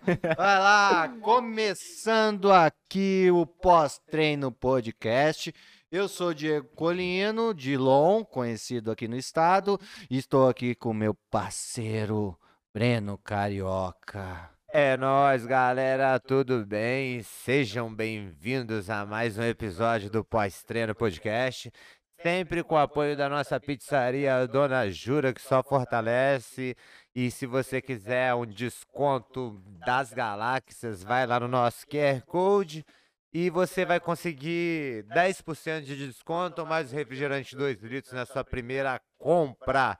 Vai lá, começando aqui o pós-treino podcast. Eu sou Diego Colino, de Lon, conhecido aqui no estado, e estou aqui com meu parceiro Breno Carioca. É nóis, galera, tudo bem? Sejam bem-vindos a mais um episódio do Pós-Treino Podcast. Sempre com o apoio da nossa pizzaria Dona Jura, que só fortalece. E se você quiser um desconto das galáxias, vai lá no nosso QR Code e você vai conseguir 10% de desconto mais refrigerante 2 litros na sua primeira compra.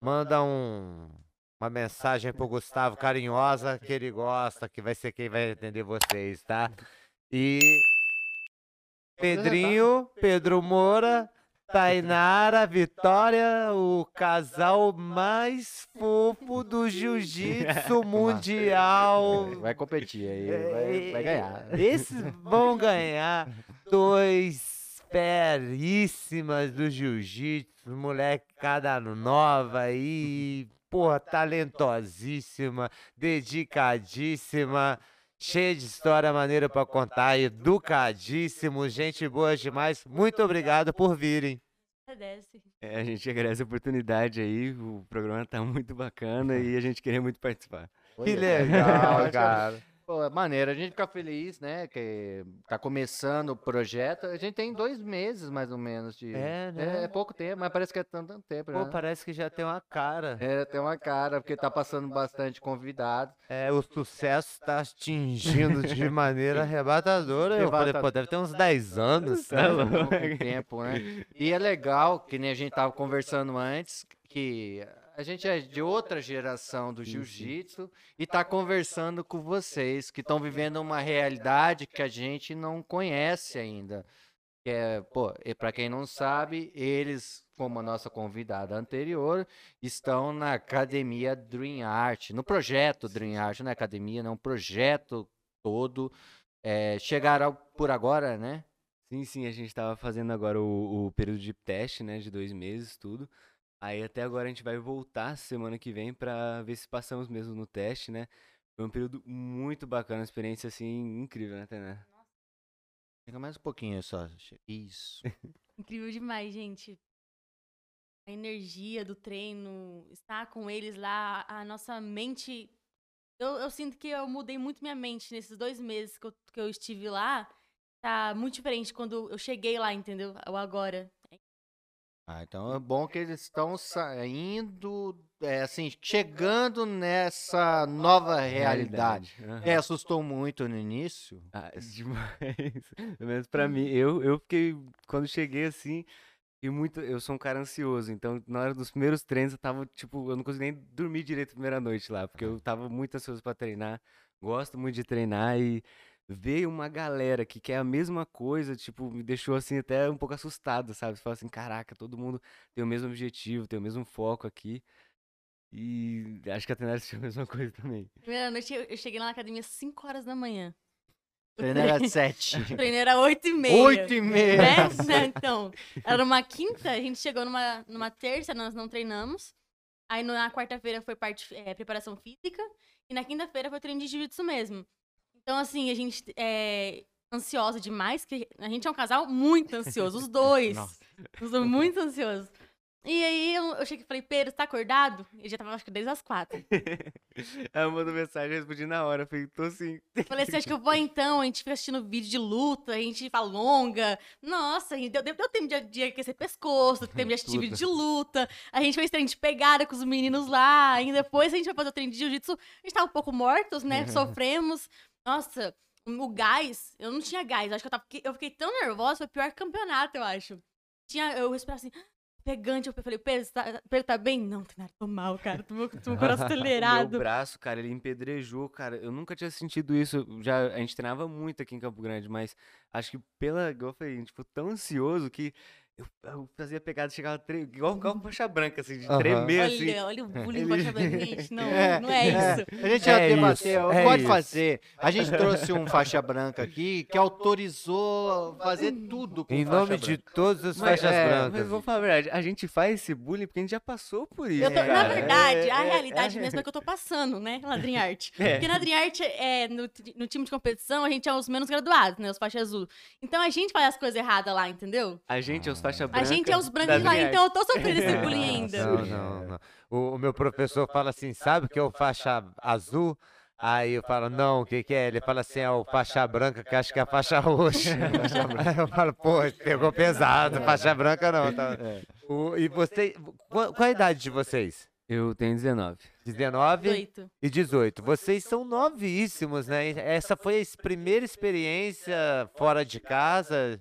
Manda um uma mensagem pro Gustavo carinhosa que ele gosta, que vai ser quem vai atender vocês, tá? E Pedrinho, Pedro Moura, Tainara, Vitória, o casal mais fofo do jiu-jitsu mundial. Vai competir aí, vai, vai ganhar. Esses vão ganhar dois feríssimas do jiu-jitsu, molecada nova aí, porra, talentosíssima, dedicadíssima, cheia de história maneira pra contar, educadíssimo, gente boa demais. Muito obrigado por virem. É, a gente agradece a oportunidade aí, o programa tá muito bacana e a gente queria muito participar. Que legal, cara. Pô, é maneiro, a gente fica feliz, né? Que tá começando o projeto. A gente tem dois meses, mais ou menos, de. É, né? É, pouco tempo, mas parece que é tanto, tanto tempo, Pô, né? parece que já tem uma cara. É, tem uma cara, porque tá passando bastante convidado. É, o sucesso tá atingindo de maneira arrebatadora. Eu falei, pô, deve ter uns 10 anos. Tá né? tempo, né? E é legal, que nem a gente tava conversando antes, que a gente é de outra geração do jiu-jitsu e tá conversando com vocês que estão vivendo uma realidade que a gente não conhece ainda. Que é, pô, e para quem não sabe, eles, como a nossa convidada anterior, estão na academia Dream Art, no projeto Dream Art, não é academia, não, um projeto todo. É, chegaram por agora, né? Sim, sim, a gente tava fazendo agora o, o período de teste, né, de dois meses, tudo. Aí até agora a gente vai voltar semana que vem pra ver se passamos mesmo no teste, né? Foi um período muito bacana, uma experiência assim incrível, né, Tainá? Chega mais um pouquinho só. che- Isso. Incrível demais, gente. A energia do treino, estar com eles lá, a nossa mente. Eu, eu sinto que eu mudei muito minha mente nesses dois meses que eu, que eu estive lá. Tá muito diferente quando eu cheguei lá, entendeu? O agora. Ah, então é bom que eles estão saindo, é, assim, chegando nessa nova realidade. Aham. É, assustou muito no início. Ah, demais. Pelo menos pra mim, eu, eu fiquei, quando cheguei assim, e muito, eu sou um cara ansioso, então na hora dos primeiros treinos eu tava, tipo, eu não consegui nem dormir direito a primeira noite lá, porque eu tava muito ansioso pra treinar, gosto muito de treinar e ver uma galera que quer a mesma coisa, tipo, me deixou assim até um pouco assustado, sabe? Você fala assim, caraca, todo mundo tem o mesmo objetivo, tem o mesmo foco aqui. E acho que a Tenerife tinha a mesma coisa também. Primeira noite eu cheguei lá na academia às 5 horas da manhã. Treino era sete. O treino era 8 e meia. Oito e meia. né? Né? Então, era uma quinta, a gente chegou numa, numa terça, nós não treinamos. Aí na quarta-feira foi parte é, preparação física. E na quinta-feira foi treino de jiu-jitsu mesmo. Então, assim, a gente é ansiosa demais, que a gente é um casal muito ansioso, os dois. Nossa. Os dois muito ansiosos. E aí eu, eu cheguei e falei, Pedro, você tá acordado? Ele já tava, acho que desde as quatro. Ela mandou mensagem, eu respondi na hora, eu falei, tô sim. Eu Falei assim, acho que eu vou então, a gente fica assistindo vídeo de luta, a gente fala longa. Nossa, deu, deu, deu tempo de, de aquecer pescoço, tempo de assistir vídeo de luta. A gente fez treino de pegada com os meninos lá. E depois a gente vai fazer o treino de jiu-jitsu. A gente tava um pouco mortos, né? Sofremos. Nossa, o gás, eu não tinha gás. Acho que eu, tava, eu fiquei tão nervosa, foi o pior campeonato, eu acho. Tinha, eu respirava assim, pegante. Eu falei, Pedro, tá, Pedro tá bem? Não, Tenara, tô mal, cara. Tô, tô com o coração O meu acelerado. braço, cara, ele empedrejou, cara. Eu nunca tinha sentido isso. Já, a gente treinava muito aqui em Campo Grande, mas acho que pela. Eu falei, a gente ficou tão ansioso que eu, eu fazia pegada, chegava tre... igual, igual faixa branca, assim, de Aham. tremer, assim. Olha, olha o bullying Ele- faixa branca, gente. Não, É, não é isso. A gente já É debateu, é pode isso. fazer. A gente trouxe um faixa branca aqui que autorizou fazer tudo com Em faixa nome de branca. todos os Mas, faixas é, brancas. Mas vou falar a verdade, a gente faz esse bullying porque a gente já passou por isso. Eu tô- na verdade, É, a é, realidade é. mesmo é que eu tô passando, né, na Dream Art. É. Porque na Dream Art, é, no, no time de competição, a gente é os menos graduados, né, os faixa azul. Então a gente faz as coisas erradas lá, entendeu? A gente é os faixa A branca. gente é os brancos lá, então eu tô sofrendo esse bullying ainda. Não, não, não. O, o meu professor fala assim, sabe o que é o faixa azul? Aí eu falo, não, o que, que é? Ele fala assim, é o faixa branca, que acho que é a faixa roxa. Aí eu falo, pô, pegou pesado, faixa branca não. Tá. O- e você, qual, qual a idade de vocês? Eu tenho 19. 19 Oito. e 18. Vocês são novíssimos, né? Essa foi a primeira experiência fora de casa.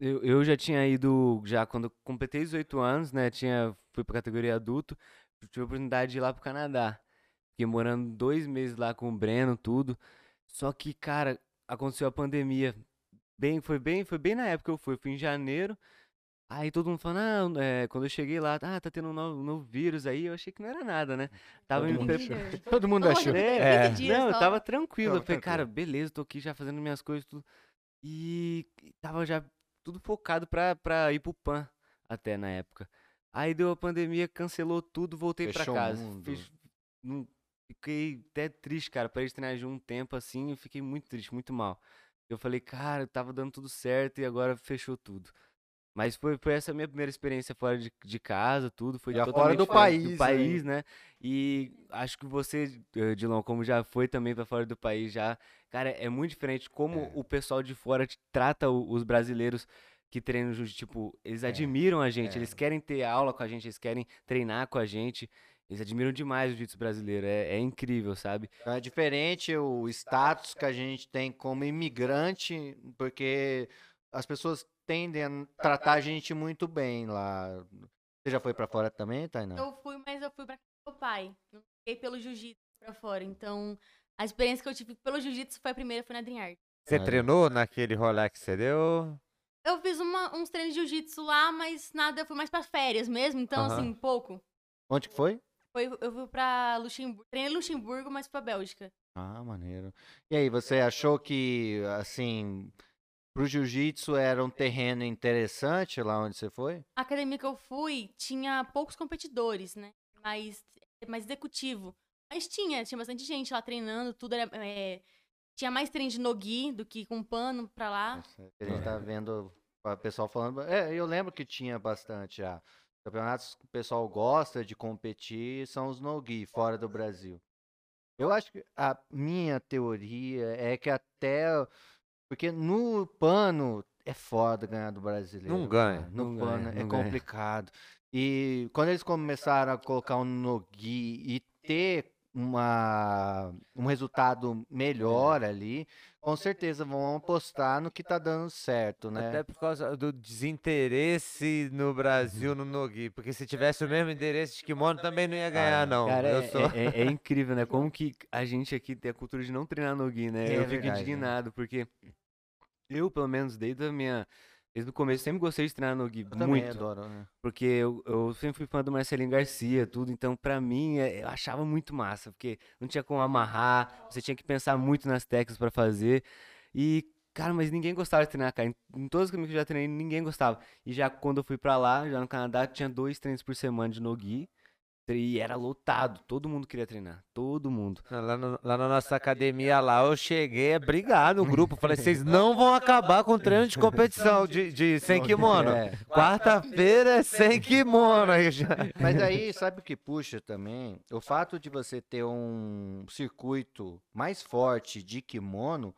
Eu, eu já tinha ido, já quando eu completei 18 anos, né? Tinha, fui pra categoria adulto, tive a oportunidade de ir lá pro Canadá. Fiquei morando dois meses lá com o Breno, tudo. Só que, cara, aconteceu a pandemia. Bem, foi bem, foi bem na época que eu fui. Eu fui em janeiro. Aí todo mundo falando, ah, é, quando eu cheguei lá, ah, tá tendo um novo, um novo vírus aí. Eu achei que não era nada, né? Tava Todo mundo achou. Todo mundo achou. É. 15 dias Não, eu tava tranquilo. Eu falei, cara, beleza, tô aqui já fazendo minhas coisas, tudo. E tava já tudo focado pra, pra ir pro PAN até na época. Aí deu a pandemia, cancelou tudo, voltei pra casa. Fech- não- Fiquei até triste, cara, pra ir treinar de um tempo assim, eu fiquei muito triste, muito mal. Eu falei, cara, tava dando tudo certo e agora fechou tudo. Mas foi, foi essa minha primeira experiência fora de, de casa, tudo. Foi Já fora do país, Do país, né? E acho que você, eh, Dilon, como já foi também pra fora do país, já. Cara, é muito diferente como É. o pessoal de fora trata os brasileiros que treinam jiu Tipo, eles admiram a gente, é. eles querem ter aula com a gente, eles querem treinar com a gente. Eles admiram demais o jiu-jitsu brasileiro. É, é incrível, sabe? Então é diferente o status que a gente tem como imigrante, porque as pessoas tendem a tratar a gente muito bem lá. Você já foi pra fora também, Tainá? Eu fui, mas eu fui pra casa do meu pai. Não fiquei pelo jiu-jitsu pra fora. Então, a experiência que eu tive pelo jiu-jitsu foi a primeira, foi na Dream Art. Você treinou naquele rolê que você deu? Eu fiz uma- uns treinos de jiu-jitsu lá, mas nada, eu fui mais pra férias mesmo, então, Aham. assim, pouco. Onde que foi? Foi, eu fui pra Luxemburgo, treinei em Luxemburgo, mas fui pra Bélgica. Ah, maneiro. E aí, você achou que, assim, pro jiu-jitsu era um terreno interessante lá onde você foi? A academia que eu fui tinha poucos competidores, né? Mais, mais executivo. Mas tinha, tinha bastante gente lá treinando, tudo era. é, tinha mais treino de nogi do que com pano pra lá. Nossa, a gente tá vendo o pessoal falando. É, eu lembro que tinha bastante já. Campeonatos que o pessoal gosta de competir são os no-gi, fora do Brasil. Eu acho que a minha teoria é que até. Porque no pano é foda ganhar do brasileiro. Não ganha, cara. No não pano ganha, é não ganha. complicado. E quando eles começaram a colocar um no-gi e ter uma, um resultado melhor ali, com certeza vão apostar no que tá dando certo, né? Até por causa do desinteresse no Brasil no Nogi. Porque se tivesse o mesmo endereço de kimono, também não ia ganhar, não. Cara, Eu é, sou... é- é- é incrível, né? Como que a gente aqui tem a cultura de não treinar no gi, né? É eu fico verdade, né? indignado, porque eu, pelo menos, desde a minha. Desde o começo, sempre gostei de treinar no gi. Eu também muito. adoro, né? Porque eu, eu sempre fui fã do Marcelinho Garcia, tudo. Então, pra mim, é- eu achava muito massa. Porque não tinha como amarrar, você tinha que pensar muito nas técnicas pra fazer. E, cara, mas ninguém gostava de treinar, cara. Em, em todos os caminhos que eu já treinei, ninguém gostava. E já quando eu fui pra lá, já no Canadá, tinha dois treinos por semana de no-gi. E era lotado, todo mundo queria treinar, todo mundo. Lá, no- lá na nossa academia lá, eu cheguei a brigar no grupo. Falei, vocês não vão acabar com treino de competição de, de sem kimono. É. Quarta-feira é sem kimono. Aí já... Mas aí, sabe o que puxa também? O fato de você ter um circuito mais forte de kimono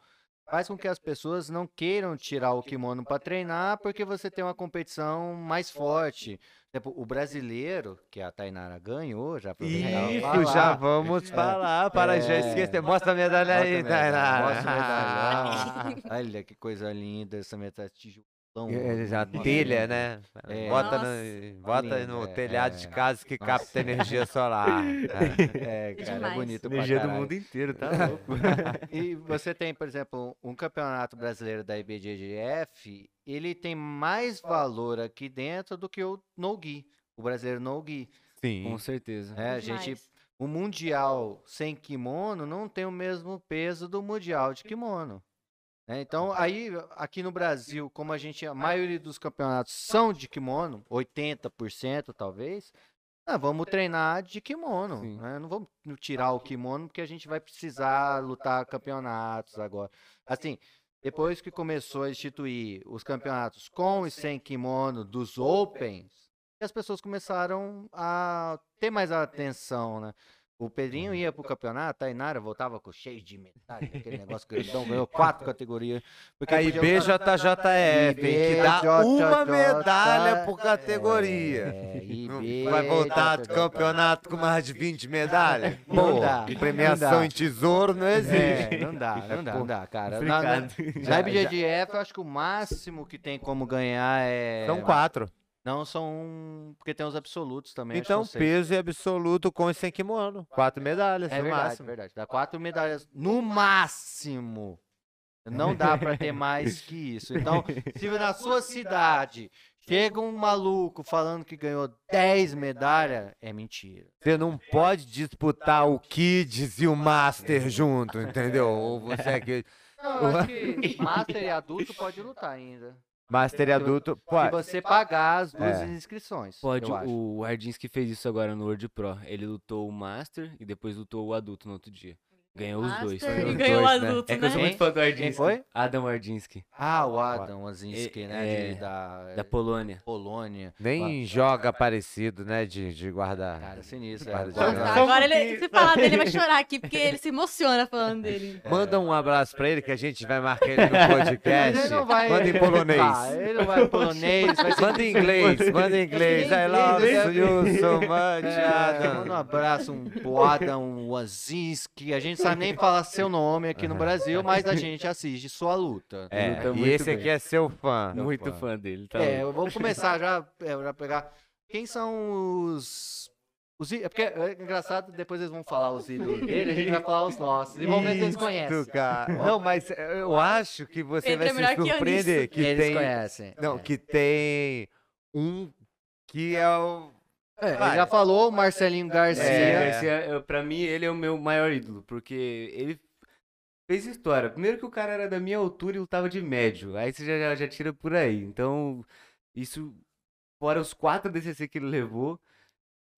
faz com que as pessoas não queiram tirar o kimono para treinar porque você tem uma competição mais forte. O brasileiro, que a Tainara ganhou, já aproveitava Isso, falar. já vamos falar para já É. esquecer. Mostra a medalha Bota aí, a medalha, Tainara. mostra a medalhão. Olha que coisa linda essa metade Ele já telha, né? É. Bota, Nossa. no, bota no é, telhado de é. casa que Nossa. capta energia solar. cara. É, cara, é bonito pra Energia do mundo inteiro, tá louco. E você tem, por exemplo, um campeonato brasileiro da IBJJF, ele tem mais valor aqui dentro do que o no-gi, o brasileiro no-gi. Sim. Com certeza. É, a gente, o mundial sem kimono não tem o mesmo peso do mundial de kimono. Né? Então, aí, aqui no Brasil, como a gente, a maioria dos campeonatos são de kimono, 80% talvez, ah, vamos treinar de kimono. Né? Não vamos tirar o kimono porque a gente vai precisar lutar campeonatos agora. Assim, depois que começou a instituir os campeonatos com e sem kimono dos Opens, as pessoas começaram a ter mais atenção, né? O Pedrinho ia pro campeonato, a Inara voltava com cheio de medalha, aquele negócio grandão, ganhou quatro categorias. Porque A podia lutar- IBJJF, hein, que dá uma medalha por categoria. É, Não IB, Vai voltar do campeonato com mais de 20 medalhas? Não Pô, dá, premiação em tesouro não existe. É, não dá, não dá, não dá, cara. Na, na IBJJF, eu acho que o máximo que tem como ganhar é. São quatro. Não, são. Porque tem os absolutos também. acho que Então, peso e absoluto com e sem kimono. Quatro medalhas, É no verdade, máximo. verdade. Dá quatro medalhas no máximo. Não dá pra ter mais que isso. Então, se na sua cidade chega um maluco falando que ganhou 10 medalhas, é mentira. Você não pode disputar o Kids e o Master junto, entendeu? Ou você é que. Não, eu acho que Master e adulto pode lutar ainda. Master e adulto. Se Pode. você pagar as duas É. inscrições. Pode, o Ardinski fez isso agora no World Pro. Ele lutou o Master e depois lutou o adulto no outro dia. Ganhou os dois. Master Os E ganhou o dois, né? adulto, É que eu sou né? muito fã do Ardinski. Quem foi? Adam Ardinski, Ah, o Adam Wazinski, É, né? é, de- da, da Polônia. Polônia. Nem joga parecido, né? De, de guardar. Cara, sinistro. É. tá, Só um agora ele, se falar dele, ele vai chorar aqui, porque ele se emociona falando dele. Manda um abraço pra ele que a gente vai marcar ele no podcast. Ele não vai. Manda em polonês. Ah, ele não vai em polonês. Vai ser Manda em inglês, manda em inglês. I love you so much, É, Adam. manda um abraço um, pro Adam Wazinski. A gente sabe nem falar seu nome aqui no Brasil, mas a gente assiste sua luta. É, Luta e esse bem. aqui é seu fã. Muito fã dele, tá É, vamos começar já, é, já pegar. Quem são os. os é porque é engraçado, depois eles vão falar os ídolos dele, a gente vai falar os nossos. E vamos ver se eles conhecem. Cara. Não, mas eu acho que você Pedro vai é se que surpreender nisso. que eles tem. conhecem. Não, é. que tem um que é o. É, ele já falou, o Marcelinho Garcia. É. Garcia, eu- pra mim, ele é o meu maior ídolo, porque ele fez história. Primeiro que o cara era da minha altura e lutava de médio. Aí você já, já, já tira por aí. Então, isso, fora os quatro DCC que ele levou.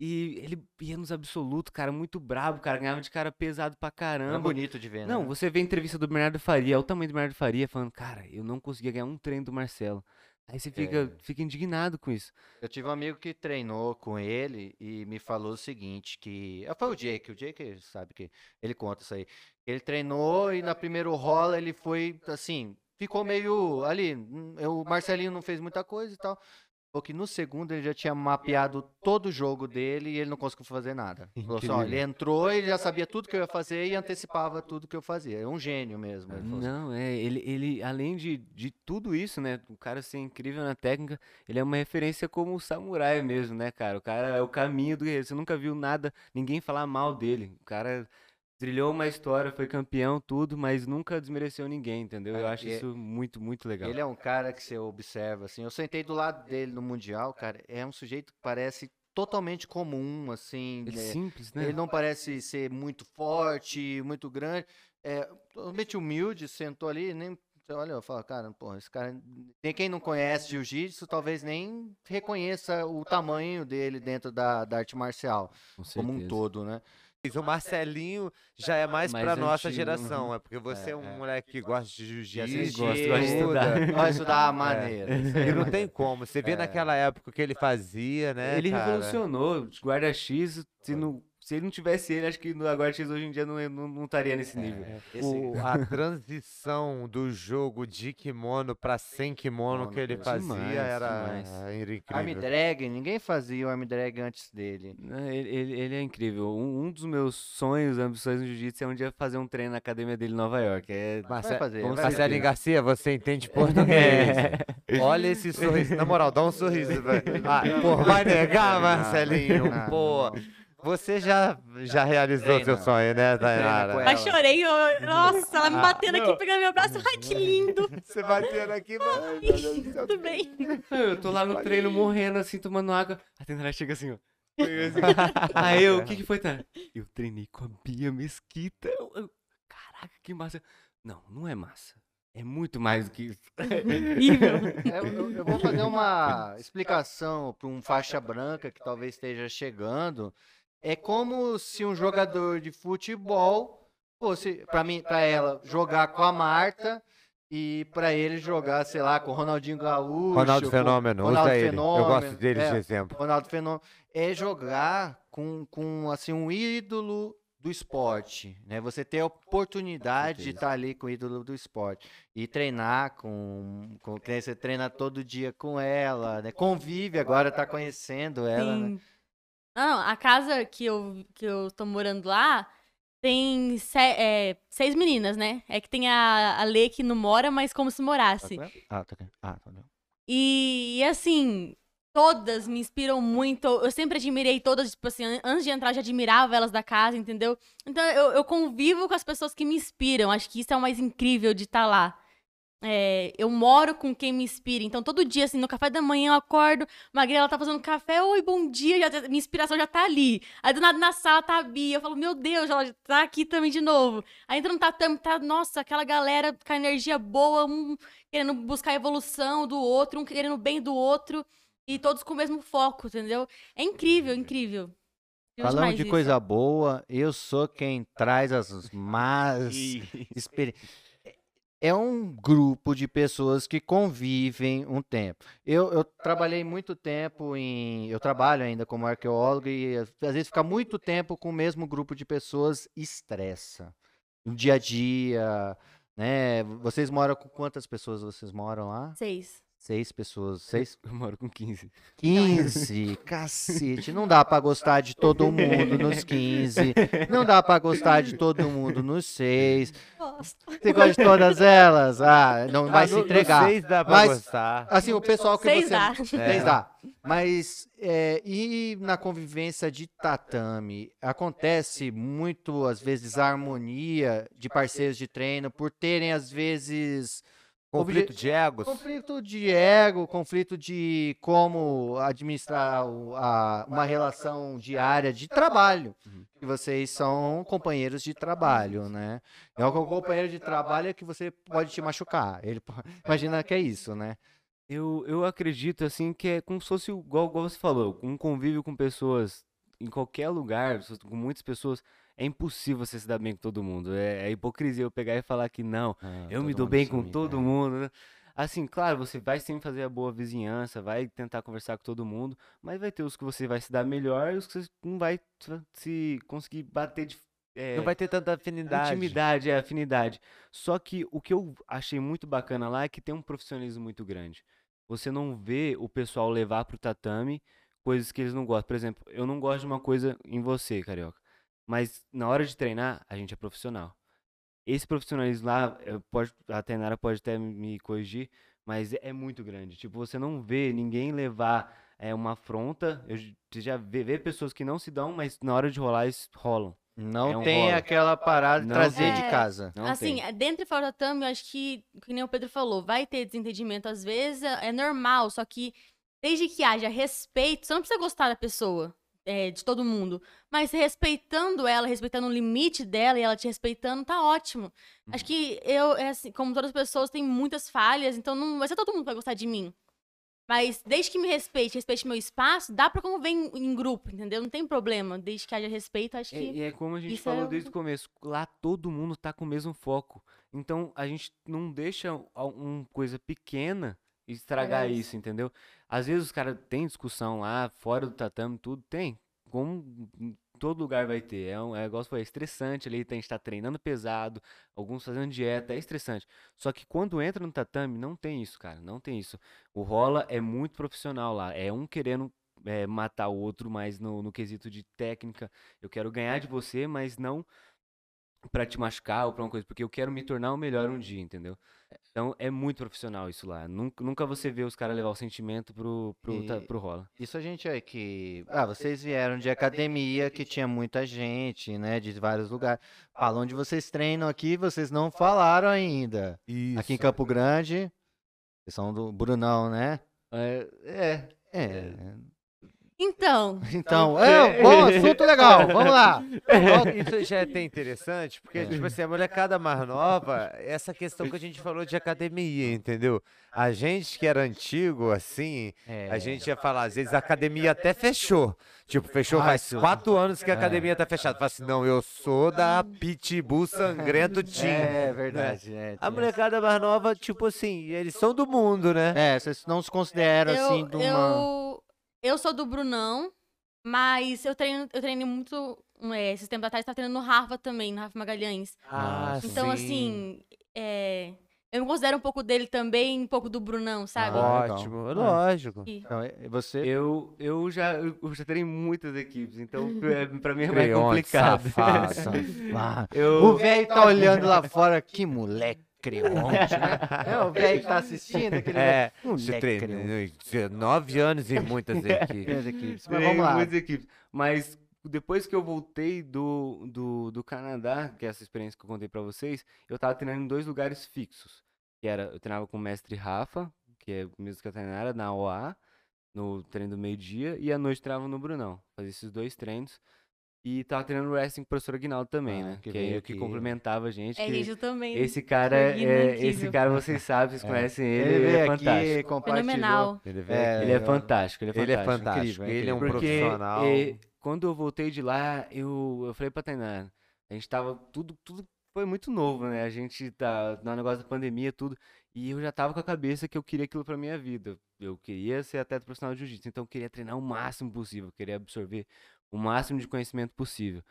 E ele ia nos absolutos, cara, muito brabo, cara. Ganhava de cara pesado pra É caramba. bonito de ver, né? Não, você vê a entrevista do Bernardo Faria, olha o tamanho do Bernardo Faria, falando, cara, eu não conseguia ganhar um treino do Marcelo. Aí você fica, É. fica indignado com isso. Eu tive um amigo que treinou com ele e me falou o seguinte, que... ah, Foi o Jake, o Jake sabe que ele conta isso aí. Ele treinou e na primeiro rola ele foi, assim, ficou meio ali, hum, o Marcelinho não fez muita coisa e tal. Falou que no segundo ele já tinha mapeado todo o jogo dele e ele não conseguiu fazer nada. Assim, ó, ele entrou, ele já sabia tudo que eu ia fazer e antecipava tudo que eu fazia. É um gênio mesmo. Assim. Não, é, ele, ele além de, de tudo isso, né, o cara ser incrível na técnica, ele é uma referência como o samurai mesmo, né, cara? O cara é o caminho do guerreiro. Você nunca viu nada, ninguém falar mal dele. O cara trilhou uma história, foi campeão, tudo, mas nunca desmereceu ninguém, entendeu? Eu É, acho isso muito, muito legal. Ele é um cara que você observa, assim. Eu sentei do lado dele no Mundial, cara. É um sujeito que parece totalmente comum, assim. Ele é né? simples, né? Ele não parece ser muito forte, muito grande. É totalmente humilde, sentou ali, nem. Você olha, eu falo, cara, pô, esse cara. Tem quem não conhece jiu-jitsu, talvez nem reconheça o tamanho dele dentro da, da arte marcial, Com como um todo, né? O Marcelinho já é mais, Mais pra nossa antigo, geração, é porque você é, É, um é. moleque que gosta de jiu-jitsu. gosta, gosta de estudar. estuda. Vai estudar a maneira. isso aí, E não tem como. Você vê É. naquela época o que ele fazia, né? Ele cara? revolucionou. Guarda-X, se não, se ele não tivesse ele, acho que no Agora X hoje em dia não, não, não estaria nesse nível. O- a transição do jogo de kimono pra sem kimono que ele Demais, fazia era, demais. era Arm incrível. drag, ninguém fazia o arm drag antes dele. Ele, ele, ele é incrível. Um, um dos meus sonhos, ambições no jiu-jitsu é um dia fazer um treino na academia dele em Nova York. É, Marce- Vai fazer, vai Marcelinho. Garcia, você entende português. Olha esse sorriso. Na moral, dá um sorriso, velho. Ah, vai negar, Marcelinho? não, Pô, não. Você já, já realizou seu sonho, né, Tainara? Mas chorei, eu- nossa, ela me Ah, batendo aqui, não. pegando meu braço. Ai, que lindo. Você batendo aqui, mano. Tudo bem. Eu tô lá no treino morrendo, assim, tomando água. A Tendara chega assim, ó. Aí eu, o que que foi, Tendara? Eu treinei com a Bia Mesquita. Eu- eu- caraca, que massa. Não, não é massa. É muito mais do que isso. É, Eu, eu- eu vou fazer uma explicação para um faixa branca que talvez esteja chegando. É como se um jogador de futebol fosse, para mim, para ela, jogar com a Marta e para ele jogar, sei lá, com o Ronaldinho Gaúcho. Ronaldo Fenômeno, Ronaldo usa ele. Eu gosto Fenômeno, dele é. de exemplo. Ronaldo Fenômeno é jogar com, com assim um ídolo do esporte, né? Você ter a oportunidade de estar ali com o ídolo do esporte e treinar com, com você treina todo dia com ela, né? Convive agora, tá conhecendo ela, né? Não, a casa que eu, que eu tô morando lá tem se- é, seis meninas, né? É que tem a, a Lê que não mora, mas como se morasse. Ah, tá. Ah, tá. bom. E, e, assim, todas me inspiram muito. Eu sempre admirei todas, tipo assim, an- antes de entrar, eu já admirava elas da casa, entendeu? Então eu, eu convivo com as pessoas que me inspiram. Acho que isso é o mais incrível de estar lá. É, eu moro com quem me inspira. Então, todo dia, assim, no café da manhã eu acordo, Magrela ela tá fazendo café, oi, bom dia, já, minha inspiração já tá ali. Aí do nada na sala tá a Bia, eu falo, meu Deus, ela tá aqui também de novo. Aí entra no tatame, tá, nossa, aquela galera com a energia boa, um querendo buscar a evolução do outro, um querendo o bem do outro, e todos com o mesmo foco, entendeu? É incrível, incrível. Falando de isso. coisa boa, eu sou quem traz as más experiências. É um grupo de pessoas que convivem um tempo. Eu, eu trabalhei muito tempo em. Eu trabalho ainda como arqueólogo e às vezes ficar muito tempo com o mesmo grupo de pessoas estressa. No dia a dia, né? Vocês moram com quantas pessoas vocês moram lá? Seis. Seis pessoas. Seis? Eu moro com 15. 15, cacete. Não dá pra gostar de todo mundo nos 15. Não dá pra gostar de todo mundo nos 6. Gosto. Você gosta de todas elas? Ah, não vai Ah, se entregar. seis dá pra Mas- gostar. Assim, o pessoal que Seis você. dá. Seis dá. Mas é, e na convivência de tatame, acontece muito, às vezes, a harmonia de parceiros de treino por terem, às vezes. Conflito de egos. Conflito de ego, conflito de como administrar a- uma relação diária de trabalho. Uhum. Que vocês são companheiros de trabalho, né? É um companheiro de trabalho que você pode te machucar. Ele imagina que é isso, né? Eu, eu acredito, assim, que é como se fosse, igual, igual você falou, um convívio com pessoas em qualquer lugar, com muitas pessoas, é impossível você se dar bem com todo mundo. É, é hipocrisia eu pegar e falar que não, eu me dou bem com todo mundo. né? Assim, claro, você vai sempre fazer a boa vizinhança, vai tentar conversar com todo mundo, mas vai ter os que você vai se dar melhor e os que você não vai se conseguir bater de. é, Não vai ter tanta afinidade. Intimidade, é, afinidade. Só que o que eu achei muito bacana lá é que tem um profissionalismo muito grande. Você não vê o pessoal levar pro tatame coisas que eles não gostam. Por exemplo, eu não gosto de uma coisa em você, carioca. Mas na hora de treinar, a gente é profissional. Esse profissionalismo lá, eu pode, a Tainara pode até me corrigir, mas é muito grande. Tipo, você não vê ninguém levar é, uma afronta. Eu, você já vê, vê pessoas que não se dão, mas na hora de rolar, eles rolam. Não É um tem rola. aquela parada de Não trazer tem. de É. casa. Não assim, tem. dentro e fora da thumb, eu acho que, que nem o Pedro falou, vai ter desentendimento às vezes, é é normal, só que desde que haja respeito, você não precisa gostar da pessoa, é, de todo mundo, mas respeitando ela, respeitando o limite dela e ela te respeitando, tá ótimo. Acho que eu, é assim, como todas as pessoas, tem muitas falhas, então não vai ser todo mundo que vai gostar de mim. Mas desde que me respeite, respeite meu espaço, dá pra conviver em, em grupo, entendeu? Não tem problema. Desde que haja respeito, acho É, que. e é como a gente isso falou é desde o começo, lá todo mundo tá com o mesmo foco. Então a gente não deixa uma um coisa pequena estragar Estragar isso, entendeu? Às vezes os caras têm discussão lá, fora do tatame, tudo, tem. Como todo lugar vai ter. É, um, é igual você falou, é estressante ali, a gente tá treinando pesado, alguns fazendo dieta, é estressante. Só que quando entra no tatame, não tem isso, cara, não tem isso. O rola é muito profissional lá, é um querendo é, matar o outro, mas no, no quesito de técnica, eu quero ganhar de você, mas não pra te machucar ou pra uma coisa, porque eu quero me tornar o melhor um dia, entendeu? Então é muito profissional isso lá. Nunca, nunca você vê os caras levar o sentimento pro, pro, E- pro rola. Isso a gente é que. Ah, vocês vieram de academia que tinha muita gente, né? De vários lugares. Fala onde vocês treinam aqui, vocês não falaram ainda. Isso. Aqui em Campo Grande. Vocês são do Brunão, né? É, é, É. Então, Então, é, bom, assunto legal. Vamos lá. Isso já é até interessante, porque, É. tipo assim, a molecada mais nova, essa questão que a gente falou de academia, entendeu? A gente que era antigo, assim, É. a gente ia falar, às vezes a academia até fechou. Tipo, fechou Ai, faz quatro anos que a É. academia tá fechada. Fala assim, não, eu sou da Pitbull Sangrento Team. É verdade. é, A molecada mais nova, tipo assim, eles são do mundo, né? É, vocês não se consideram eu, assim de uma. eu, eu sou do Brunão, mas eu treino, eu treino muito. É, esses tempos atrás, tava treinando no Rafa também, no Rafa Magalhães. Ah, Então, sim. assim, é, eu me considero um pouco dele também, um pouco do Brunão, sabe? Ah, legal. Ótimo, É. lógico. E- Então, você. eu, eu já eu já treinei muitas equipes, então é, pra mim é mais complicado. safado. Ah, O eu, velho tá olhando lá fora, que moleque creonte, né? É o velho que tá assistindo, aquele É, você treinou creonte. 19 anos em muitas equipes. Equipes. Mas vamos lá. muitas equipes. Mas depois que eu voltei do, do, do Canadá, que é essa experiência que eu contei pra vocês, eu tava treinando em dois lugares fixos. Que era, eu treinava com o mestre Rafa, que é o mesmo que a Tainara, na OA, no treino do meio-dia, e à noite treinava no Brunão. Fazia esses dois treinos. E tava treinando wrestling com o professor Aguinaldo também, Ah, né? que Que, é que complementava a gente. É, que eu também. esse cara, Guina é, incrível. esse cara vocês sabem, vocês É. conhecem Ele, ele, ele, é aqui, fantástico. compartilhou. Fenomenal. Ele, É. Ele é fantástico, ele é Ele é fantástico. fantástico. incrível, Ele é um incrível. Porque profissional. eh, quando eu voltei de lá, eu, eu falei pra Tainá, a gente tava, tudo, tudo foi muito novo, né? A gente tá no negócio da pandemia, tudo. E eu já tava com a cabeça que eu queria aquilo pra minha vida. Eu queria ser atleta profissional de jiu-jitsu, então eu queria treinar o máximo possível, eu queria absorver o máximo de conhecimento possível.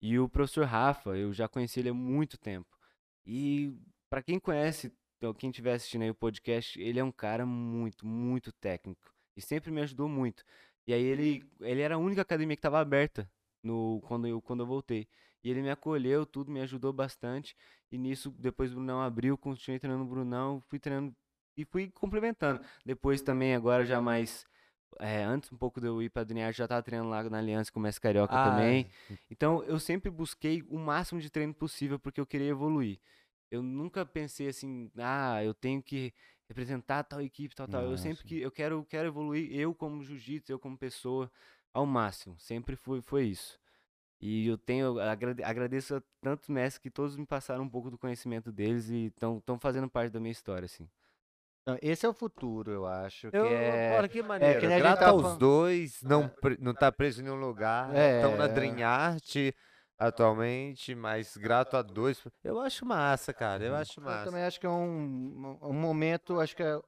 E o professor Rafa, eu já conheci ele há muito tempo. E pra quem conhece, então, quem estiver assistindo aí o podcast, ele é um cara muito, muito técnico. E sempre me ajudou muito. E aí ele, ele era a única academia que estava aberta no, quando, eu, quando eu voltei. E ele me acolheu, tudo, me ajudou bastante. E nisso, depois o Brunão abriu, continuei treinando no Brunão, fui treinando e fui complementando. Depois também, agora já mais. É, antes um pouco de eu ir pra Duniar, já tava treinando lá na Aliança com o Mestre Carioca Ah, também. Então eu sempre busquei o máximo de treino possível porque eu queria evoluir. Eu nunca pensei assim, ah, eu tenho que representar tal equipe, tal, tal. Eu Nossa. sempre que eu quero, quero evoluir, eu como jiu-jitsu, eu como pessoa, ao máximo. Sempre foi, foi isso. E eu tenho, agrade- agradeço a tantos mestres que todos me passaram um pouco do conhecimento deles e estão fazendo parte da minha história, assim. Então, esse é o futuro, eu acho. Que Eu, é... Olha que maneiro. que nem a gente Grato tava aos falando. dois, não, pre- não tá preso em nenhum lugar. Estão na É. Dream Art atualmente, mas grato a dois. Eu acho massa, cara. Eu acho Eu massa. também acho que é um, um momento, acho que é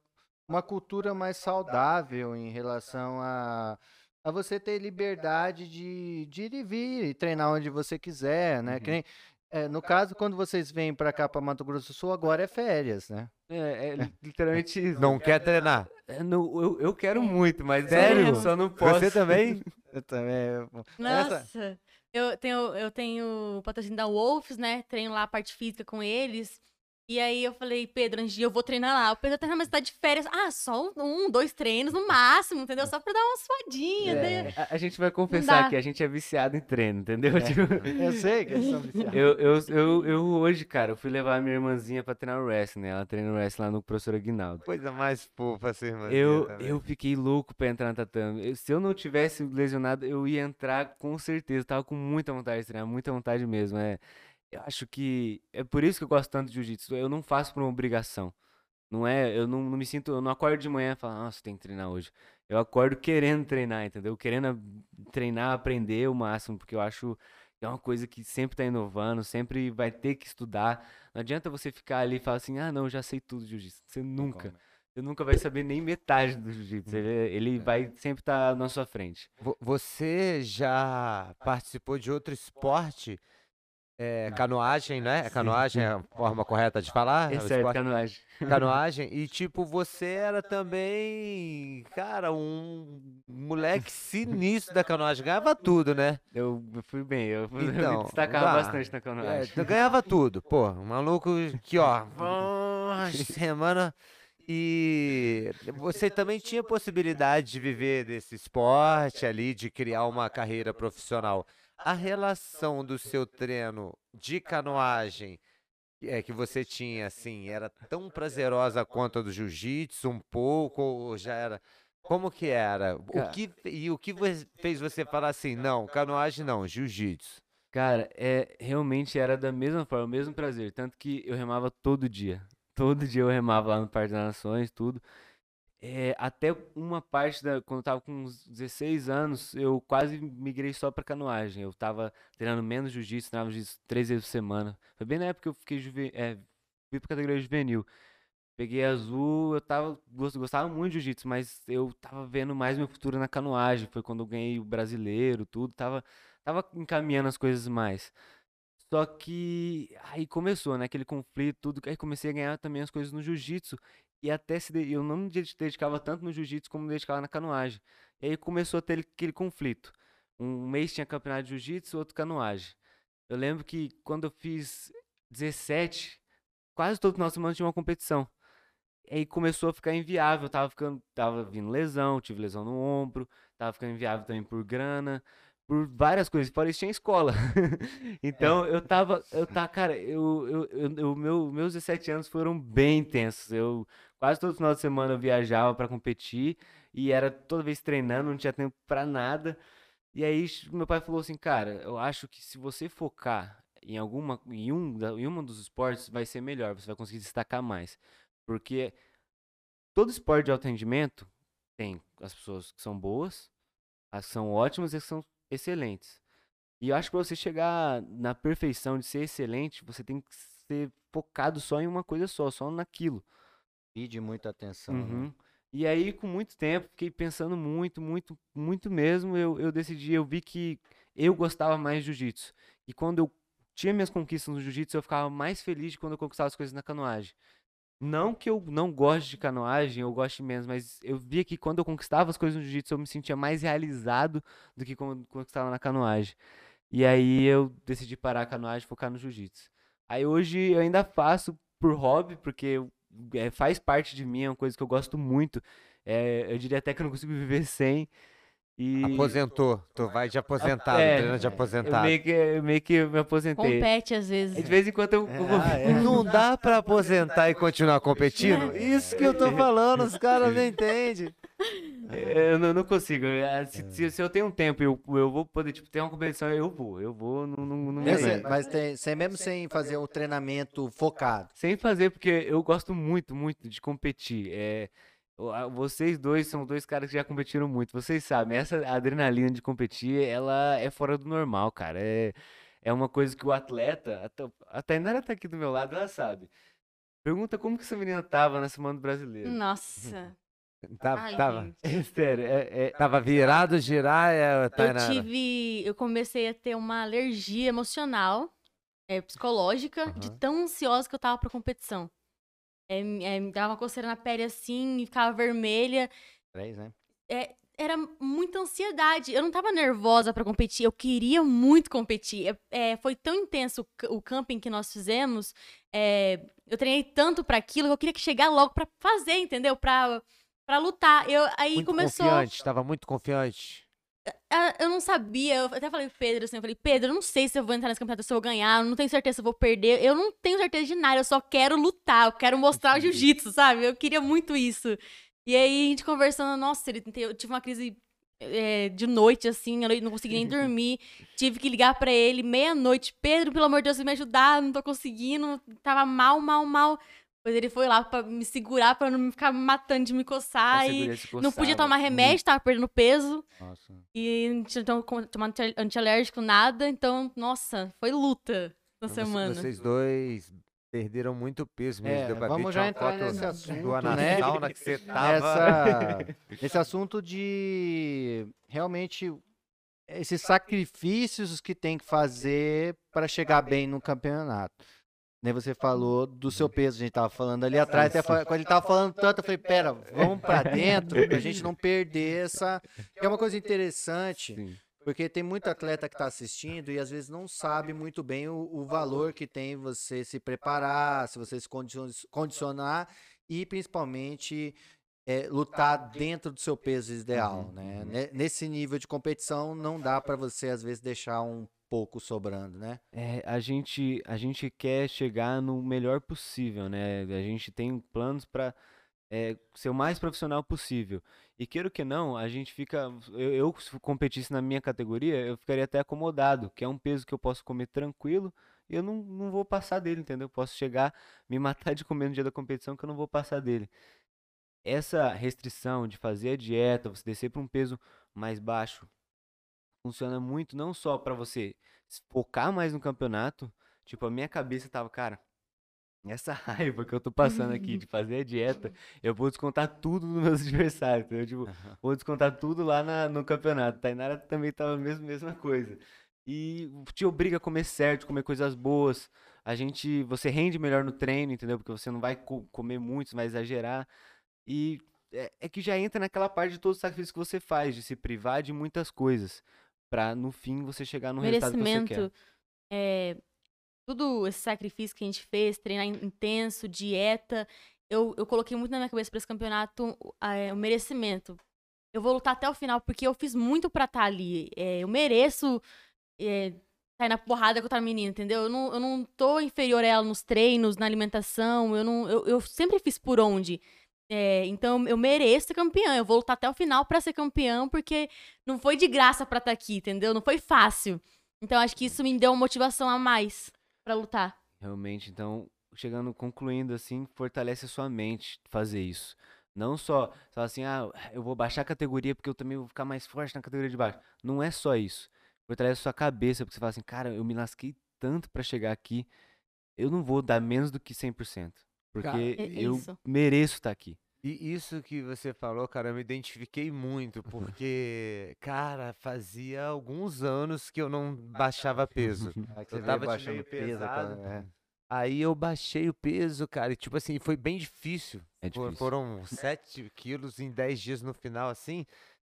uma cultura mais saudável em relação a, a você ter liberdade de, de ir e vir e treinar onde você quiser, né? Que Uhum. nem, é, no caso, quando vocês vêm para cá, para Mato Grosso do Sul, agora é férias, né? É, é literalmente isso. Não quer treinar? É, não, eu, eu quero muito, mas Sério? eu só não posso. Você também? Eu também. Nossa, eu tenho, eu tenho o patrocínio da Wolves, né? Treino lá a parte física com eles. E aí eu falei, Pedro, antes de eu vou treinar lá. O Pedro tá mas tá de férias. Ah, só um, dois treinos no máximo, entendeu? Só pra dar uma suadinha. né? A, a gente vai confessar que a gente é viciado em treino, entendeu? Tipo, Eu sei que eles são viciados. eu, eu, eu, eu hoje, cara, eu fui levar a minha irmãzinha pra treinar o wrestling, né? Ela treina o wrestling lá no professor Aguinaldo. Coisa mais fofa ser irmã. Eu, eu fiquei louco pra entrar no tatame. Eu- se eu não tivesse lesionado, eu ia entrar com certeza. Tava com muita vontade de treinar, muita vontade mesmo. É, eu acho que é por isso que eu gosto tanto de jiu-jitsu. Eu não faço por uma obrigação. Não é, eu não, não me sinto, eu não acordo de manhã e falo, nossa, tem que treinar hoje. Eu acordo querendo treinar, entendeu? Querendo treinar, aprender o máximo, porque eu acho que é uma coisa que sempre tá inovando, sempre vai ter que estudar. Não adianta você ficar ali e falar assim, ah, não, eu já sei tudo de jiu-jitsu. Você nunca. você nunca vai saber nem metade do jiu-jitsu. Ele, ele vai sempre estar na sua frente. Vo- Você já participou de outro esporte? É, canoagem, né? Canoagem é a forma correta de falar? É o certo, esporte- canoagem. canoagem e tipo você era também cara um moleque sinistro da canoagem ganhava tudo né Eu fui bem, eu, eu Então, me destacava dá. bastante na é, canoagem. tu ganhava tudo pô um maluco que ó semana e você também tinha possibilidade de viver desse esporte ali de criar uma carreira profissional a relação do seu treino de canoagem é, que você tinha, assim, era tão prazerosa quanto a do jiu-jitsu, um pouco, ou já era... Como que era? O que, e o que fez você falar assim, não, canoagem não, jiu-jitsu? Cara, é, realmente era da mesma forma, o mesmo prazer. Tanto que eu remava todo dia. Todo dia eu remava lá no Parque das Nações, tudo. É, até uma parte da. Quando eu tava com uns 16 anos, eu quase migrei só pra canoagem. Eu tava treinando menos jiu-jitsu, treinava jiu-jitsu três vezes por semana. Foi bem na época que eu fiquei juve, é, fui pra categoria juvenil. Peguei azul, eu tava, gos- gostava muito de jiu-jitsu, mas eu tava vendo mais meu futuro na canoagem. Foi quando eu ganhei o brasileiro, tudo. Tava, tava encaminhando as coisas mais. Só que aí começou, né? Aquele conflito, tudo. Aí comecei a ganhar também as coisas no jiu-jitsu. E até se de- eu não me dedi- dedicava tanto no jiu-jitsu como me dedicava na canoagem. E aí começou a ter aquele conflito. Um mês tinha campeonato de jiu-jitsu, outro canoagem. Eu lembro que quando eu fiz 17, quase todo final de semana tinha uma competição. E aí começou a ficar inviável, tava ficando, tava vindo lesão, tive lesão no ombro, tava ficando inviável também por grana, por várias coisas, fora isso tinha escola. Então eu tava, eu tava, cara, eu, eu, eu, eu- meu, meus 17 anos foram bem intensos. Eu quase todo final de semana eu viajava pra competir e era toda vez treinando, não tinha tempo pra nada. E aí meu pai falou assim, cara, eu acho que se você focar em alguma, em um, em uma dos esportes, vai ser melhor, você vai conseguir destacar mais. Porque todo esporte de alto rendimento tem as pessoas que são boas, as que são ótimas e as que são excelentes. E eu acho que pra você chegar na perfeição de ser excelente, você tem que ser focado só em uma coisa só, só naquilo. Pede muita atenção. né? Uhum. E aí, com muito tempo, fiquei pensando muito, muito, muito mesmo. Eu, eu decidi, eu vi que eu gostava mais de jiu-jitsu. E quando eu tinha minhas conquistas no jiu-jitsu, eu ficava mais feliz de quando eu conquistava as coisas na canoagem. Não que eu não goste de canoagem, eu goste menos, mas eu via que quando eu conquistava as coisas no jiu-jitsu, eu me sentia mais realizado do que quando conquistava na canoagem. E aí eu decidi parar a canoagem e focar no jiu-jitsu. Aí hoje eu ainda faço por hobby, porque eu- é, faz parte de mim, é uma coisa que eu gosto muito. É, eu diria até que eu não consigo viver sem. E Aposentou, tu vai de aposentado, é, treino de é, eu aposentado. meio que, eu meio que me aposentei. Compete às vezes. De vez em quando eu, eu Ah, é. Não dá pra aposentar e continuar competindo? Isso que eu tô falando, os caras não entendem. Eu não, não consigo. eh, Se, se- se eu tenho um tempo e eu, eu vou poder, tipo, ter uma competição, eu vou. Eu vou, não, não, não me Mas, aguento. mas tem, sem, mesmo sem fazer um treinamento focado. Sem fazer, porque eu gosto muito, muito de competir. É, vocês dois são dois caras que já competiram muito. Vocês sabem, essa adrenalina de competir, ela é fora do normal, cara. É, é uma coisa que o atleta, a Ta- a Tainara tá aqui do meu lado, ela sabe. Pergunta como que essa menina tava na Semana do Brasileiro. Nossa. Tava, Ai, tava, gente. Sério, é, é- tava virado, girar, é, Eu Tainara. tive. Eu comecei a ter uma alergia emocional, é, psicológica, de Aham. tão ansiosa que eu tava pra competição. É, é, me dava uma coceira na pele assim, ficava vermelha. Três, né? Era muita ansiedade. Eu não tava nervosa pra competir, eu queria muito competir. É, é, foi tão intenso o o camping que nós fizemos. é, eu treinei tanto pra aquilo que eu queria que chegar logo pra fazer, entendeu? Pra, pra lutar. Eu, aí Muito começou. confiante, tava muito confiante. Eu não sabia, eu até falei pro Pedro assim, eu falei, Pedro, eu não sei se eu vou entrar nesse campeonato, se eu vou ganhar, eu não tenho certeza se eu vou perder, eu não tenho certeza de nada, eu só quero lutar, eu quero mostrar o jiu-jitsu, sabe? Eu queria muito isso. E aí a gente conversando, nossa, ele, eu tive uma crise é, de noite, assim, eu não consegui nem dormir, tive que ligar pra ele meia-noite, Pedro, pelo amor de Deus, me ajudar, não tô conseguindo, tava mal, mal, mal. Depois ele foi lá pra me segurar, pra não me ficar matando de me coçar a e não podia tomar remédio, tava perdendo peso. Nossa. E não tinha então, anti- antialérgico, nada. Então, nossa, foi luta na Então, semana. Vocês dois perderam muito peso mesmo. É, deu pra ver, vamos tinha já entrar foto nesse assunto, na né? sauna que você tava. Essa, esse assunto de realmente esses sacrifícios que tem que fazer para chegar bem no campeonato. Nem você falou do seu peso, a gente tava falando ali atrás, até quando ele tava falando tanto, eu falei, pera, vamos para dentro, pra gente não perder essa. que É uma coisa interessante, Sim. porque tem muito atleta que está assistindo e às vezes não sabe muito bem o, o valor que tem você se preparar, se você se condicion- condicionar e principalmente é, lutar dentro do seu peso ideal, né? Ne- Nesse nível de competição não dá para você às vezes deixar um pouco sobrando, né? É, a gente, a gente quer chegar no melhor possível, né? A gente tem planos para ser o mais profissional possível. E queiro que não, a gente fica. Eu, eu, se competisse na minha categoria, eu ficaria até acomodado, que é um peso que eu posso comer tranquilo e eu não, não vou passar dele, entendeu? Eu posso chegar, me matar de comer no dia da competição que eu não vou passar dele. Essa restrição de fazer a dieta, você descer para um peso mais baixo, funciona muito não só para você focar mais no campeonato, tipo, a minha cabeça tava, cara, essa raiva que eu tô passando aqui de fazer a dieta, eu vou descontar tudo nos meus adversários, entendeu? Tipo, vou descontar tudo lá na- no campeonato. Tainara também tava a mesma, mesma coisa. E te obriga a comer certo, comer coisas boas. A gente, você rende melhor no treino, entendeu? Porque você não vai co- comer muito, você vai exagerar. E é, é que já entra naquela parte de todo o sacrifício que você faz, de se privar de muitas coisas, pra no fim você chegar no resultado que você quer. é, tudo esse sacrifício que a gente fez, treinar in- intenso, dieta, eu, eu coloquei muito na minha cabeça para esse campeonato é, o merecimento. Eu vou lutar até o final, porque eu fiz muito pra estar ali. É, eu mereço é, sair na porrada com outra menina, entendeu? Eu não, eu não tô inferior a ela nos treinos, na alimentação, eu, não, eu, eu sempre fiz por onde. É, então eu mereço ser campeã. Eu vou lutar até o final pra ser campeão, porque não foi de graça pra estar aqui, entendeu? Não foi fácil. Então acho que isso me deu uma motivação a mais pra lutar. Realmente, então, chegando, concluindo assim, fortalece a sua mente fazer isso. Não só, só assim, ah, eu vou baixar a categoria porque eu também vou ficar mais forte na categoria de baixo. Não é só isso. Fortalece a sua cabeça, porque você fala assim, cara, eu me lasquei tanto pra chegar aqui, eu não vou dar menos do que 100%. Porque Cara, é eu isso. mereço estar aqui. E isso que você falou, cara, eu me identifiquei muito, porque, cara, fazia alguns anos que eu não baixava peso. Aí que Eu você tava de baixando meio peso, pesado. aquela- é. Aí eu baixei o peso, cara, e tipo assim, foi bem difícil. É difícil. Foram 7 quilos em 10 dias no final, assim,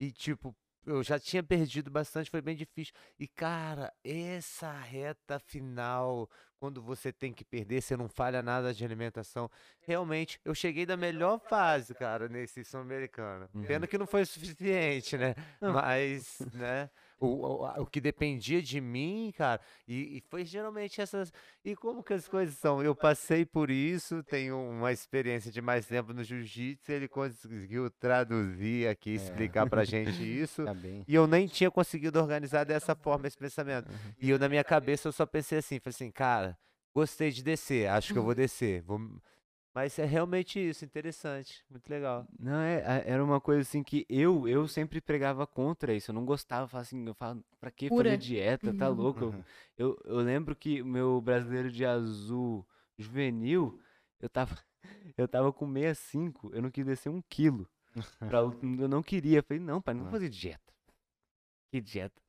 e tipo, eu já tinha perdido bastante, foi bem difícil. E, cara, essa reta final, quando você tem que perder, você não falha nada de alimentação. Realmente, eu cheguei da melhor fase, cara, nesse Sul-Americano. Pena Uhum. que não foi o suficiente, né? Mas, né? O, o, que dependia de mim, cara, e, e foi geralmente essas. E como que as coisas são? Eu passei por isso, tenho uma experiência de mais tempo no jiu-jitsu, ele conseguiu traduzir aqui, explicar pra gente isso. Tá. E eu nem tinha conseguido organizar dessa forma esse pensamento. E eu, na minha cabeça, eu só pensei assim, falei assim, cara, gostei de descer, acho que eu vou descer. vou... Mas é realmente isso, interessante, muito legal. Não, é, a- era uma coisa assim que eu, eu sempre pregava contra isso. Eu não gostava, eu falava assim, eu falo, pra que Pura. fazer dieta? Tá louco? Eu- Eu, eu lembro que o meu brasileiro de azul juvenil, eu tava, eu tava com 65, eu não quis descer um quilo. Pra, eu não queria. Eu falei, não, pai, não vou fazer dieta. Que dieta?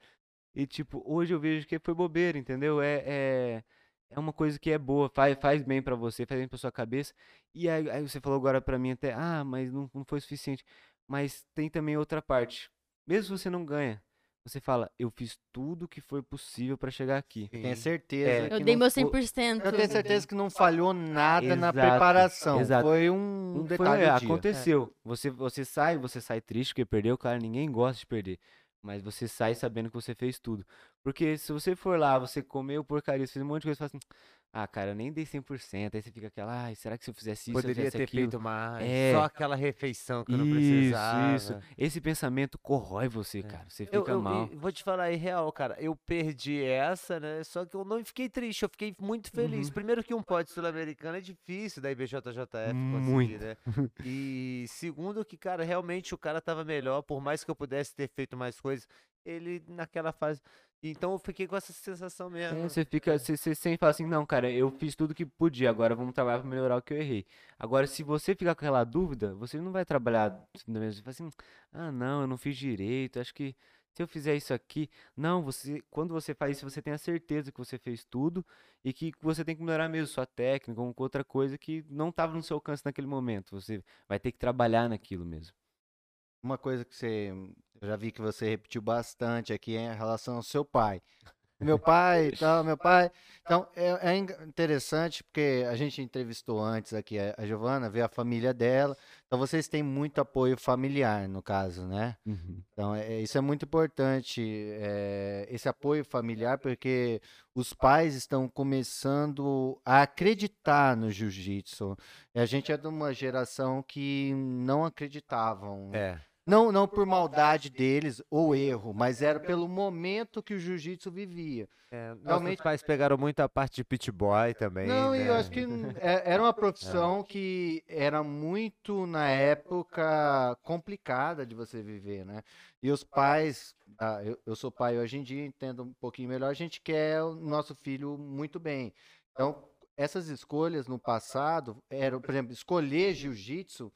E tipo, hoje eu vejo que foi bobeira, entendeu? É, é, é uma coisa que é boa, faz, faz bem pra você, faz bem pra sua cabeça. E aí, aí você falou agora pra mim até, ah, mas não, não foi suficiente. Mas tem também outra parte. Mesmo se você não ganha, você fala, eu fiz tudo que foi possível pra chegar aqui. Tenho Sim. certeza. É. que Eu dei não meu fo- 100%. Eu tenho certeza que não falhou nada na Exato, preparação. exato. Foi um, foi- detalhe é, do dia. aconteceu. Você, você sai, você sai triste porque perdeu, claro, ninguém gosta de perder. Mas você sai sabendo que você fez tudo. Porque se você for lá, você comeu porcaria, você fez um monte de coisa, você fala assim, ah, cara, eu nem dei 100%. Aí você fica aquela, ai, será que se eu fizesse isso, eu Poderia fizesse ter aquilo? feito mais, É. só aquela refeição que eu não Isso, precisava. isso. Esse pensamento corrói você, cara. Você fica Eu, eu- mal. e vou te falar aí real, cara. Eu perdi essa, né? Só que eu não fiquei triste, eu fiquei muito feliz. Primeiro que um pódio sul-americano é difícil da IBJJF Muito. conseguir, né? E segundo que, cara, realmente o cara tava melhor, por mais que eu pudesse ter feito mais coisas, ele naquela fase Então eu fiquei com essa sensação mesmo. É, você fica, você, você sempre fala assim, não, cara, eu fiz tudo que podia, agora vamos trabalhar pra melhorar o que eu errei. Agora, se você ficar com aquela dúvida, você não vai trabalhar da mesma, você fala assim, ah, não, eu não fiz direito, acho que se eu fizer isso aqui, não, você, quando você faz isso, você tem a certeza que você fez tudo e que você tem que melhorar mesmo sua técnica ou outra coisa que não estava no seu alcance naquele momento. Você vai ter que trabalhar naquilo mesmo. Uma coisa que você. Eu já vi que você repetiu bastante aqui em relação ao seu pai. Meu pai e tal, meu pai. Então, é, é in- interessante porque a gente entrevistou antes aqui a, a Giovana, ver a família dela. Então, vocês têm muito apoio familiar, no caso, né? Então, é, isso é muito importante, é, esse apoio familiar, porque os pais estão começando a acreditar no jiu-jitsu. A gente é de uma geração que não acreditavam. É. Não, não por maldade deles ou erro, mas era pelo momento que o jiu-jitsu vivia. É, Realmente- pais pegaram muito a parte de pit boy também. Não, e eu né? acho que é- era uma profissão que era muito, na época, complicada de você viver, né? E os pais, ah, eu, eu sou pai hoje em dia, entendo um pouquinho melhor, a gente quer o nosso filho muito bem. Então, essas escolhas no passado, eram, por exemplo, escolher jiu-jitsu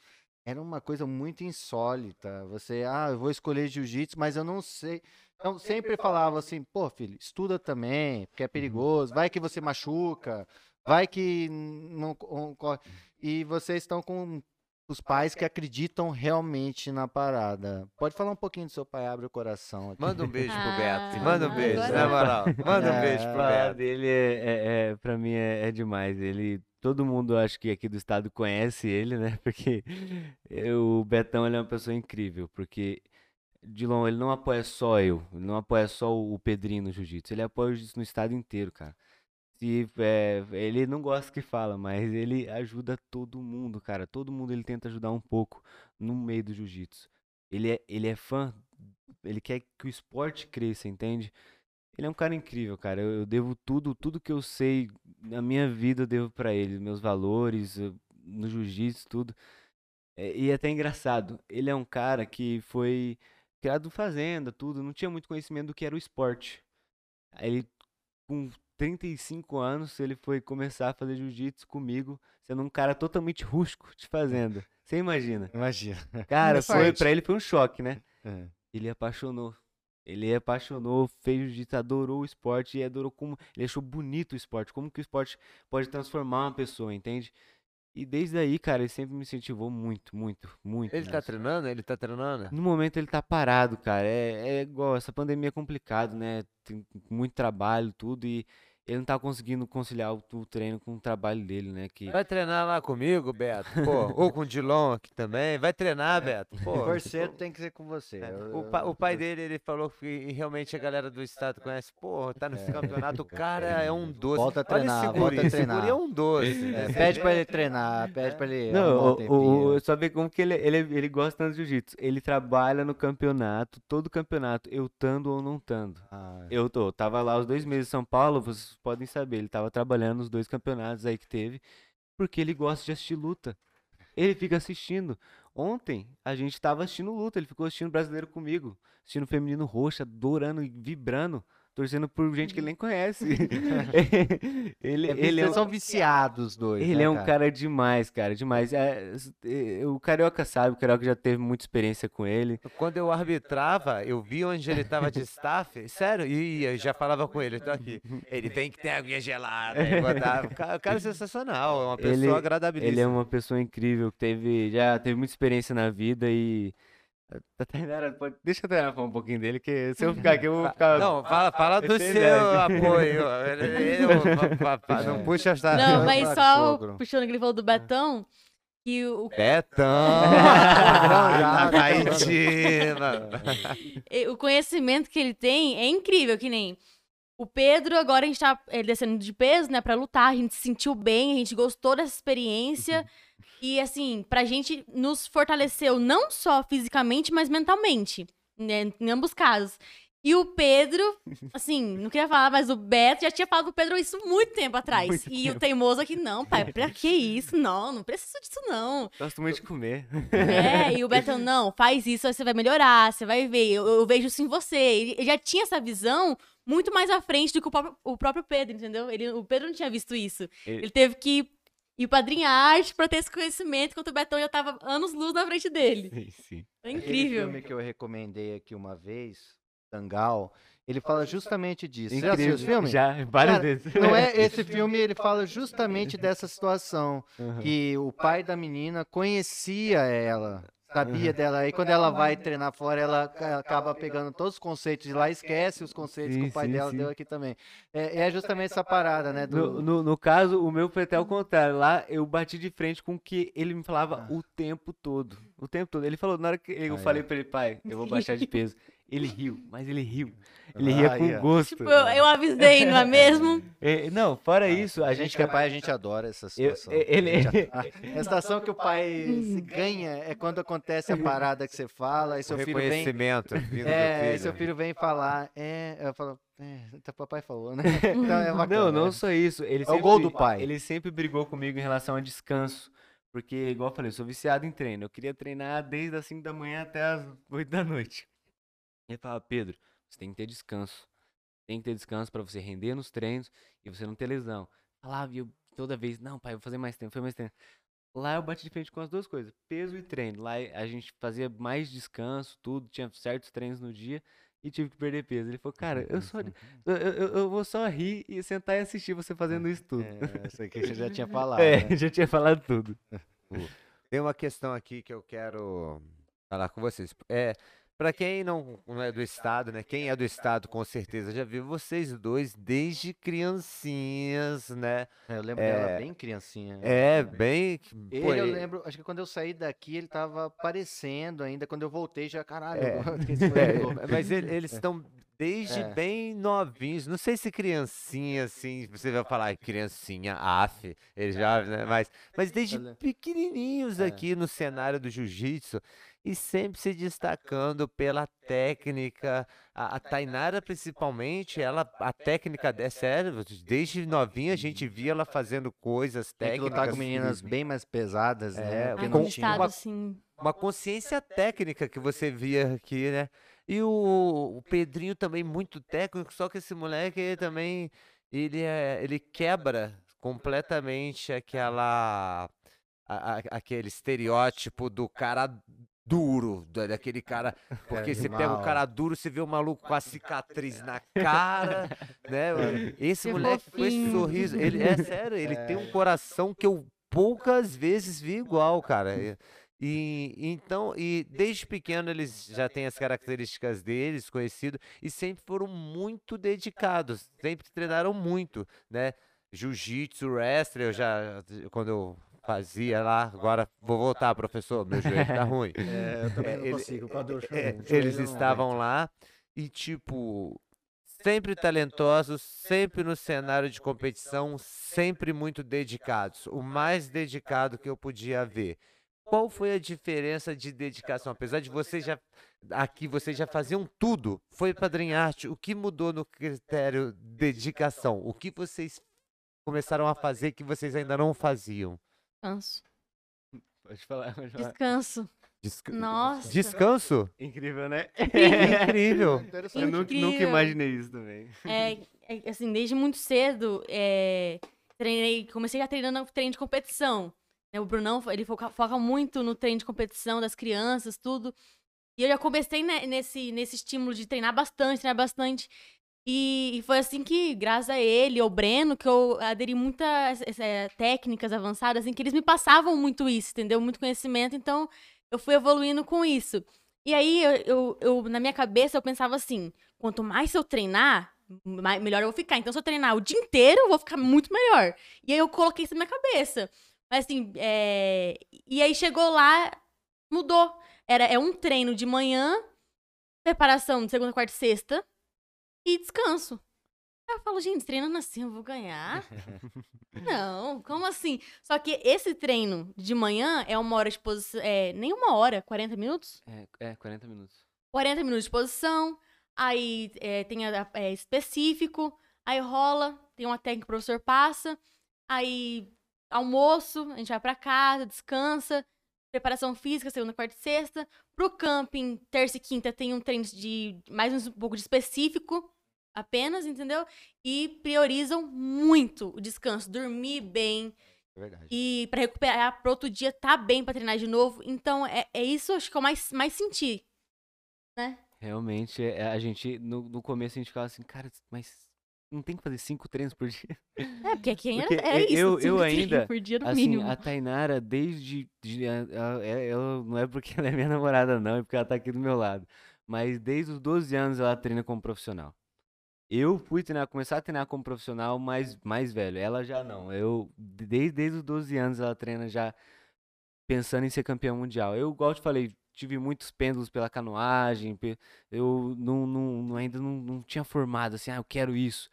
era uma coisa muito insólita. Você, ah, eu vou escolher jiu-jitsu, mas eu não sei. Então, sempre falava assim, pô, filho, estuda também, porque é perigoso, vai que você machuca, vai que não ocorre. E vocês estão com os pais que acreditam realmente na parada. Pode falar um pouquinho do seu pai, abre o coração aqui. Manda um beijo pro Ah, Beto. Manda um beijo, agora- na moral. Manda um É, beijo pro Beto. dele é, é, é, pra mim é, é demais. Ele, todo mundo acho que aqui do estado conhece ele, né? Porque eu- o Betão ele é uma pessoa incrível, porque Dilon, ele não apoia só eu, ele não apoia só o Pedrinho no jiu-jitsu, ele apoia o jiu-jitsu no estado inteiro, cara. Se, é, ele não gosta que fala, mas ele ajuda todo mundo, cara. Todo mundo ele tenta ajudar um pouco no meio do jiu-jitsu. Ele é, ele é fã, ele quer que o esporte cresça, entende? Ele é um cara incrível, cara. Eu, eu devo tudo, tudo que eu sei na minha vida eu devo pra ele, meus valores, no jiu-jitsu, tudo. É, e é até engraçado. Ele é um cara que foi criado fazenda, tudo, não tinha muito conhecimento do que era o esporte. Aí ele, com 35 anos, ele foi começar a fazer jiu-jitsu comigo, sendo um cara totalmente rústico de fazenda. Você imagina? Imagina. Cara, foi, pra ele foi um choque, né? É. Ele apaixonou. Ele apaixonou, fez jiu-jitsu, adorou o esporte e adorou como. Ele achou bonito o esporte, como que o esporte pode transformar uma pessoa, entende? E desde aí, cara, ele sempre me incentivou muito, muito, muito. Ele tá nisso. treinando? Ele tá treinando? No momento ele tá parado, cara. É, é igual, essa pandemia é complicado, né? Tem muito trabalho, tudo, e ele não tá conseguindo conciliar o, o treino com o trabalho dele, né? Que Vai treinar lá comigo, Beto? Pô, ou com o Dilon aqui também. Vai treinar, Beto? Pô, Parceiro tem que ser com você. É, Eu- O, pa- o pai dele, ele falou que realmente a galera do estado conhece. Pô, tá nesse campeonato, o cara é um doce. Volta a Olha treinar, esse volta a treinar. é um doce. É, Você pede pra ele treinar, pede pra ele. Não, um o, o, o, só ver como que ele, ele, ele gosta tanto de jiu-jitsu. Ele trabalha no campeonato, todo campeonato, eu tando ou não tando. Ah, Eu tô, tava lá os dois meses em São Paulo, vocês podem saber, ele tava trabalhando nos dois campeonatos aí que teve, porque ele gosta de assistir luta. Ele fica assistindo. Ontem a gente tava assistindo luta, ele ficou assistindo brasileiro comigo, assistindo feminino roxo, adorando e vibrando, torcendo por gente que ele nem conhece. ele, é, ele é, vocês um- são viciados os dois. ele né, é um cara demais, cara, demais. É, s- é, o Carioca sabe, o Carioca já teve muita experiência com ele. Quando eu arbitrava, eu vi onde ele tava de staff, sério, e eu já falava com ele, eu tô aqui. Ele tem que ter aguinha gelada. O ca- o cara é sensacional, é uma pessoa Ele- agradabilíssima. Ele é uma pessoa incrível, que teve, já teve muita experiência na vida e. Tainara, pode- deixa a Tainara falar um pouquinho dele, que se eu ficar aqui, eu vou ficar. Não, fala, fala do é seu leve. apoio. Ele- ele- Não É. puxa as Não, eu mas só sogro. puxando o que ele falou do Betão, que o, Betão! Haitiana. e- o conhecimento que ele tem é incrível, que nem o Pedro, agora a gente tá eh, descendo de peso, né, pra lutar, a gente se sentiu bem, a gente gostou dessa experiência. E assim, pra gente nos fortaleceu não só fisicamente, mas mentalmente, né, em ambos casos. E o Pedro, assim, não queria falar, mas o Beto já tinha falado pro Pedro isso muito tempo atrás. Muito e tempo. o teimoso aqui, não, pai, pra que isso? Não, não preciso disso, não. Gosto muito de comer. É, e o Betão, não, faz isso, aí você vai melhorar, você vai ver, eu, eu vejo isso em você. Ele, ele já tinha essa visão muito mais à frente do que o próprio, o próprio Pedro, entendeu? Ele, o Pedro não tinha visto isso. Ele- Ele teve que ir pra Dream Art pra ter esse conhecimento, enquanto o Betão já tava anos-luz na frente dele. Sim, sim. É incrível. filme que eu recomendei aqui uma vez, Tangal, ele fala justamente disso. Você já assistiu Incrível. esse filme? Já, várias Cara, vezes. Não é esse filme, ele fala justamente dessa situação, Aham. que o pai da menina conhecia ela, sabia dela, aí quando ela vai treinar fora, ela ca- acaba pegando todos os conceitos de lá, e esquece os conceitos que Sim, o pai sim, dela sim. deu aqui também. É, é justamente essa parada, né? No, Do... no, no caso, o meu foi até o contrário. Lá eu bati de frente com o que ele me falava Ah. o tempo todo. O tempo todo. Ele falou, na hora que eu Ah, é. falei pra ele, pai, eu vou baixar de peso. Ele riu, mas ele riu. Ele ria Ah, com aí, ó. gosto. Tipo, eu, eu avisei, não é mesmo? É, não, fora isso, A a gente gente que é pai, a gente adora essa Eu- situação. ele- A a, situação que o pai se ganha é quando acontece a parada que você fala, e seu o filho vem reconhecimento vindo É, filho. seu filho vem falar, é, eu falo, é, papai falou, né? Então é bacana. Não, não só isso. Ele o sempre, gol do pai. Ele sempre brigou comigo em relação a descanso. Porque, igual eu falei, eu sou viciado em treino. Eu queria treinar desde as 5 da manhã até as 8 da noite. Ele falava, Pedro, você tem que ter descanso. Tem que ter descanso pra você render nos treinos e você não ter lesão. Falava e eu toda vez, não, pai, eu vou fazer mais vou fazer mais treino. Lá eu bati de frente com as duas coisas, peso e treino. Lá a gente fazia mais descanso, tudo, tinha certos treinos no dia e tive que perder peso. Ele falou, cara, eu só eu, eu, eu vou só rir e sentar e assistir você fazendo isso tudo. É, isso aqui você já tinha falado. É, né? já tinha falado tudo. Tem uma questão aqui que eu quero falar com vocês. É, para quem não, não é do estado, né? Quem é do estado com certeza já viu vocês dois desde criancinhas, né? Eu lembro É, dela bem criancinha. É, bem. Ele, pô, eu lembro, acho que quando eu saí daqui, ele tava aparecendo ainda. Quando eu voltei, já, caralho, É, é, mas ele- eles estão desde É. bem novinhos. Não sei se criancinha, assim, você vai falar criancinha, af, eles já, né? Mas, mas desde pequenininhos É. aqui no cenário do jiu-jitsu e sempre se destacando pela técnica. A, a Tainara, principalmente, ela, a técnica é sério, desde novinha a gente via ela fazendo coisas Tem que técnicas. lutar com meninas bem mais pesadas, É, né? com- não no tinha. estado, uma- assim. Uma consciência técnica que você via aqui, né? E o, o Pedrinho também muito técnico, só que esse moleque ele também ele é, ele quebra completamente aquela a- a- aquele estereótipo do cara duro, da- daquele cara, porque de você pega o cara duro, você vê o maluco com a cicatriz na cara, né? mano? Esse Que moleque com esse fofinho. sorriso, ele é sério, ele tem um coração que eu poucas vezes vi igual, cara. E- então, e desde pequeno eles já têm as características deles, conhecido, e sempre foram muito dedicados, sempre treinaram muito, né? Jiu-jitsu, wrestling, eu já, quando eu fazia lá, agora vou voltar, professor, meu joelho tá ruim. É, eu também É, não ele- consigo. causa do É, eles estavam lá e, tipo, sempre talentosos, sempre no cenário de competição, sempre muito dedicados. O mais dedicado que eu podia ver. Qual foi a diferença de dedicação? Apesar de vocês já. Aqui vocês já faziam tudo. Foi para Dream Art. O que mudou no critério dedicação? O que vocês começaram a fazer que vocês ainda não faziam? Descanso. Pode falar, pode falar. Descanso. Desca- Nossa. Descanso? Incrível, né? Incrível. Eu nunca, nunca imaginei isso também. É, é, assim, desde muito cedo, é, treinei, comecei já treinando treino de competição. Né? O Brunão, ele foca, foca muito no treino de competição das crianças, tudo. E eu já comecei ne- nesse, nesse estímulo de treinar bastante, treinar bastante. E, e foi assim que, graças a ele, ao Breno, que eu aderi muitas eh, técnicas avançadas, assim, que eles me passavam muito isso, entendeu? Muito conhecimento, então eu fui evoluindo com isso. E aí, eu, eu- eu- na minha cabeça, eu pensava assim, quanto mais eu treinar, melhor eu vou ficar. Então, se eu treinar o dia inteiro, eu vou ficar muito melhor. E aí, eu coloquei isso na minha cabeça. Mas, assim, é... e aí chegou lá, mudou. Era, é um treino de manhã, preparação de segunda, quarta e sexta, e descanso. Aí eu falo, gente, treinando assim eu vou ganhar? Não, como assim? Só que esse treino de manhã é uma hora de posição. É, nem uma hora, 40 minutos? É, é 40 minutos. 40 minutos de posição. Aí é, tem a, é, específico, aí rola, tem uma técnica que o professor passa, aí almoço, a gente vai pra casa, descansa, preparação física, segunda, quarta e sexta. Pro camping, terça e quinta, tem um treino de mais um pouco de específico apenas, entendeu? E priorizam muito o descanso, dormir bem. É verdade. E pra recuperar pro outro dia tá bem pra treinar de novo. Então, é, é isso acho que eu mais, mais senti. Né? Realmente, é, a gente, no, no começo a gente ficava assim, cara, mas não tem que fazer cinco treinos por dia? É, porque quem Porque eu- isso. eu- eu ainda, Por dia no Assim, mínimo. a Tainara, desde. de- a- a- é- ela, não é porque ela é minha namorada, não, é porque ela tá aqui do meu lado. Mas desde os 12 anos ela treina como profissional. Eu fui treinar, começar a treinar como profissional mais, mais velho. Ela já não. Eu, desde, desde os 12 anos ela treina já pensando em ser campeão mundial. Eu, igual eu te falei, tive muitos pêndulos pela canoagem. Eu não, não- não- ainda não, não tinha formado assim, ah, eu quero isso.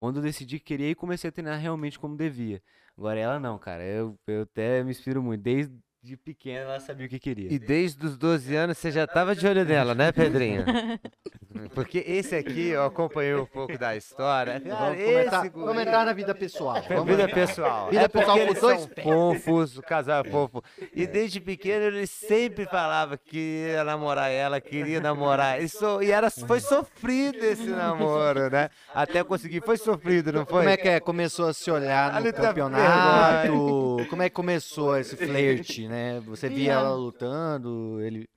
Quando eu decidi que queria e comecei a treinar realmente como devia. Agora ela não, cara. Eu, eu até me inspiro muito. Desde pequena ela sabia o que queria. E desde os 12 anos você já tava de olho nela, né, Pedrinho? Porque esse aqui, eu acompanhei um pouco da história. Cara, Vamos comentar, na vida pessoal. É Vamos vida pessoal. Vida é pessoal com dois pés. fofos, o casal é fofo. E desde pequeno ele sempre falava que ia namorar ela, queria namorar. E, so- e era, foi sofrido esse namoro, né? Até conseguir. Foi sofrido, não foi? Como é que é? Começou a se olhar no Ali tá campeonato? Como é que começou esse flerte, né? Você via ela lutando, ele...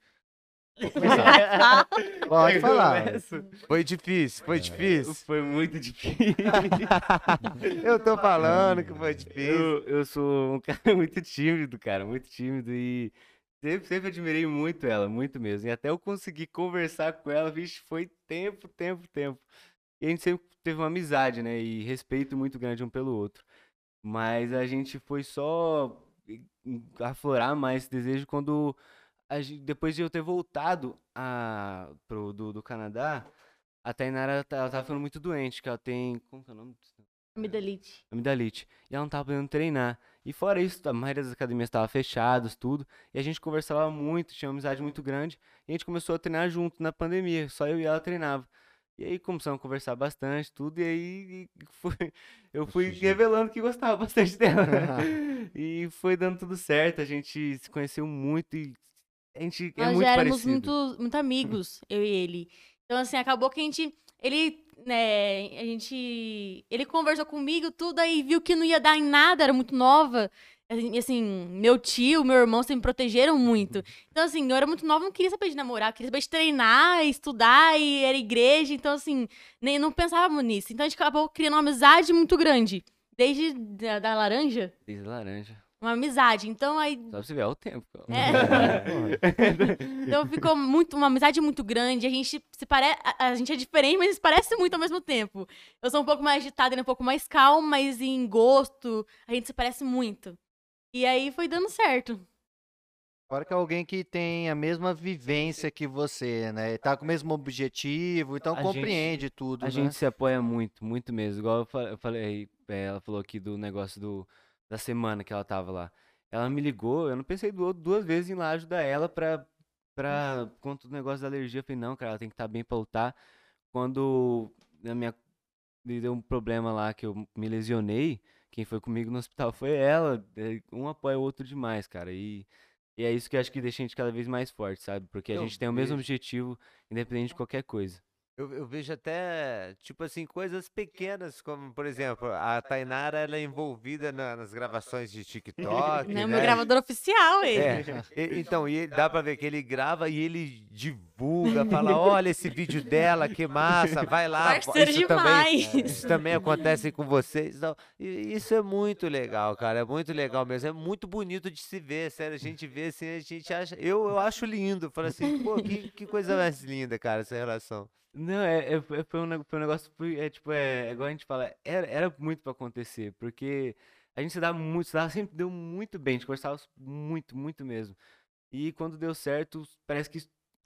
Pode falar. Foi difícil, foi difícil. Foi muito difícil. Eu tô falando que foi difícil. Eu, eu sou um cara muito tímido, cara, muito tímido e sempre, sempre admirei muito ela, muito mesmo. E até eu conseguir conversar com ela, vixe, foi tempo, tempo, tempo. E a gente sempre teve uma amizade, né? E respeito muito grande um pelo outro. Mas a gente foi só aflorar mais esse desejo quando, a gen- depois de eu ter voltado a, pro, do, do Canadá, a Tainara tá- ela tava ficando muito doente, que ela tem. Como que é o nome? Amidalite. amidalite. E ela não tava podendo treinar. E fora isso, a maioria das academias estava fechadas, tudo. E a gente conversava muito, tinha uma amizade muito grande. E a gente começou a treinar junto na pandemia. Só eu e ela treinava. E aí começamos a conversar bastante, tudo. E aí foi, eu fui revelando que gostava bastante dela. né? e foi dando tudo certo. A gente se conheceu muito e a gente é Nós muito já éramos parecido. muito, muito amigos, eu e ele. Então, assim, acabou que a gente. Ele, né, a gente. Ele conversou comigo, tudo, aí viu que não ia dar em nada, era muito nova. Assim, assim, meu tio, meu irmão sempre me protegeram muito. Então, assim, eu era muito nova, não queria saber de namorar, queria saber de treinar, estudar, e era igreja. Então, assim, nem não pensávamos nisso. Então, a gente acabou criando uma amizade muito grande. Desde da, da laranja, Desde laranja. uma amizade. Então, aí Só pra você ver, o tempo. é. então ficou muito, uma amizade muito grande. A gente se parece. A, a gente é diferente, mas se parece muito ao mesmo tempo. Eu sou um pouco mais agitada, ele é um pouco mais calmo, mas em gosto, a gente se parece muito. E aí foi dando certo. Fora que é alguém que tem a mesma vivência que você, né? Tá com o mesmo objetivo, então A compreende tudo, A né? gente se apoia muito, muito mesmo. Igual eu fa- eu falei, é, ela falou aqui do negócio do, da semana que ela tava lá. Ela me ligou, eu não pensei du- duas vezes em ir lá ajudar ela pra, pra conta do negócio da alergia. Eu falei, não, cara, ela tem que estar bem pra lutar. Quando na minha, me deu um problema lá que eu me lesionei, quem foi comigo no hospital foi ela. é, Um apoia o outro demais, cara. E, e é isso que eu acho que deixa a gente cada vez mais forte, sabe? Porque a Eu gente tem o mesmo objetivo, independente de qualquer coisa. Eu, eu vejo até, tipo assim, coisas pequenas, como, por exemplo, a Tainara, ela é envolvida na- nas gravações de TikTok, Né? O né? meu gravador oficial, ele. É, e- então, e dá pra ver que ele grava e ele divulga, fala, olha esse vídeo dela, que massa, vai lá. Parceiro isso também, isso também acontece com vocês. Então, e isso é muito legal, cara, é muito legal mesmo, é muito bonito de se ver, sério, a gente vê assim, a gente acha, eu, eu acho lindo, falo assim, pô, que, que coisa mais linda, cara, essa relação. Não, é, é- é- foi, um, foi um negócio, é tipo, é, é igual a gente fala, era, era muito pra acontecer, porque a gente se dá muito, se sempre deu muito bem, a gente conversava muito, muito mesmo. E quando deu certo, parece que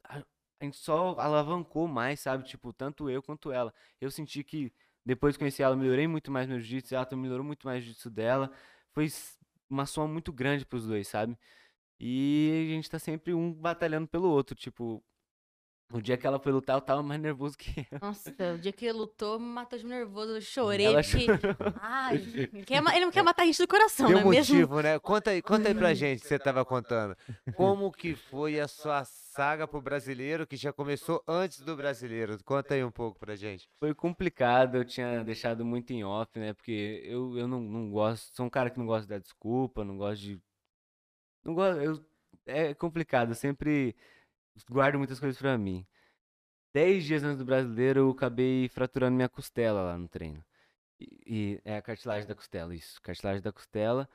a, a gente só alavancou mais, sabe? Tipo, tanto eu quanto ela. Eu senti que depois que conheci ela, melhorei muito mais meu jiu-jitsu, ela melhorou muito mais o jiu-jitsu dela. Foi uma soma muito grande pros dois, sabe? E a gente tá sempre um batalhando pelo outro, tipo, O dia que ela foi lutar, eu tava mais nervoso que ela. Nossa, o dia que ele lutou, me matou de nervoso. Eu chorei. Ela porque... Ai, ele, quer ma- ele não quer matar a gente do coração, Tem não um é mesmo? motivo, né? Conta aí, conta aí pra gente, você tava contando. Como que foi a sua saga pro brasileiro, que já começou antes do brasileiro? Conta aí um pouco pra gente. Foi complicado, eu tinha deixado muito em off, né? Porque eu, eu não, não gosto, sou um cara que não gosta de dar desculpa, não gosto de. Não gosto, eu, é complicado, eu sempre guardo muitas coisas pra mim. Dez dias antes do brasileiro, eu acabei fraturando minha costela lá no treino. E, e- é a cartilagem da costela, isso, cartilagem da costela.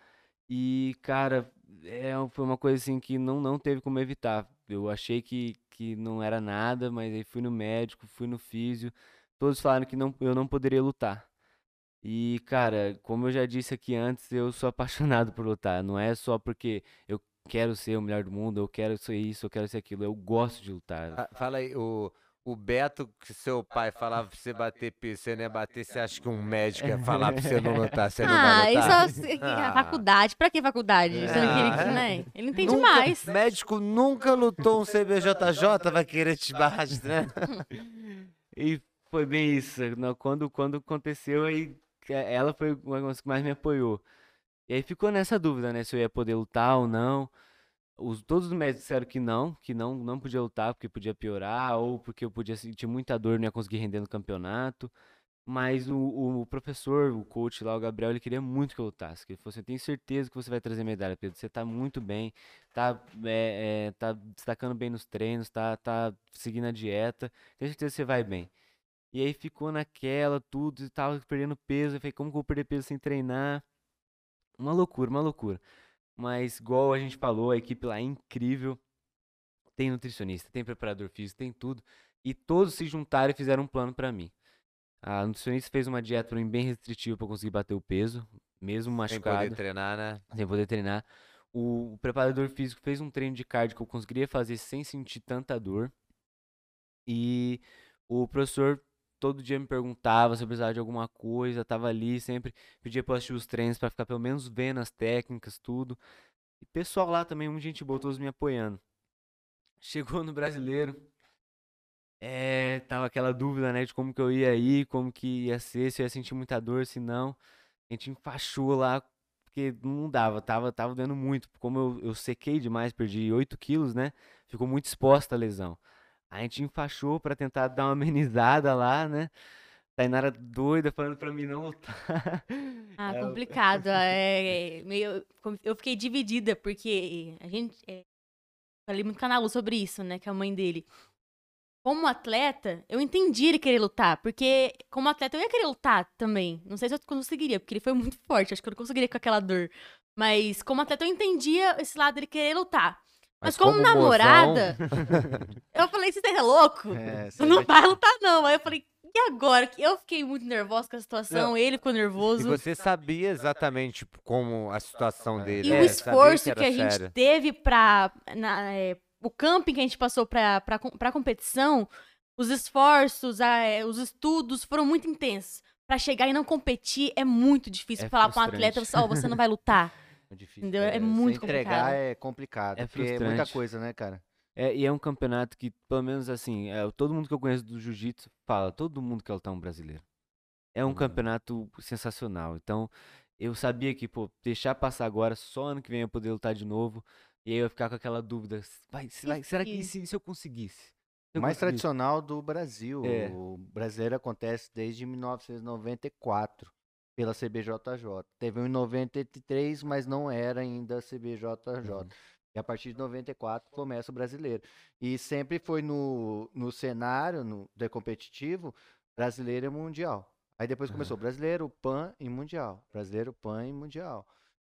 E, cara, é, foi uma coisa assim que não, não teve como evitar. Eu achei que, que não era nada, mas aí fui no médico, fui no físio. Todos falaram que não, eu não poderia lutar. E, cara, como eu já disse aqui antes, eu sou apaixonado por lutar. Não é só porque eu quero ser o melhor do mundo, eu quero ser isso, eu quero ser aquilo. Eu gosto de lutar. Ah, Fala aí, o, o Beto, que seu pai falava pra você bater você não ia bater, você acha que um médico ia falar pra você não lutar, você não Ah, vai isso lutar? é Ah. faculdade. Pra que faculdade? Sendo que ele, Ah, né? ele entende Nunca- mais. Médico nunca lutou um CBJJ, vai querer te barrar de treino. E foi bem isso. não, Quando, quando aconteceu, aí ela foi uma das que mais me apoiou. E aí ficou nessa dúvida, né? Se eu ia poder lutar ou não. Os, todos os médicos disseram que não, que não, não podia lutar porque podia piorar, ou porque eu podia sentir muita dor e não ia conseguir render no campeonato. Mas o, o professor, o coach lá, o Gabriel, ele queria muito que eu lutasse. Que ele falou assim, eu tenho certeza que você vai trazer medalha, Pedro. Você tá muito bem, tá, é, é, tá destacando bem nos treinos, tá, tá seguindo a dieta. Tenho certeza que você vai bem. E aí ficou naquela, tudo, e tava perdendo peso. Eu falei, como que eu vou perder peso sem treinar? Uma loucura, uma loucura. Mas, igual a gente falou, a equipe lá é incrível. Tem nutricionista, tem preparador físico, tem tudo. E todos se juntaram e fizeram um plano pra mim. A nutricionista fez uma dieta pra mim bem restritiva pra eu conseguir bater o peso, mesmo Sem machucado poder treinar, né? sem poder treinar. O, o preparador físico fez um treino de cardio que eu conseguiria fazer sem sentir tanta dor. E o professor todo dia me perguntava se eu precisava de alguma coisa, tava ali, sempre pedia pra eu assistir os treinos pra ficar pelo menos vendo as técnicas, tudo. E pessoal lá também, muita gente boa, todos me apoiando. Chegou no brasileiro, é, tava aquela dúvida, né, de como que eu ia ir, como que ia ser, se eu ia sentir muita dor, se não. A gente enfaixou lá, porque não dava, tava, tava doendo muito. Como eu, eu sequei demais, perdi 8 quilos, né? Ficou muito exposta a lesão. A gente enfaixou pra tentar dar uma amenizada lá, né? Tainara doida falando pra mim não lutar. Ah, complicado. É, meio, eu fiquei dividida, porque a gente. É, falei muito com a sobre isso, né? Que é a mãe dele. Como atleta, eu entendi ele querer lutar, porque como atleta eu ia querer lutar também. Não sei se eu conseguiria, porque ele foi muito forte, acho que eu não conseguiria com aquela dor. Mas como atleta eu entendia esse lado dele querer lutar. Mas, como, mozão- namorada, eu falei, você tá louco? É, Você não vai lutar, não. Aí eu falei, e agora? Eu fiquei muito nervosa com a situação, ele ficou E nervoso. você sabia exatamente tipo, como a situação dele. E né? o esforço que, era a gente sério. teve pra. na- é, o camping que a gente passou pra, pra, pra competição, os esforços, a- é, os estudos foram muito intensos. Pra chegar e não competir é muito difícil É falar pra um atleta, "Ó, você não vai lutar. É difícil. Entendeu? É muito se entregar complicado. é complicado. É porque é muita frustrante. coisa, né, cara? É, e é um campeonato que, pelo menos assim, é, todo mundo que eu conheço do jiu-jitsu fala, todo mundo quer lutar um brasileiro. É um Uhum. campeonato sensacional. Então, eu sabia que, pô, deixar passar agora, só ano que vem eu poder lutar de novo. E aí eu ia ficar com aquela dúvida, vai, se vai- será que se, se eu conseguisse? Eu mais tradicional do Brasil. É. O brasileiro acontece desde 1994, pela CBJJ. Teve um em 93, mas não era ainda CBJJ. Uhum. E a partir de 94 começa o brasileiro. E sempre foi no, no cenário no, de competitivo, brasileiro e mundial. Aí depois começou brasileiro, PAN e mundial. Brasileiro, PAN e mundial.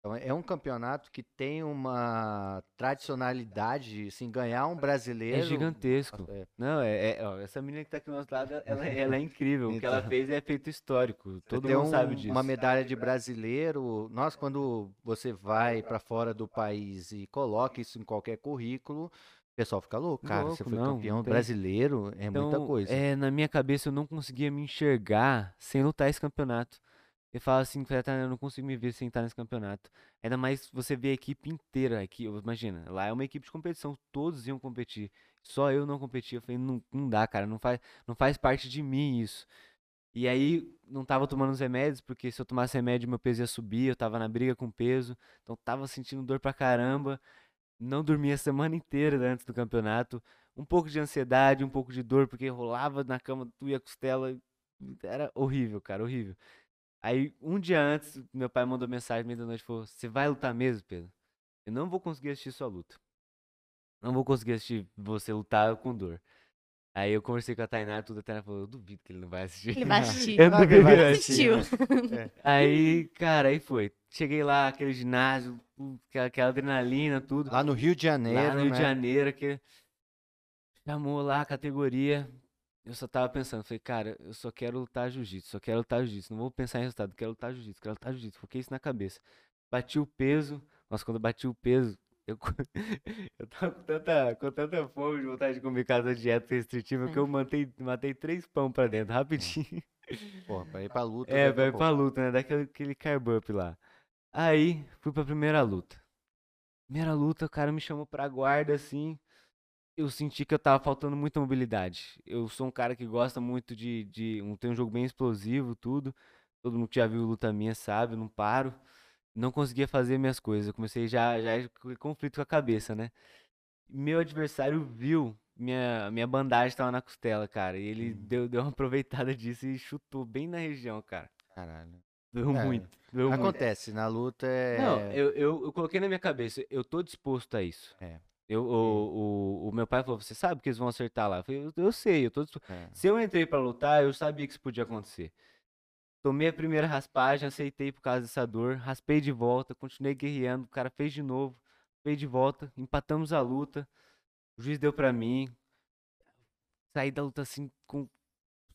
Então é um campeonato que tem uma tradicionalidade, assim, ganhar um brasileiro. É gigantesco. É. Não, é, é- ó, essa menina que tá aqui do nosso lado, ela, ela é incrível. O que ela Então. fez é feito histórico. Todo mundo um- sabe disso. uma medalha de brasileiro. Nossa, quando você vai para fora do país e coloca isso em qualquer currículo, o pessoal fica louco. Cara, você Louco, foi não, campeão não brasileiro, é muita Então, coisa. É, na minha cabeça eu não conseguia me enxergar sem lutar esse campeonato. Ele fala assim, Tainá, eu não consigo me ver sem estar nesse campeonato. Ainda mais você vê a equipe inteira aqui, imagina, lá é uma equipe de competição, todos iam competir. Só eu não competia. Eu falei, não, não dá, cara, não faz, não faz parte de mim isso. E aí não tava tomando os remédios, porque se eu tomasse remédio meu peso ia subir, eu tava na briga com peso, então tava sentindo dor pra caramba. Não dormia a semana inteira antes do campeonato. Um pouco de ansiedade, um pouco de dor, porque rolava na cama, tu e a costela. Era horrível, cara, horrível. Aí, um dia antes, meu pai mandou mensagem meia da noite falou: Você vai lutar mesmo, Pedro? Eu não vou conseguir assistir sua luta. Não vou conseguir assistir você lutar com dor. Aí eu conversei com a Tainá e tudo, a Tainá falou, eu duvido que ele não vai assistir. Ele vai assistir. Eu duvido que ele vai assistir. É. Aí, cara, aí foi. Cheguei lá, aquele ginásio, aquela adrenalina, tudo. Lá no Rio de Janeiro, Lá no Rio né? de Janeiro, que chamou lá a categoria. Eu só tava pensando, falei, cara, eu só quero lutar jiu-jitsu, só quero lutar jiu-jitsu, não vou pensar em resultado, quero lutar jiu-jitsu, quero lutar jiu-jitsu, foquei isso na cabeça. Bati o peso, nossa, quando eu bati o peso, eu, eu tava com tanta, com tanta fome de vontade de comer casa dieta restritiva que eu matei, matei três pão pra dentro, rapidinho. Pô, pra ir pra luta. É, daqui a vai pra luta, né? Daquele aquele carb up lá. Aí, fui pra primeira luta. Primeira luta, o cara me chamou pra guarda, assim. Eu senti que eu tava faltando muita mobilidade. Eu sou um cara que gosta muito de, de um, tem um jogo bem explosivo, tudo. Todo mundo que já viu luta minha sabe, eu não paro. Não conseguia fazer minhas coisas. Eu comecei já, já com conflito com a cabeça, né? Meu adversário viu minha, minha bandagem tava na costela, cara. E ele deu, deu uma aproveitada disso e chutou bem na região, cara. Caralho. Doeu É, muito. Doeu muito. Acontece, na luta é. Não, eu, eu, eu coloquei na minha cabeça, eu tô disposto a isso. É. Eu, o, o, o meu pai falou, você sabe que eles vão acertar lá? Eu falei, eu, eu sei, eu tô é. Se eu entrei pra lutar, eu sabia que isso podia acontecer. Tomei a primeira raspagem, aceitei por causa dessa dor, raspei de volta, continuei guerreando, o cara fez de novo, fez de volta, empatamos a luta, o juiz deu pra mim, saí da luta assim com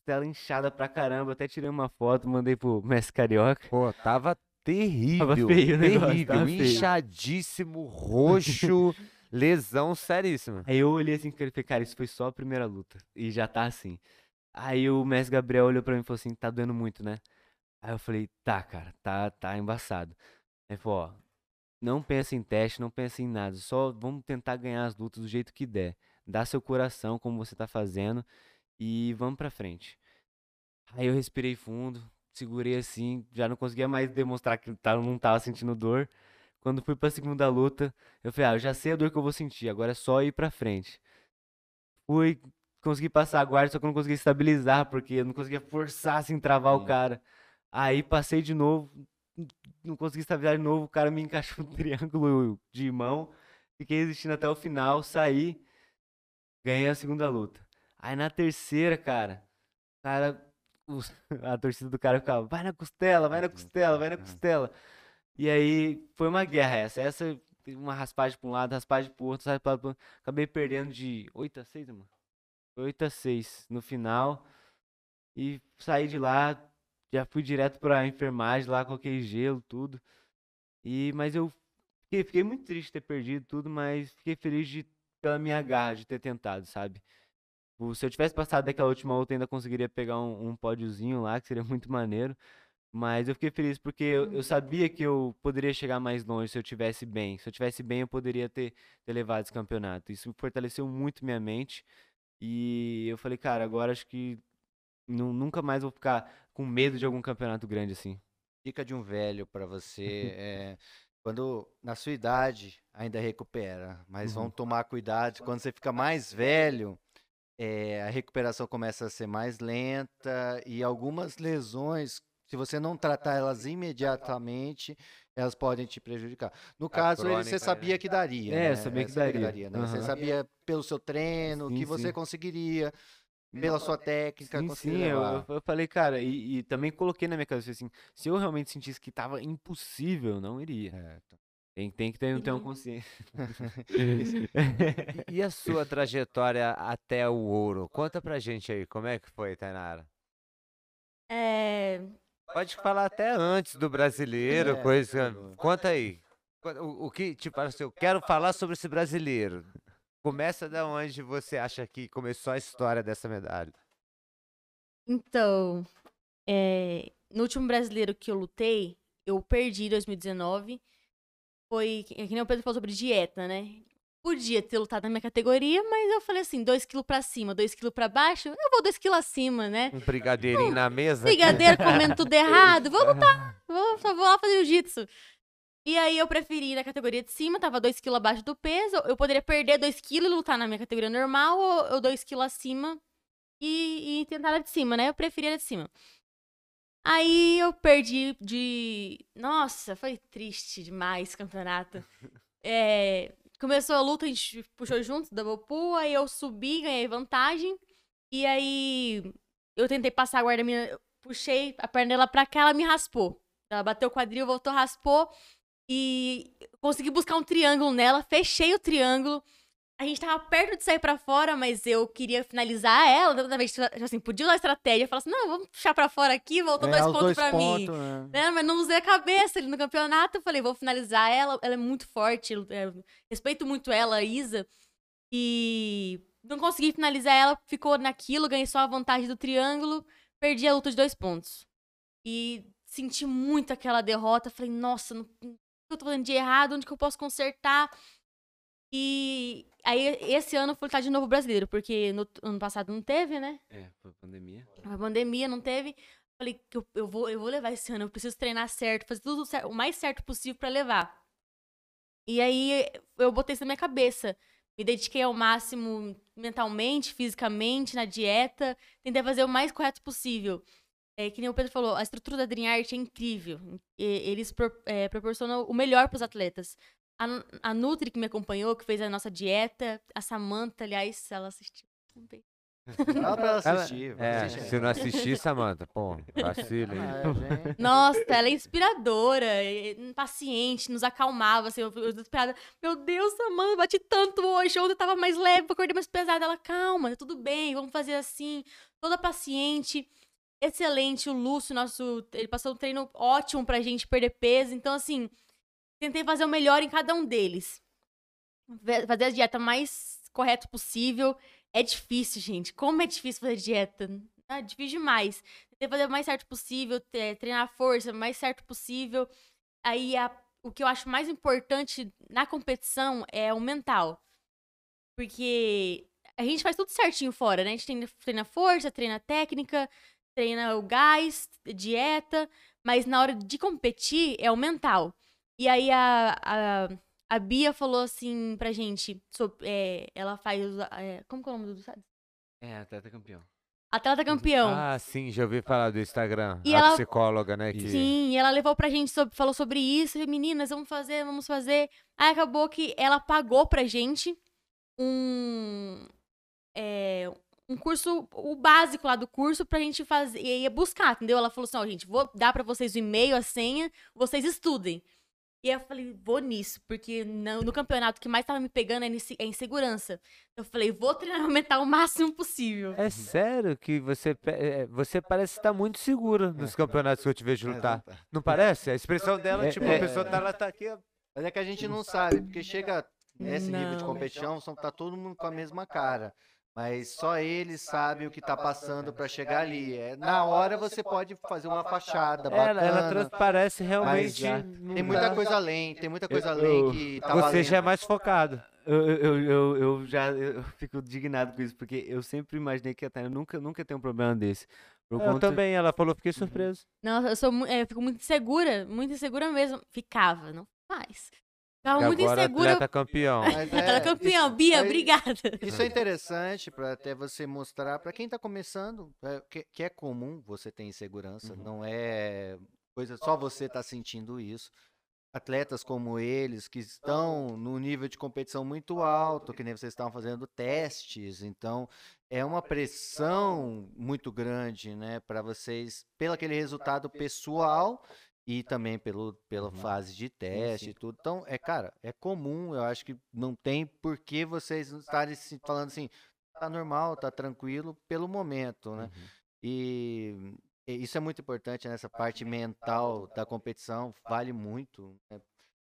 tela inchada pra caramba, até tirei uma foto, mandei pro mestre carioca. Pô, tava terrível. feio o negócio, terrível. tava feio. Inchadíssimo, roxo, lesão seríssima. Aí eu olhei assim, cara, isso foi só a primeira luta. E já tá assim. Aí o mestre Gabriel olhou pra mim e falou assim, tá doendo muito, né? Aí eu falei, tá, cara, tá, tá embaçado. Ele falou, ó, não pensa em teste, não pensa em nada, só vamos tentar ganhar as lutas do jeito que der. Dá seu coração, como você tá fazendo, e vamos pra frente. Aí eu respirei fundo, segurei assim, já não conseguia mais demonstrar que tava- não tava sentindo dor. Quando fui pra segunda luta, eu falei, ah, eu já sei a dor que eu vou sentir, agora é só ir pra frente. Fui, consegui passar a guarda, só que eu não consegui estabilizar, porque eu não conseguia forçar, assim, travar o cara. Aí passei de novo, não consegui estabilizar de novo, o cara me encaixou um triângulo de mão, fiquei resistindo até o final, saí, ganhei a segunda luta. Aí na terceira, cara, cara, a torcida do cara ficava, vai na costela, vai na costela, vai na costela. E aí foi uma guerra essa. Essa, uma raspagem pra um lado, raspagem pro outro, raspagem pro outro. Acabei perdendo de 8 a 6, mano. Foi 8 a 6 no final. E saí de lá, já fui direto pra enfermagem lá, coloquei gelo, tudo. E, mas eu fiquei, fiquei muito triste de ter perdido tudo, mas fiquei feliz de, pela minha garra de ter tentado, sabe? Tipo, Se eu tivesse passado daquela última eu ainda conseguiria pegar um, um pódiozinho lá, que seria muito maneiro. Mas eu fiquei feliz porque eu, eu sabia que eu poderia chegar mais longe se eu tivesse bem. Se eu tivesse bem, eu poderia ter, ter levado esse campeonato. Isso fortaleceu muito minha mente. E eu falei, cara, agora acho que nu- nunca mais vou ficar com medo de algum campeonato grande assim. Dica de um velho pra você é quando na sua idade ainda recupera, mas Uhum. vão tomar cuidado. Quando você fica mais velho, é, a recuperação começa a ser mais lenta e algumas lesões, se você não tratar elas imediatamente, elas podem te prejudicar. No caso, ele, você crônica, sabia né? que daria. É, né? sabia que Você daria. né? Você Aham. sabia pelo seu treino Sim, que você sim. conseguiria, pela sua técnica, Sim, sim, eu, eu- falei, cara, e, e também coloquei na minha cabeça assim, se eu realmente sentisse que tava impossível, eu não iria. É, Tem, tem que ter, ter uma consciência. E, e a sua trajetória até o ouro? Conta pra gente aí, como é que foi, Tainara? É, Pode falar até antes do brasileiro, É, coisa. Conta aí. O, o que, tipo, assim, eu quero falar sobre esse brasileiro. Começa da onde você acha que começou a história dessa medalha. Então, é, no último brasileiro que eu lutei, eu perdi em 2019. Foi, que que nem o Pedro falou sobre dieta, né? Podia ter lutado na minha categoria, mas eu falei assim, 2 quilos pra cima, 2 quilos pra baixo, eu vou 2 quilos acima, né? Um brigadeirinho na mesa. Brigadeiro comendo tudo errado, vou lutar, vou, só vou lá fazer jiu-jitsu. E aí eu preferi ir na categoria de cima, tava 2 quilos abaixo do peso, eu poderia perder 2 quilos e lutar na minha categoria normal, ou, ou 2 quilos acima e, e tentar a de cima, né? Eu preferi a de cima. Aí eu perdi de. Nossa, foi triste demais esse campeonato. É, Começou a luta, a gente puxou junto, double pull, aí eu subi, ganhei vantagem. E aí eu tentei passar a guarda minha, puxei a perna dela pra cá, ela me raspou. Ela bateu o quadril, voltou, raspou. E consegui buscar um triângulo nela, fechei o triângulo. A gente tava perto de sair pra fora, mas eu queria finalizar ela. Toda vez, tipo assim, podia usar estratégia. Falar assim, não, vamos puxar pra fora aqui, voltou É, dois os pontos pra mim. Né? Mas não usei a cabeça ali no campeonato. Eu falei, vou finalizar ela. Ela é muito forte. eu respeito muito ela, a Isa. E não consegui finalizar ela. Ficou naquilo, ganhei só a vantagem do triângulo. Perdi a luta de dois pontos. E senti muito aquela derrota. Falei, nossa, não- o que eu tô fazendo de errado? Onde que eu posso consertar? E aí, esse ano eu fui lutar de novo brasileiro, porque no ano passado não teve, né? É, foi pandemia. A pandemia não teve. Falei que eu, eu, vou, eu vou levar esse ano, eu preciso treinar certo, fazer tudo cer- o mais certo possível pra levar. E aí eu botei isso na minha cabeça. Me dediquei ao máximo mentalmente, fisicamente, na dieta. Tentei fazer o mais correto possível. É, que nem o Pedro falou, a estrutura da Dream Art é incrível. E- eles pro- é, proporcionam o melhor pros atletas. A, a Nutri, que me acompanhou, que fez a nossa dieta, a Samantha, aliás, ela assistiu também. Fala pra ela Ela- assistir. É, assiste aí. se não assistir, Samanta, pô, vacila? Ah, é. Nossa, ela é inspiradora, é, paciente, nos acalmava, assim, eu, eu desesperada. Meu Deus, Samanta, bati tanto hoje, ontem eu tava mais leve, acordei mais pesada. Ela, calma, tá tudo bem, vamos fazer assim. Toda paciente, excelente. O Lúcio, nosso, ele passou um treino ótimo pra gente perder peso. Então, assim, tentei fazer o melhor em cada um deles. Fazer a dieta mais correta possível. É difícil, gente. Como é difícil fazer dieta? É difícil demais. Tentei fazer o mais certo possível, treinar a força o mais certo possível. Aí a- o que eu acho mais importante na competição é o mental. Porque a gente faz tudo certinho fora, né? A gente treina, treina força, treina técnica, treina o gás, dieta, mas na hora de competir é o mental. E aí a, a, a Bia falou assim pra gente, sobre, é, ela faz, é, como que é o nome do É, atleta campeão. Atleta campeão. Ah, sim, já ouvi falar do Instagram. E a ela- psicóloga, né? Que... Sim, e ela levou pra gente, sobre- falou sobre isso. E, Meninas, vamos fazer, vamos fazer. Aí acabou que ela pagou pra gente um. é, um curso, o básico lá do curso pra gente fazer, e ia buscar, entendeu? Ela falou assim, ó, gente, vou dar pra vocês o e-mail, a senha, vocês estudem. E aí eu falei, vou nisso, porque no, no campeonato que mais tava me pegando é inse- é insegurança. Eu falei, vou treinar meu mental o máximo possível. É sério que você, pe- é, você parece estar muito segura nos campeonatos que eu te vejo lutar. Não parece? A expressão dela, É, tipo, é. a pessoa tá, ela tá aqui. Mas é que a gente não sabe, porque chega nesse nível de Não. competição, são, tá todo mundo com a mesma cara. Mas só eles sabem o que tá passando pra chegar ali. É, na hora você pode fazer uma fachada Ela, ela bacana. transparece realmente. não Tem muita coisa além, tem muita coisa Eu- além eu- que tá Você valendo. já é mais focado. Eu, eu, eu, eu já eu fico indignado com isso, porque eu sempre imaginei que a Tânia nunca, nunca tem um problema desse. Por Eu conta- também, ela falou, fiquei surpreso. Nossa, eu sou é, eu fico muito insegura, muito insegura mesmo. Ficava, não mais. Ficava E muito agora insegura. atleta campeão. Mas é campeão, isso- Bia, aí- obrigada. Isso é interessante para até você mostrar para quem está começando é, que, que é comum você ter insegurança, Uhum. não é coisa só você está sentindo isso. Atletas como eles que estão no nível de competição muito alto, que nem vocês estavam fazendo testes, então é uma pressão muito grande, né, para vocês pelo aquele resultado pessoal e também pelo, pela Uhum. fase de teste sim. e tudo. Então, é, cara, é comum, eu acho que não tem por que vocês estarem se falando assim, tá normal, tá tranquilo, pelo momento, né? Uhum. E, e isso é muito importante nessa parte mental da competição, vale muito, né?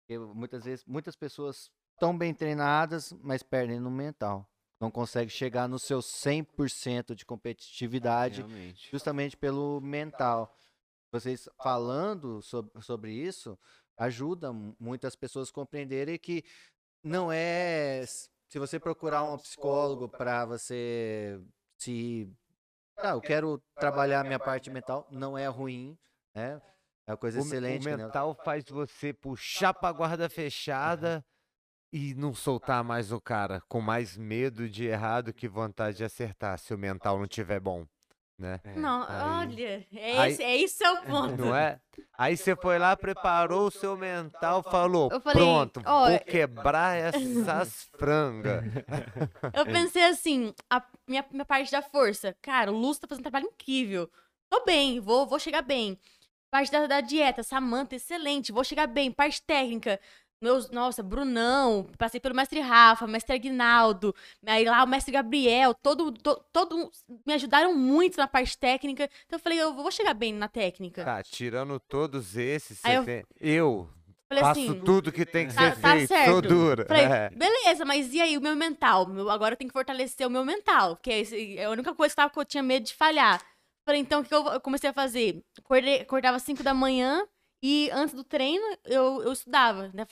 Porque muitas vezes, muitas pessoas estão bem treinadas, mas perdem no mental. Não conseguem chegar no seu 100% de competitividade Realmente. justamente pelo mental. Vocês falando sobre, sobre isso ajuda mu- muitas pessoas a compreenderem que não é se você procurar um psicólogo para você se ah, eu quero trabalhar minha parte mental, não é ruim, né? É uma coisa O, excelente. o né? mental faz você puxar pra guarda fechada e não soltar mais o cara, com mais medo de errar do que vontade de acertar, se o mental não tiver bom, né? É, Não, aí- olha, é aí- esse, é esse é o ponto. Não é? Aí você foi lá, preparou o seu mental, falou, Eu falei, pronto, ó, vou quebrar essas frangas. Eu pensei assim, a minha, minha parte da força. Cara, o Lúcio tá fazendo um trabalho incrível. Tô bem, vou, vou chegar bem. Parte da, da dieta, Samanta, excelente, vou chegar bem. Parte técnica, meus, nossa, Brunão, passei pelo mestre Rafa, mestre Aguinaldo, aí lá o mestre Gabriel, todo, to- todo, me ajudaram muito na parte técnica. Então eu falei, eu vou chegar bem na técnica. Tá, tirando todos esses, eu- tem- eu falei faço assim, tudo que tem que Tá- ser tá feito, sou certo. dura. Falei, É. beleza, mas e aí o meu mental? Agora eu tenho que fortalecer o meu mental, que é, a única coisa que, tava, que eu tinha medo de falhar. Falei, então o que eu comecei a fazer? Acordei, acordava às 5 da manhã e antes do treino eu, eu estudava, né?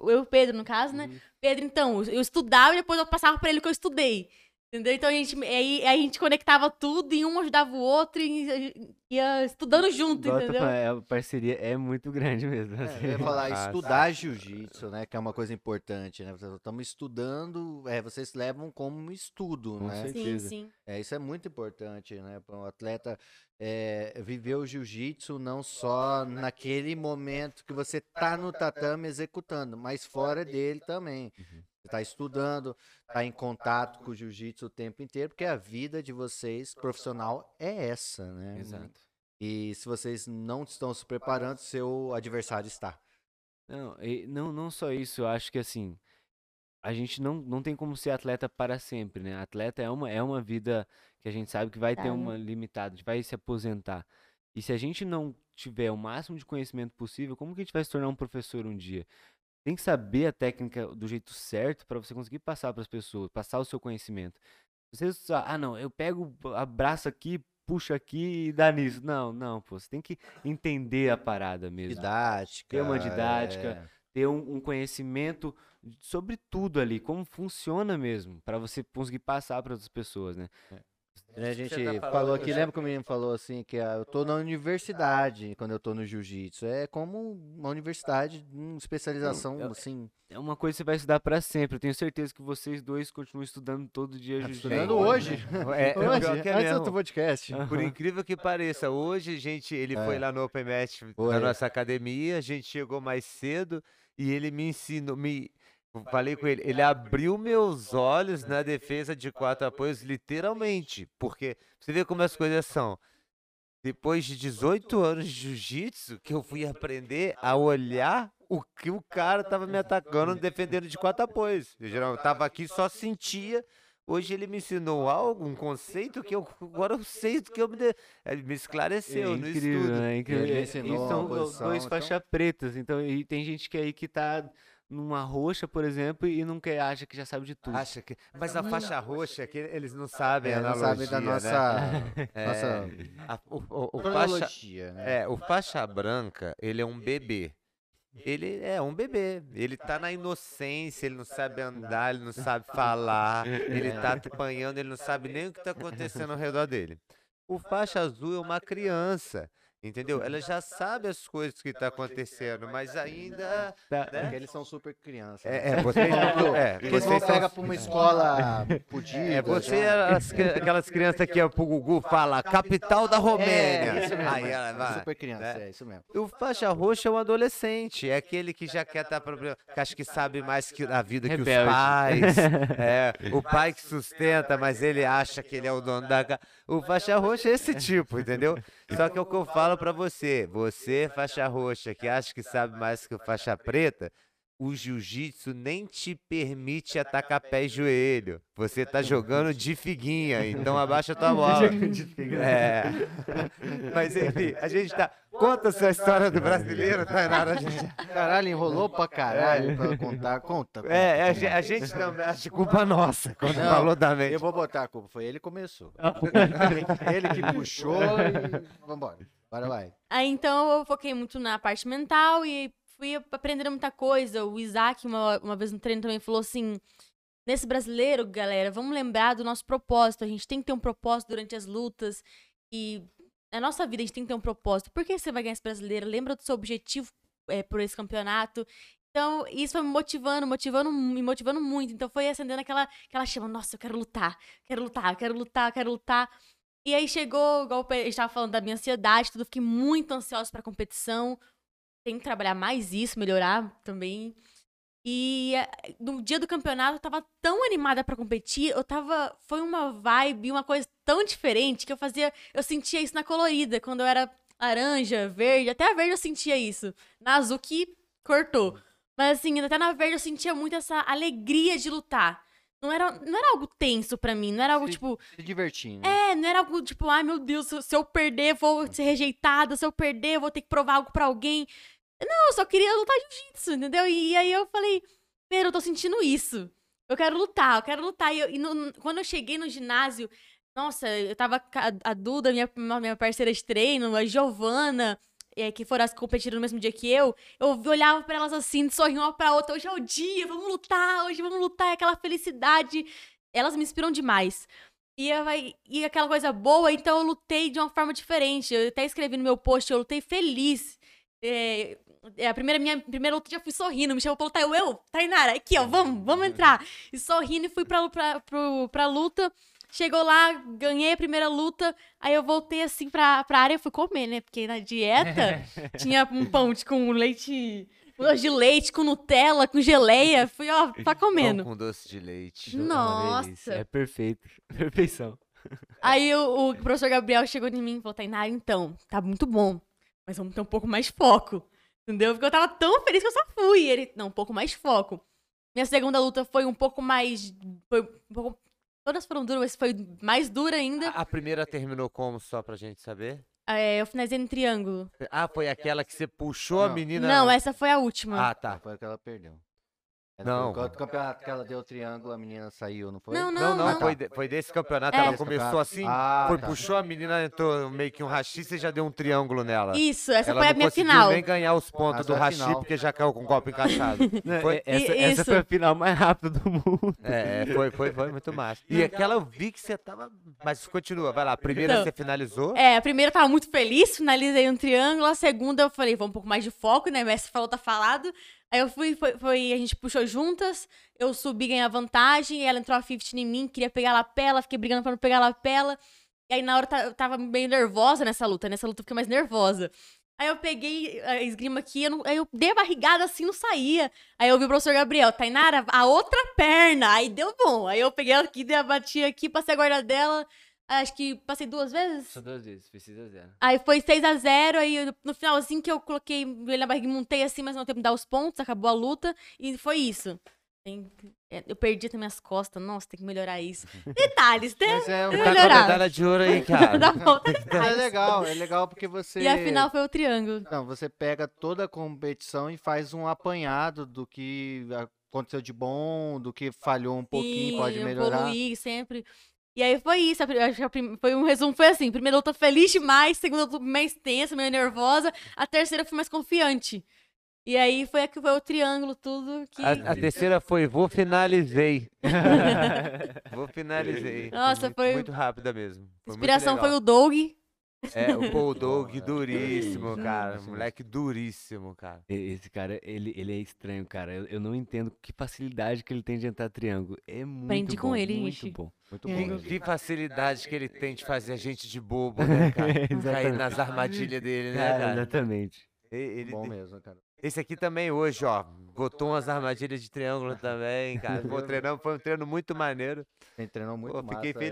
Eu e o Pedro, no caso, né? Pedro, então, eu estudava e depois eu passava pra ele o que eu estudei. Entendeu? Então a gente, aí, a gente conectava tudo e um ajudava o outro e ia estudando junto, tô entendeu? falando, é, a parceria é muito grande mesmo. É, assim. eu ia falar, estudar jiu-jitsu, né? Que é uma coisa importante, né? Estamos estudando, é, vocês levam como estudo, Com né? Sim, certeza. sim. É, isso é muito importante, né? Para um atleta é, viver o jiu-jitsu não só naquele momento que você tá no tatame executando, mas fora dele também. Você está estudando, está em contato com o jiu-jitsu o tempo inteiro, porque a vida de vocês, profissional, é essa, né? Exato. E se vocês não estão se preparando, seu adversário está. Não, e não, não só isso, eu acho que assim, a gente não, não tem como ser atleta para sempre, né? Atleta é uma, é uma vida que a gente sabe que vai ter Tá. uma limitada, a gente vai se aposentar. E se a gente não tiver o máximo de conhecimento possível, como que a gente vai se tornar um professor um dia? Tem que saber a técnica do jeito certo para você conseguir passar para as pessoas, passar o seu conhecimento. Você só, ah, não, eu pego, abraço aqui, puxo aqui e dá nisso. Não, não, pô, você tem que entender a parada mesmo Didática. Ter uma didática. é, ter um, um conhecimento sobre tudo ali, como funciona mesmo, para você conseguir passar para outras pessoas, né? né, A gente tá falou aqui, já- lembra que o menino falou assim, que ah, eu tô na universidade quando eu tô no jiu-jitsu. É como uma universidade, uma especialização, eu- assim. É uma coisa que você vai estudar para sempre. Eu tenho certeza que vocês dois continuam estudando todo dia Tá jiu-jitsu. estudando hoje. É, é Hoje, pior que é antes do podcast. Por incrível que pareça, hoje, gente, ele foi lá no Open Match Foi. da nossa academia, a gente chegou mais cedo e ele me ensinou, me falei com ele, ele abriu meus olhos na defesa de quatro apoios, literalmente, porque você vê como as coisas são. Depois de 18 anos de jiu-jitsu, que eu fui aprender a olhar o que o cara tava me atacando, defendendo de quatro apoios. Eu geral- eu tava aqui só sentia. Hoje ele me ensinou algo, um conceito que eu agora eu sei do que eu me de... ele me esclareceu É no incrível, estudo. né? É incrível. Ele É- ensinou e uma são posição, dois então- faixa pretas, então e tem gente que aí que tá numa roxa, por exemplo, e não quer acha que já sabe de tudo. Acha que, mas a faixa roxa que eles não sabem É, a não analogia, sabe da né? nossa, É, nossa a- o, o- o faixa, né? é, o faixa branca, ele é um bebê. Ele é um bebê. Ele tá na inocência, ele não sabe andar, ele não sabe falar, ele tá apanhando, ele não sabe nem o que tá acontecendo ao redor dele. O faixa azul é uma criança, entendeu? Ela já sabe as coisas que tá acontecendo, mas ainda. Tá- Porque eles são super crianças. né? É, é vocês, é, Porque vocês você são pega pra uma escola fodida. É, você, as cri- aquelas crianças que é pro Gugu fala, capital da Romênia. É, isso mesmo. Aí é. ela vai. Super criança, né? é isso mesmo. O faixa roxa é um adolescente, é aquele que já quer estar problema, que acha que sabe mais que a vida que Rebelde. os pais. É, o pai que sustenta, mas ele acha que ele é o dono da casa. O faixa roxa é esse tipo, entendeu? Só que é o que eu falo pra você, você faixa roxa que acha que sabe mais que faixa preta, o jiu-jitsu nem te permite atacar pé e joelho. Você tá jogando de figuinha, então abaixa tua bola. É. Mas enfim, a gente tá. Conta essa história do brasileiro, Tainara. A gente- Caralho, enrolou pra caralho pra contar. Conta. conta. É, a, ge- a gente também acha culpa nossa quando Não, falou da mente. Eu vou botar a culpa. Foi ele que começou. ele que puxou e vambora. Agora vai. Aí então eu foquei muito na parte mental e fui aprendendo muita coisa. O Isaac, uma, uma vez no treino, também falou assim: nesse brasileiro, galera, vamos lembrar do nosso propósito. A gente tem que ter um propósito durante as lutas. E na nossa vida a gente tem que ter um propósito. Por que você vai ganhar esse brasileiro? Lembra do seu objetivo é, por esse campeonato. Então, isso foi me motivando, motivando, me motivando muito. Então, foi acendendo aquela, aquela chama. Nossa, eu quero lutar, quero lutar, quero lutar, quero lutar. E aí chegou, igual gente estava falando da minha ansiedade, tudo. Fiquei muito ansiosa para a competição. Tenho que trabalhar mais isso, melhorar também. E eh, no dia do campeonato eu tava tão animada para competir, eu tava. Foi uma vibe, uma coisa tão diferente que eu fazia. Eu sentia isso na colorida, quando eu era laranja, verde, até a verde eu sentia isso. Na azul que cortou. Mas assim, até na verde eu sentia muito essa alegria de lutar. Não era, não era algo tenso para mim, não era algo Se- tipo. Se divertindo. É, não era algo tipo, ai meu Deus, se eu- perder, vou ser rejeitada, se eu perder, eu vou ter que provar algo pra alguém. Não, eu só queria lutar jiu-jitsu, entendeu? E, aí eu falei, Pedro, eu tô sentindo isso. Eu quero lutar, eu quero lutar. E, eu- e no- quando eu cheguei no ginásio, nossa, eu tava a, a Duda, minha, minha parceira de treino, a Giovana, é, que foram as que competiram no mesmo dia que eu, eu olhava pra elas assim, sorriam uma pra outra, hoje é o dia, vamos lutar, hoje vamos lutar, é aquela felicidade. Elas me inspiram demais. E, eu, e aquela coisa boa, então eu lutei de uma forma diferente. Eu até escrevi no meu post, eu lutei feliz. É, é, a primeira minha primeira luta já fui sorrindo, me chamou pra lutar. Eu, eu, Tainara, aqui, ó, vamos, vamos entrar. E sorrindo e fui pra, pra, pro, pra luta. Chegou lá, ganhei a primeira luta. Aí eu voltei assim pra, pra área e fui comer, né? Porque na dieta tinha um pão de- com leite. um doce de leite, com Nutella, com geleia. Fui, ó, tá comendo. Pão com doce de leite. Nossa. É perfeito. Perfeição. Aí o, o professor Gabriel chegou em mim e falou: Tainara, então, tá muito bom, mas vamos ter um pouco mais foco. Entendeu? Porque eu tava tão feliz que eu só fui. Ele, não, um pouco mais foco. Minha segunda luta foi um pouco mais. Foi um pouco. Todas foram duras, mas foi mais dura ainda. A a primeira terminou como, só pra gente saber? É, eu finalizei no triângulo. Ah, foi aquela que você puxou a Não. menina. Não, essa foi a última. Ah, tá. Foi a que ela perdeu. É, Não. foi O campeonato que ela deu o triângulo, a menina saiu, não foi? Não, Não, não, não. foi, de- foi desse campeonato. É. Ela começou assim, Ah, foi, tá. puxou a menina, entrou meio que um rachi, você já deu um triângulo nela. Isso, essa Ela foi a não minha conseguiu final. nem ganhar os pontos Essa do é rachi, porque já caiu com o copo encaixado. Não, Foi- é- essa, essa foi a final mais rápida do mundo. É, foi, foi, foi muito massa. E aquela eu vi que você tava. Mas continua, vai lá. A primeira Então, você finalizou. É, a primeira eu tava muito feliz, finalizei um triângulo. A segunda eu falei, vamos um pouco mais de foco, né? O mestre falou, tá falado. Aí eu fui, foi, foi- a gente puxou juntas, eu subi, ganhei a vantagem, ela entrou a 50 em mim, queria pegar a lapela, fiquei brigando pra não pegar a lapela. E aí na hora eu ta- eu tava meio nervosa nessa luta, nessa luta eu fiquei mais nervosa. Aí eu peguei a esgrima aqui, eu não- aí eu dei a barrigada assim, não saía. Aí eu vi o professor Gabriel, Tainara, a outra perna. Aí deu bom. Aí eu peguei ela aqui, dei a batia aqui, passei a guarda dela. Acho que passei duas vezes. Só duas vezes, precisa zero. Aí foi 6x0, aí no final, assim, que eu coloquei ele na barriga e montei assim, mas não tempo de dar os pontos, acabou a luta, e foi isso. Tem- é, Eu perdi também as costas, nossa, tem que melhorar isso. Detalhes, né? Mas é, um- Tem Tá que com a melhorar. medalha de ouro aí, cara. Dá volta mas é legal, é legal porque você. E a final foi o triângulo. Não, você pega toda a competição e faz um apanhado do que aconteceu de bom, do que falhou um pouquinho, pode Sim, melhorar. evoluir sempre. E aí foi isso, acho que foi um resumo, foi assim, primeira luta feliz demais, segunda luta mais tensa, meio nervosa, a terceira foi mais confiante. E aí foi a que foi o triângulo, tudo que... A, a terceira foi, vou finalizei. vou finalizei. Nossa, muito, foi- Muito rápida mesmo. Foi muito Inspiração foi o Doug, É, o Bulldog Bom, é. duríssimo, cara. Moleque duríssimo, cara. Esse cara, ele, ele é estranho, cara. Eu, eu não entendo que facilidade que ele tem de entrar triângulo. É muito Aprendi com bom, ele, muito gente. bom. Muito É. bom. Que, que facilidade que ele tem de fazer a gente de bobo, né, cara? Cair nas armadilhas dele, né, Cara, exatamente. Ele, Bom mesmo, cara. esse aqui também hoje, ó, botou umas armadilhas de triângulo também, cara. Pô, treinamos, foi um treino muito maneiro. Ele treinou muito Pô, fiquei massa, é.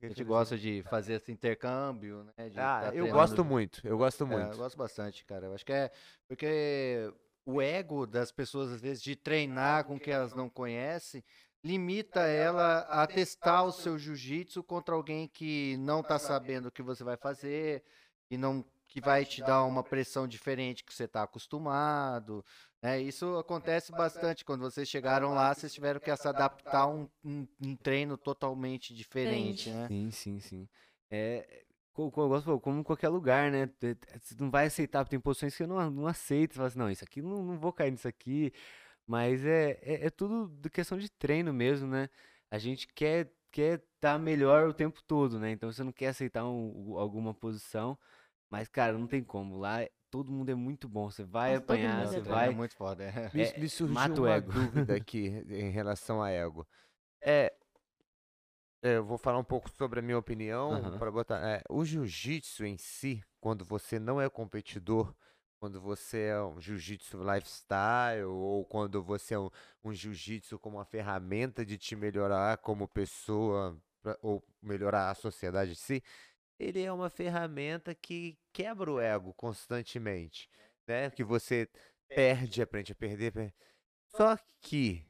A gente gosta de fazer esse intercâmbio, né? Ah, tá eu gosto muito, eu gosto É, muito. eu gosto bastante, cara. Eu acho que é porque o ego das pessoas, às vezes, de treinar com o que elas não conhecem, limita ela a testar o seu jiu-jitsu contra alguém que não tá sabendo o que você vai fazer e não que vai te dar uma pressão diferente que você tá acostumado. Né? isso acontece bastante quando vocês chegaram lá, vocês tiveram que se adaptar a um, um- um treino totalmente diferente, né? Sim, sim, sim. É, como em qualquer lugar, né? Você não vai aceitar, tem posições que eu não, não aceito. Você fala assim, não, isso aqui não, não vou cair nisso aqui. Mas é, é, é tudo de questão de treino mesmo, né? A gente quer quer estar melhor o tempo todo, né? Então você não quer aceitar um- alguma posição, mas cara, não tem como. Lá é- todo mundo é muito bom. Você vai Nossa, apanhar, mundo é você bom. vai. É muito foda. é. Me, É, me surgiu mata uma ego. dúvida aqui em relação a ego. É, é, eu vou falar um pouco sobre a minha opinião para botar. é, o jiu-jitsu em si, quando você não é competidor, quando você é um jiu-jitsu lifestyle ou quando você é um, um jiu-jitsu como uma ferramenta de te melhorar como pessoa pra- ou melhorar a sociedade em si, ele é uma ferramenta que quebra o ego constantemente, né? Que você perde, aprende a perder. per- Só que,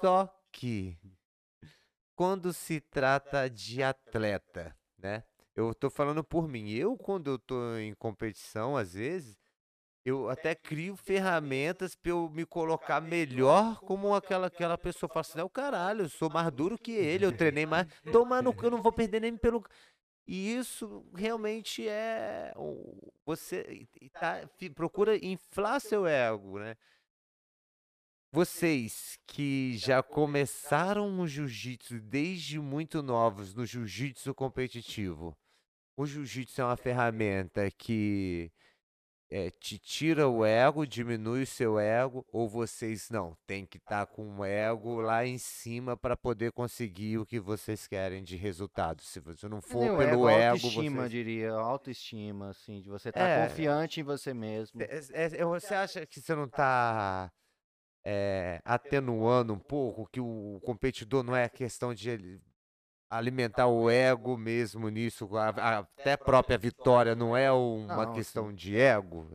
só que, quando se trata de atleta, né? Eu tô falando por mim. Eu, quando eu tô em competição, às vezes, eu até crio ferramentas para eu me colocar melhor como aquela, aquela pessoa. Fala assim, não, caralho, eu sou mais duro que ele, eu treinei mais. Toma no eu não vou perder nem pelo. E isso realmente é. Você tá, procura inflar seu ego, né? Vocês que já começaram o jiu-jitsu desde muito novos no jiu-jitsu competitivo, o jiu-jitsu é uma ferramenta que eh, te tira o ego, diminui o seu ego, ou vocês não, tem que estar com o ego lá em cima para poder conseguir o que vocês querem de resultado. Se você não for Não, pelo ego, ego, autoestima, vocês... diria, autoestima, assim, de você estar É. confiante em você mesmo. É- é- é- você acha que você não está atenuando um pouco que o competidor não é questão de ele alimentar o ego mesmo nisso, a- a- até a própria vitória não é uma Não, questão de ego?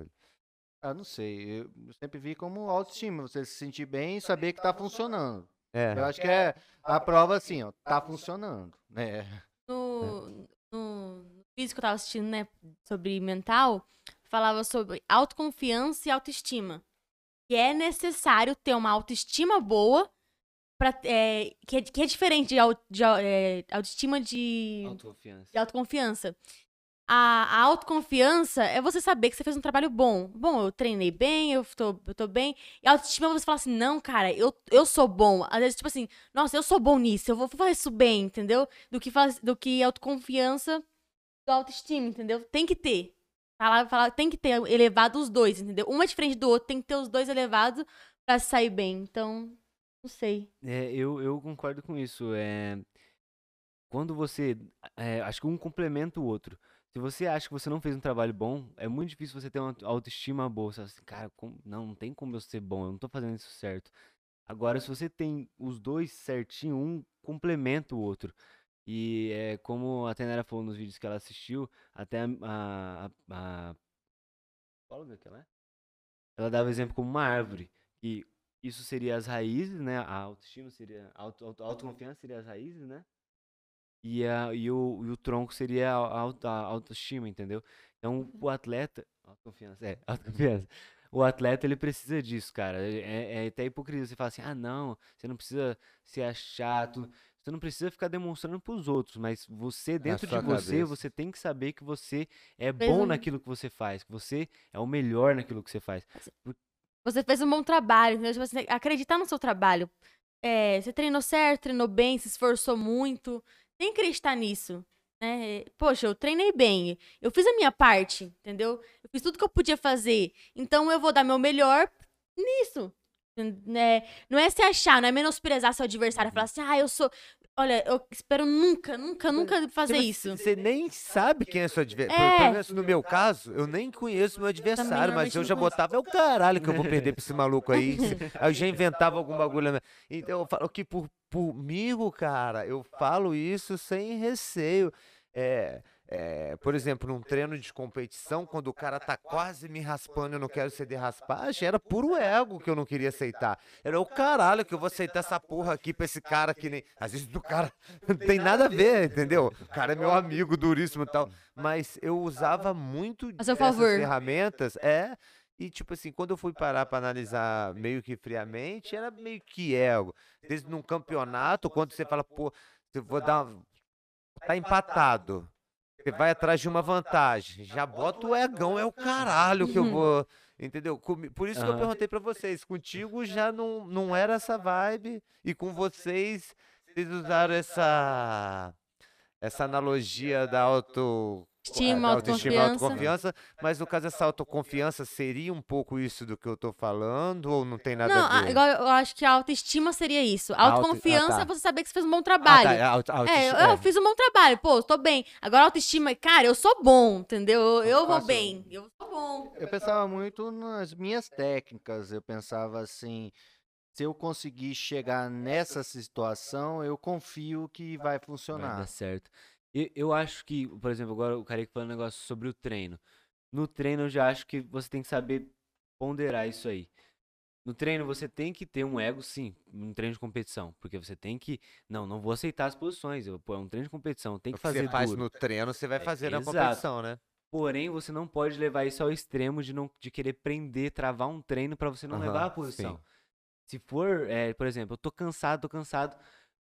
Ah, não sei. Eu sempre vi como autoestima, você se sentir bem e saber que tá funcionando. É. Eu acho que é a prova assim, ó, tá funcionando, né? No, no vídeo que eu tava assistindo, né, sobre mental, falava sobre autoconfiança e autoestima. Que é necessário ter uma autoestima boa, pra, é, que, é, que é diferente de, au- de é, autoestima de, Autoconfiança. de autoconfiança. A, a autoconfiança é você saber que você fez um trabalho bom. Bom, eu treinei bem, eu tô, eu tô bem. E a autoestima é você falar assim, não, cara, eu, eu sou bom. Às vezes, tipo assim, nossa, eu sou bom nisso, eu vou fazer isso bem, entendeu? Do que, faz, do que autoconfiança do autoestima, entendeu? Tem que ter. Falar, falar, tem que ter elevado os dois, entendeu? Um é diferente do outro, tem que ter os dois elevados pra sair bem. Então, não sei. É, eu, eu concordo com isso. É, quando você. é, acho que um complementa o outro. Se você acha que você não fez um trabalho bom, é muito difícil você ter uma autoestima boa. Você fala assim, cara, como- não, não tem como eu ser bom, eu não tô fazendo isso certo. Agora, se você tem os dois certinho, um complementa o outro. E é como a Tenera falou nos vídeos que ela assistiu, até a, a, a, a psicóloga que ela é? Ela dava exemplo como uma árvore. E isso seria as raízes, né? A autoestima seria. A auto, auto- autoconfiança seria as raízes, né? E, a, e, o, e o tronco seria a, auto, a autoestima, entendeu? Então, o atleta. Autoconfiança, é, autoconfiança. O atleta, ele precisa disso, cara. É, é- é até hipocrisia. Você fala assim, ah, não, você não precisa ser chato. Você não precisa ficar demonstrando pros outros, mas você, dentro de você, cabeça. você tem que saber que você é Fez bom naquilo que você faz, que você é o melhor naquilo que você faz. Você fez um bom trabalho, entendeu? Tipo assim, acreditar no seu trabalho. É, você treinou certo, treinou bem, se esforçou muito. Tem que acreditar nisso. Né? Poxa, eu treinei bem. Eu fiz a minha parte, entendeu? Eu fiz tudo que eu podia fazer. Então eu vou dar meu melhor nisso. Né? Não é se achar, não é menosprezar seu adversário. Falar assim, ah, eu sou. Olha, eu espero nunca, nunca, nunca fazer isso. Você nem sabe quem é seu adversário. É. Pelo menos no meu caso, eu nem conheço meu adversário, mas eu já conheço. botava, é o caralho que eu vou perder pra esse maluco aí. Aí eu já inventava algum bagulho. né? Então eu falo que por, pormigo, cara, eu falo isso sem receio. É, é, por exemplo, num treino de competição, quando o cara tá quase me raspando eu não quero ceder raspagem, era puro ego que eu não queria aceitar. Era o caralho que eu vessa aceitar essa porra aqui pra esse cara que nem. Às vezes do cara não tem nada a ver, entendeu? O cara é meu amigo duríssimo e tal. Mas eu usava muito A essas ferramentas, é. E, tipo assim, quando eu fui parar pra analisar meio que friamente, era meio que ego. Desde num campeonato, quando você fala, pô, eu vou dar. Tá empatado. Você vai atrás de uma vantagem. Já bota o egão, é o caralho que eu vou. Entendeu? Por isso que eu perguntei pra vocês. Contigo já não, não era essa vibe. E com vocês, vocês usaram essa. Essa analogia da auto. Autoestima e autoconfiança. autoconfiança. Mas no caso, essa autoconfiança seria um pouco isso do que eu tô falando? Ou não tem nada Não, a a- ver? igual eu acho que a autoestima seria isso. A A ah, autoconfiança tá. é você saber que você fez um bom Ah, trabalho. tá, a auto- a É, eu, eu é. fiz um bom trabalho, pô, tô bem. Agora, autoestima, cara, eu sou bom, entendeu? Eu, eu vou faço- bem, eu sou bom. Eu pensava muito nas minhas técnicas. Eu pensava assim, se eu conseguir chegar nessa situação, eu confio que vai Vai funcionar. dar certo. Eu acho que, por exemplo, agora o Kaique falando um negócio sobre o treino. No treino eu já acho que você tem que saber ponderar isso aí. No treino você tem que ter um ego, sim, um treino de competição. Porque você tem que. Não, não vou aceitar as posições. Eu, pô, é um treino de competição, tem que que você fazer faz duro. no treino, você vai fazer na Exato. competição, né? Porém, você não pode levar isso ao extremo de, não, de querer prender, travar um treino pra você não levar Aham, a posição. sim. Se for, é, por exemplo, eu tô cansado, tô cansado,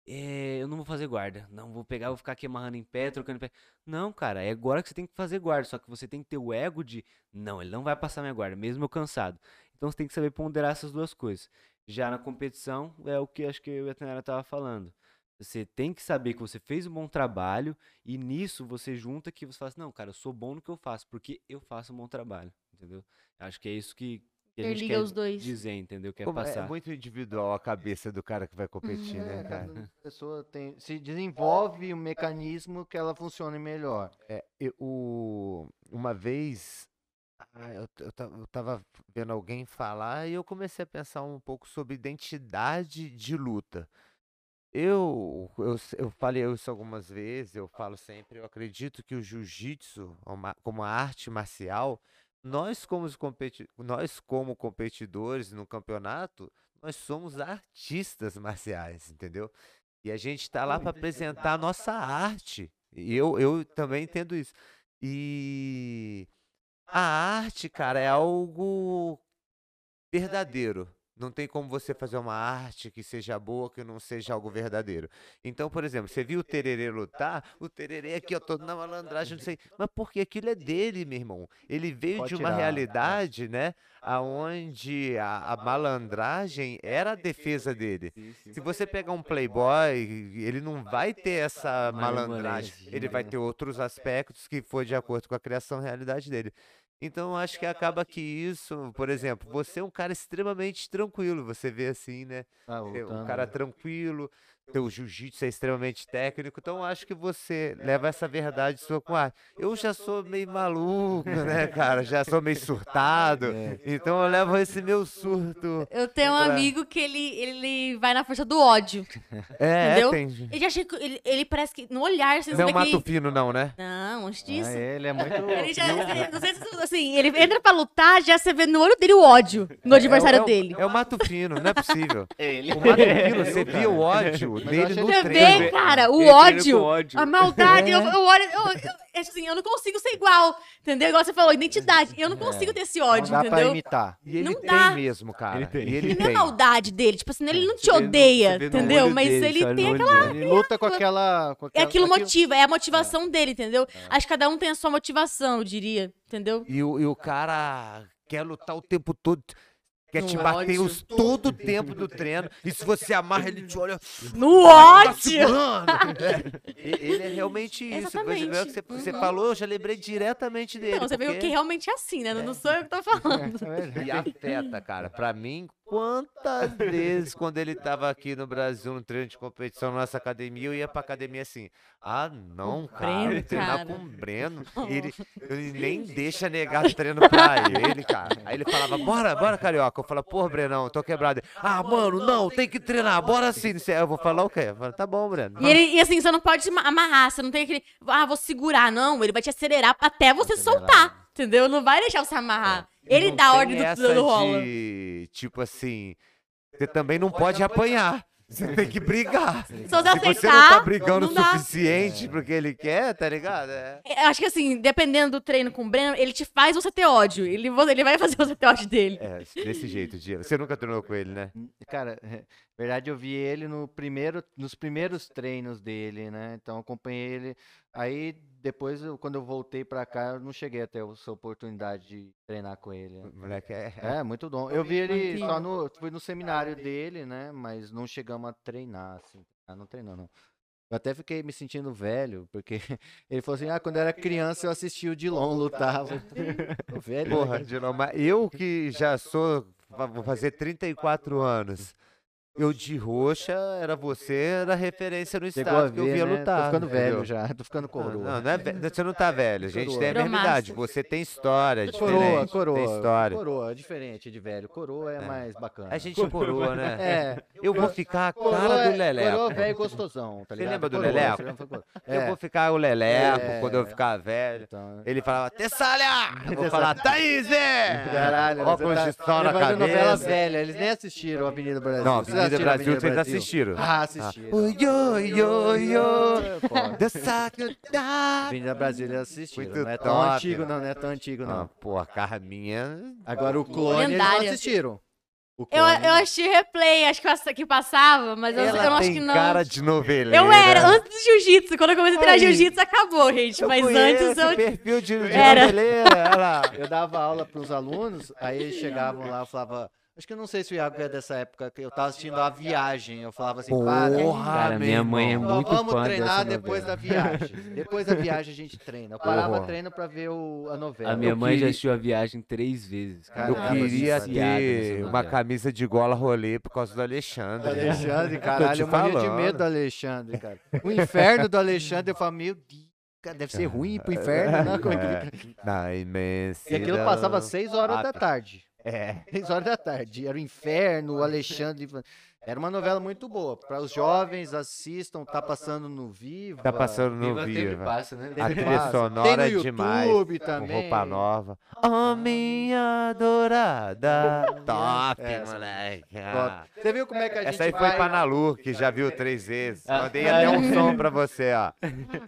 é, eu não vou fazer guarda. Não, vou pegar, vou ficar aqui amarrando em pé, trocando em pé. Não, cara, é agora que você tem que fazer guarda. Só que você tem que ter o ego de, não, ele não vai passar minha guarda, mesmo eu cansado. Então você tem que saber ponderar essas duas coisas. Já na competição, é o que acho que eu e a tava falando. Você tem que saber que você fez um bom trabalho e nisso você junta que você fala assim, não, cara, eu sou bom no que eu faço, porque eu faço um bom trabalho, entendeu? Acho que é isso que, que a gente quer os dois. dizer, entendeu? Quer Como é- passar. É muito individual a cabeça do cara que vai competir, né, É, cara? cada pessoa tem, se desenvolve um mecanismo que ela funcione melhor. É, eu- o- uma vez ah, eu, eu eu tava vendo alguém falar e eu comecei a pensar um pouco sobre identidade de luta. Eu, eu, eu falei isso algumas vezes, eu falo sempre, eu acredito que o jiu-jitsu, uma- como a arte marcial, nós como, competi nós como competidores no campeonato, nós somos artistas marciais, entendeu? E a gente está lá para apresentar a nossa arte. E eu, eu também entendo isso. E a arte, cara, é algo verdadeiro. Não tem como você fazer uma arte que seja boa, que não seja algo verdadeiro. Então, por exemplo, você viu o Tererê lutar? O Tererê aqui, ó, todo na malandragem, não sei. Mas porque aquilo é dele, meu irmão. Ele veio Pode de uma tirar, é. realidade, né? Aonde a, a malandragem era a defesa dele. Se você pegar um playboy, ele não vai ter essa malandragem. Ele vai né? ter outros aspectos que foi de acordo com a criação e realidade dele. Então acho que acaba que isso, por exemplo, você é um cara extremamente tranquilo, você vê assim, né? É um cara tranquilo, teu jiu-jitsu é extremamente técnico, então eu acho que você leva essa verdade sua com a Eu já sou meio maluco, né, cara? Já sou meio surtado, então eu levo esse meu surto. Eu tenho um Pra- amigo que ele, ele vai na força do ódio. É, Entendeu? tem. Ele já chega, ele, ele parece que no olhar você Não é um mato que... fino, não, né? Não, antes Ah, disso. ele é muito. Ele já, não sei se, assim, ele entra pra lutar, já você vê no olho dele o ódio no adversário é, o- dele. É o mato fino, não é possível. Ele. O mato fino, você via o ódio Eu achei no vê, cara, o ódio, ódio. a maldade, É. eu, eu olho, eu, eu, é assim, eu não consigo ser igual, entendeu? Igual você falou, identidade, eu não consigo ter esse Não ódio, dá pra entendeu? imitar. E ele Não tem dá. mesmo, cara. Ele tem. E ele E não é maldade dele, tipo assim, ele não te odeia, entendeu? Mas dele, ele tem aquela. Ele luta com aquela. Com É aquilo motiva, é a motivação dele, entendeu? Acho que cada um tem a sua motivação, eu diria, entendeu? E o, e o cara quer lutar o tempo todo. Quer te No bater ódio. os, todo o tempo do treino. E se você amarra, ele te olha. No Tá ódio! É. Ele é realmente isso. Você, você, você falou, eu já lembrei diretamente dele. Então, você porque- que realmente é assim, né? Não sou eu que tô falando. E afeta, cara. Pra mim, quantas vezes quando ele tava aqui no Brasil no treino de competição na nossa academia, eu ia pra academia assim. Ah, não, cara. Breno, treinar cara. com o Breno. Ele, ele nem deixa negar treino pra ele, cara. Aí ele falava, bora, bora, carioca. Eu falava, porra, Brenão, tô quebrado. Ah, mano, não, tem que treinar, bora sim. Eu vou falar o quê? Eu falo, tá bom, Breno. E, ele, e assim, você não pode amarrar, você não tem aquele. Ah, vou segurar, não. Ele vai te acelerar até você Acelerar. soltar. Entendeu? Não vai deixar você amarrar. Ele Não dá a ordem do, essa do rola. de, tipo assim, você também não pode apanhar. Você tem que brigar. Se você Se você não tá aceitar, brigando o suficiente pro que ele quer, tá ligado? É. Eu acho que assim, dependendo do treino com o Breno, ele te faz você ter ódio. Ele, ele vai fazer você ter ódio dele. É, desse jeito, Dia. Você nunca treinou com ele, né? Cara, é, Na verdade, eu vi ele no primeiro, nos primeiros treinos dele, né? Então, eu acompanhei ele. Aí, depois, eu- quando eu voltei pra cá, eu não cheguei a ter essa oportunidade de treinar com ele. né? Moleque é. É, muito bom. Eu vi ele só no. Fui no seminário dele, né? Mas não chegamos a treinar, assim. Ah, não treinou, não. Eu até fiquei me sentindo velho, porque ele falou assim: ah, quando eu era criança eu assisti o Dilon lutar. Eu falei, "Tô velho. né, Porra, cara?" de novo, mas eu que já sou. Vou fazer 34 anos. Eu de roxa era você, era referência no Chegou a estado que eu ver, via né? lutar. Tô ficando velho entendeu? já, tô ficando Não, coroa. Não, não é ve- você não tá velho. A gente tem a mesma idade. Você tem história, é Coroa, diferente. coroa. Tem história. Coroa, é diferente de velho. Coroa é, mais bacana. A gente coroa, né? É. Eu vou ficar a Coroa cara é- do Leleco. Coroa velho gostosão, tá Você ligado? lembra do Coroa, Leleco? você lembra do coroa. Eu É, vou ficar o Leleco É. quando eu ficar velho. então, Ele falava, Tessália! Eu vou falar, Thaís! Caralho, você Óculos tá de sol na levando novela cabeça. velha. Eles nem assistiram Avenida Brasil. Não, Avenida Brasil vocês assistiram. Ah, assistiram. Oi, oi, oi, oi. Pô, The Sagrada. Avenida Brasil eles assistiram. Muito não é tão top. antigo, não, não é tão antigo, Ah, não. pô, a Carminha. Agora o clone eles não Lendária. assistiram. Eu, eu achei replay, acho que, que passava, mas eu, eu não Ela acho que não. cara de noveleira. Eu era, antes do jiu-jitsu. Quando eu comecei a treinar jiu-jitsu, acabou, gente. Eu mas antes eu. o perfil de, de Era. noveleira. Olha lá. Eu dava aula para os alunos, aí eles chegavam lá, eu falava. Acho que eu não sei se o Iago é dessa época, que eu tava assistindo a viagem. Eu falava assim. Porra, Cara, minha mãe é muito vamos fã treinar dessa depois da novela. viagem. Depois da viagem a gente treina. Eu parava Porra. treino pra ver o, a novela. A minha Eu mãe já queria- assistiu a viagem três vezes. cara. Eu queria ter uma camisa de gola rolê por causa do Alexandre. Alexandre, caralho, te eu morria de medo do Alexandre, cara. O inferno do Alexandre, eu falo, meu Deus, cara, deve ser ruim ir pro inferno, né? Como é? Na imensidão. E aquilo passava seis horas da Ah, tá. tarde. É. Seis horas da tarde. Era o inferno, o Alexandre. Era uma novela muito boa. Para os jovens, assistam, tá passando no Vivo. Tá passando no Viva sempre Viva. passa, né? A trilha Tem sonora no é YouTube demais. Com também. roupa nova. Oh, minha adorada. Top, Essa. moleque. Top. Você viu como é que a gente Essa aí foi vai... pra Nalu, que já viu três vezes. Ah. Mandei até um som pra você, ó.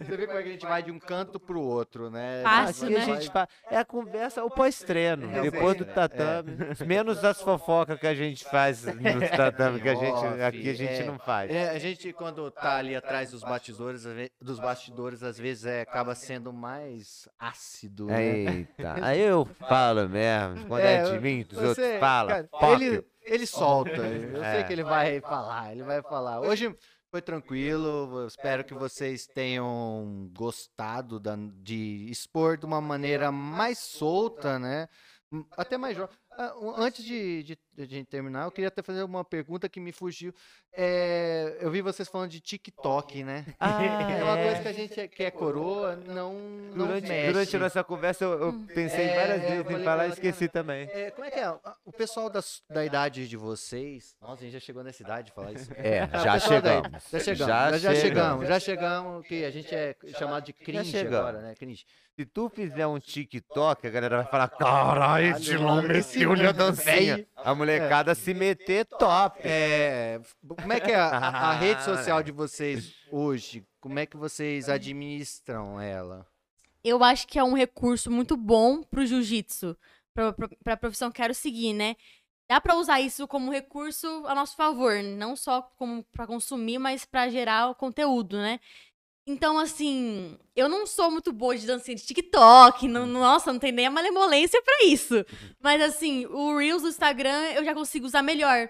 Você vê como é que a gente vai de um canto pro outro, né? Fácil, Aqui a né? gente faz. É a conversa, o pós-treino. É, Depois do é, tatame. Menos as fofocas que a gente faz no tatame, que a gente, Off, aqui a gente é. não faz. É, a gente, quando tá ali atrás dos bastidores, dos bastidores, às vezes é, acaba sendo mais ácido, né? Eita, aí eu falo mesmo. Quando é, de mim, dos outros você- fala. cara, ele, ele solta. Eu sei É. que ele vai falar, ele vai falar. Hoje foi tranquilo, espero que vocês tenham gostado da- de expor de uma maneira mais solta, né? Hum, Até mais jovem. Ah, Antes de, de, de terminar, eu queria até fazer uma pergunta que me fugiu. É, eu vi vocês falando de TikTok, né? Ah, É uma é. coisa que a gente é- que é coroa não, não Durante, mexe. durante a nossa conversa, eu, eu pensei É, várias eu vezes falei em falar e esqueci também. É, como é que é? O pessoal da, da idade de vocês. Nossa, a gente já chegou nessa idade de falar isso. É, Ah, já pessoal daí, chegamos. Já chegamos. Já Já, já chegamos. chegamos. Já chegamos. Que a gente é chamado de cringe chegamos. agora, né? Cringe. Se tu fizer um TikTok, a galera vai falar: caralho, Caralho, Dilon mano, a dancinha. A molecada se meter top. É, como é que é a, a- rede social de vocês hoje? Como é que vocês administram ela? eu acho que é um recurso muito bom pro jiu-jitsu, pra, pra, pra profissão que quero seguir, né? Dá pra usar isso como recurso a nosso favor, não só como para consumir, mas pra gerar o conteúdo, né? Então, assim, eu não sou muito boa de dancinha de TikTok, não, nossa, não tem nem a malemolência pra isso. Mas, assim, o Reels do Instagram eu já consigo usar melhor.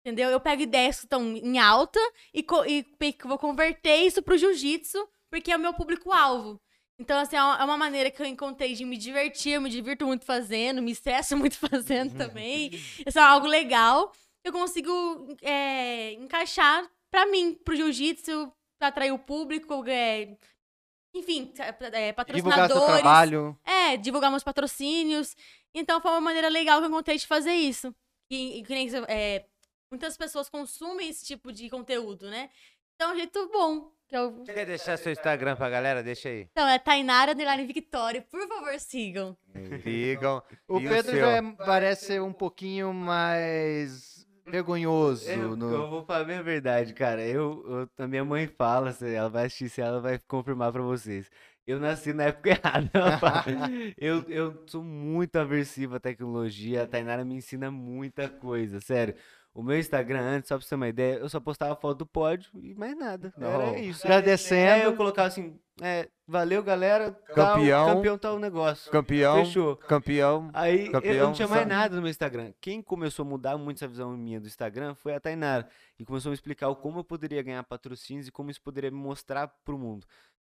Entendeu? Eu pego ideias que estão em alta e, e vou converter isso pro jiu-jitsu, porque é o meu público-alvo. Então, assim, é uma é uma maneira que eu encontrei de me divertir, eu me divirto muito fazendo, me estresso muito fazendo também. Isso é algo legal. Eu consigo é, encaixar pra mim, pro jiu-jitsu, pra atrair o público, é, enfim, é, Divulgar patrocinadores. seu trabalho. É, divulgar meus patrocínios. Então foi uma maneira legal que eu encontrei de fazer isso. E, e que nem, é, muitas pessoas consumem esse tipo de conteúdo, né? Então é um jeito bom. Que eu... Você quer deixar seu Instagram pra galera? Deixa aí. Então é Tainara Underline Victoria. Por favor, sigam. Sigam. O E Pedro seu? já é- parece ser um pouquinho mais vergonhoso. Eu, no- eu vou falar a minha verdade, cara. Eu, eu- a minha mãe fala, se ela vai assistir, se ela vai confirmar pra vocês. Eu nasci na época errada. rapaz. eu, eu sou muito aversivo à tecnologia. A Tainara me ensina muita coisa, sério. O meu Instagram antes, só pra você ter uma ideia, eu só postava foto do pódio e mais nada. Não. Era isso. Agradecendo. Aí eu colocava assim, é, valeu galera, tal, Campeão. campeão tal negócio. Campeão, Fechou. campeão. Aí eu- eu Campeão, não tinha mais sabe? nada no meu Instagram. Quem começou a mudar muito essa visão minha do Instagram foi a Tainara. E começou a me explicar o como eu poderia ganhar patrocínios e como isso poderia me mostrar pro mundo.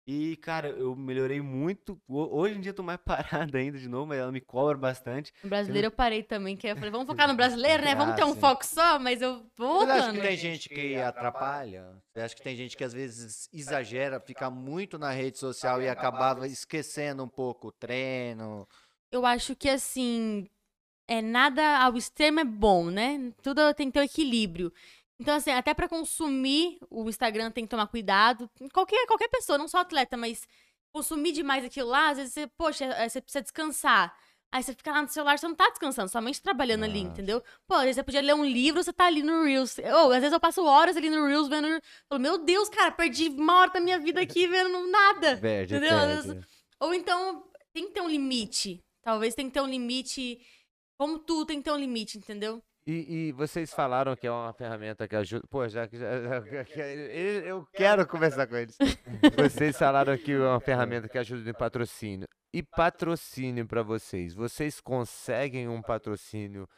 E, cara, eu melhorei muito. Ho- Hoje em dia eu tô mais parado ainda de novo, mas ela me cobra bastante. No brasileiro eu parei também, que eu falei, vamos focar no brasileiro, né? Vamos Ah, ter um sim. foco só, mas eu vou Você acha voltando. que tem gente que atrapalha? Você acha que tem gente que às vezes exagera, fica muito na rede social e acabava esquecendo um pouco o treino? Eu acho que assim, é nada ao extremo é bom, né? Tudo tem que ter um equilíbrio. Então, assim, até pra consumir o Instagram tem que tomar cuidado. Qualquer, qualquer pessoa, não só atleta, mas consumir demais aquilo lá, às vezes você, poxa, eh, você precisa descansar. Aí você fica lá no celular, você não tá descansando, somente trabalhando ali, Nossa. entendeu? Pô, às vezes você podia ler um livro, você tá ali no Reels. Ou, às vezes eu passo horas ali no Reels vendo. Falo, meu Deus, cara, perdi uma hora da minha vida aqui vendo nada. Perde, Entendeu? Vezes- Ou então, tem que ter um limite. Talvez tem que ter um limite. Como tudo tem que ter um limite, entendeu? E, e vocês falaram que é uma ferramenta que ajuda. Pô, já que ele- eu quero conversar com eles. Vocês falaram que é uma ferramenta que ajuda em patrocínio. E patrocínio pra vocês? Vocês conseguem um patrocínio?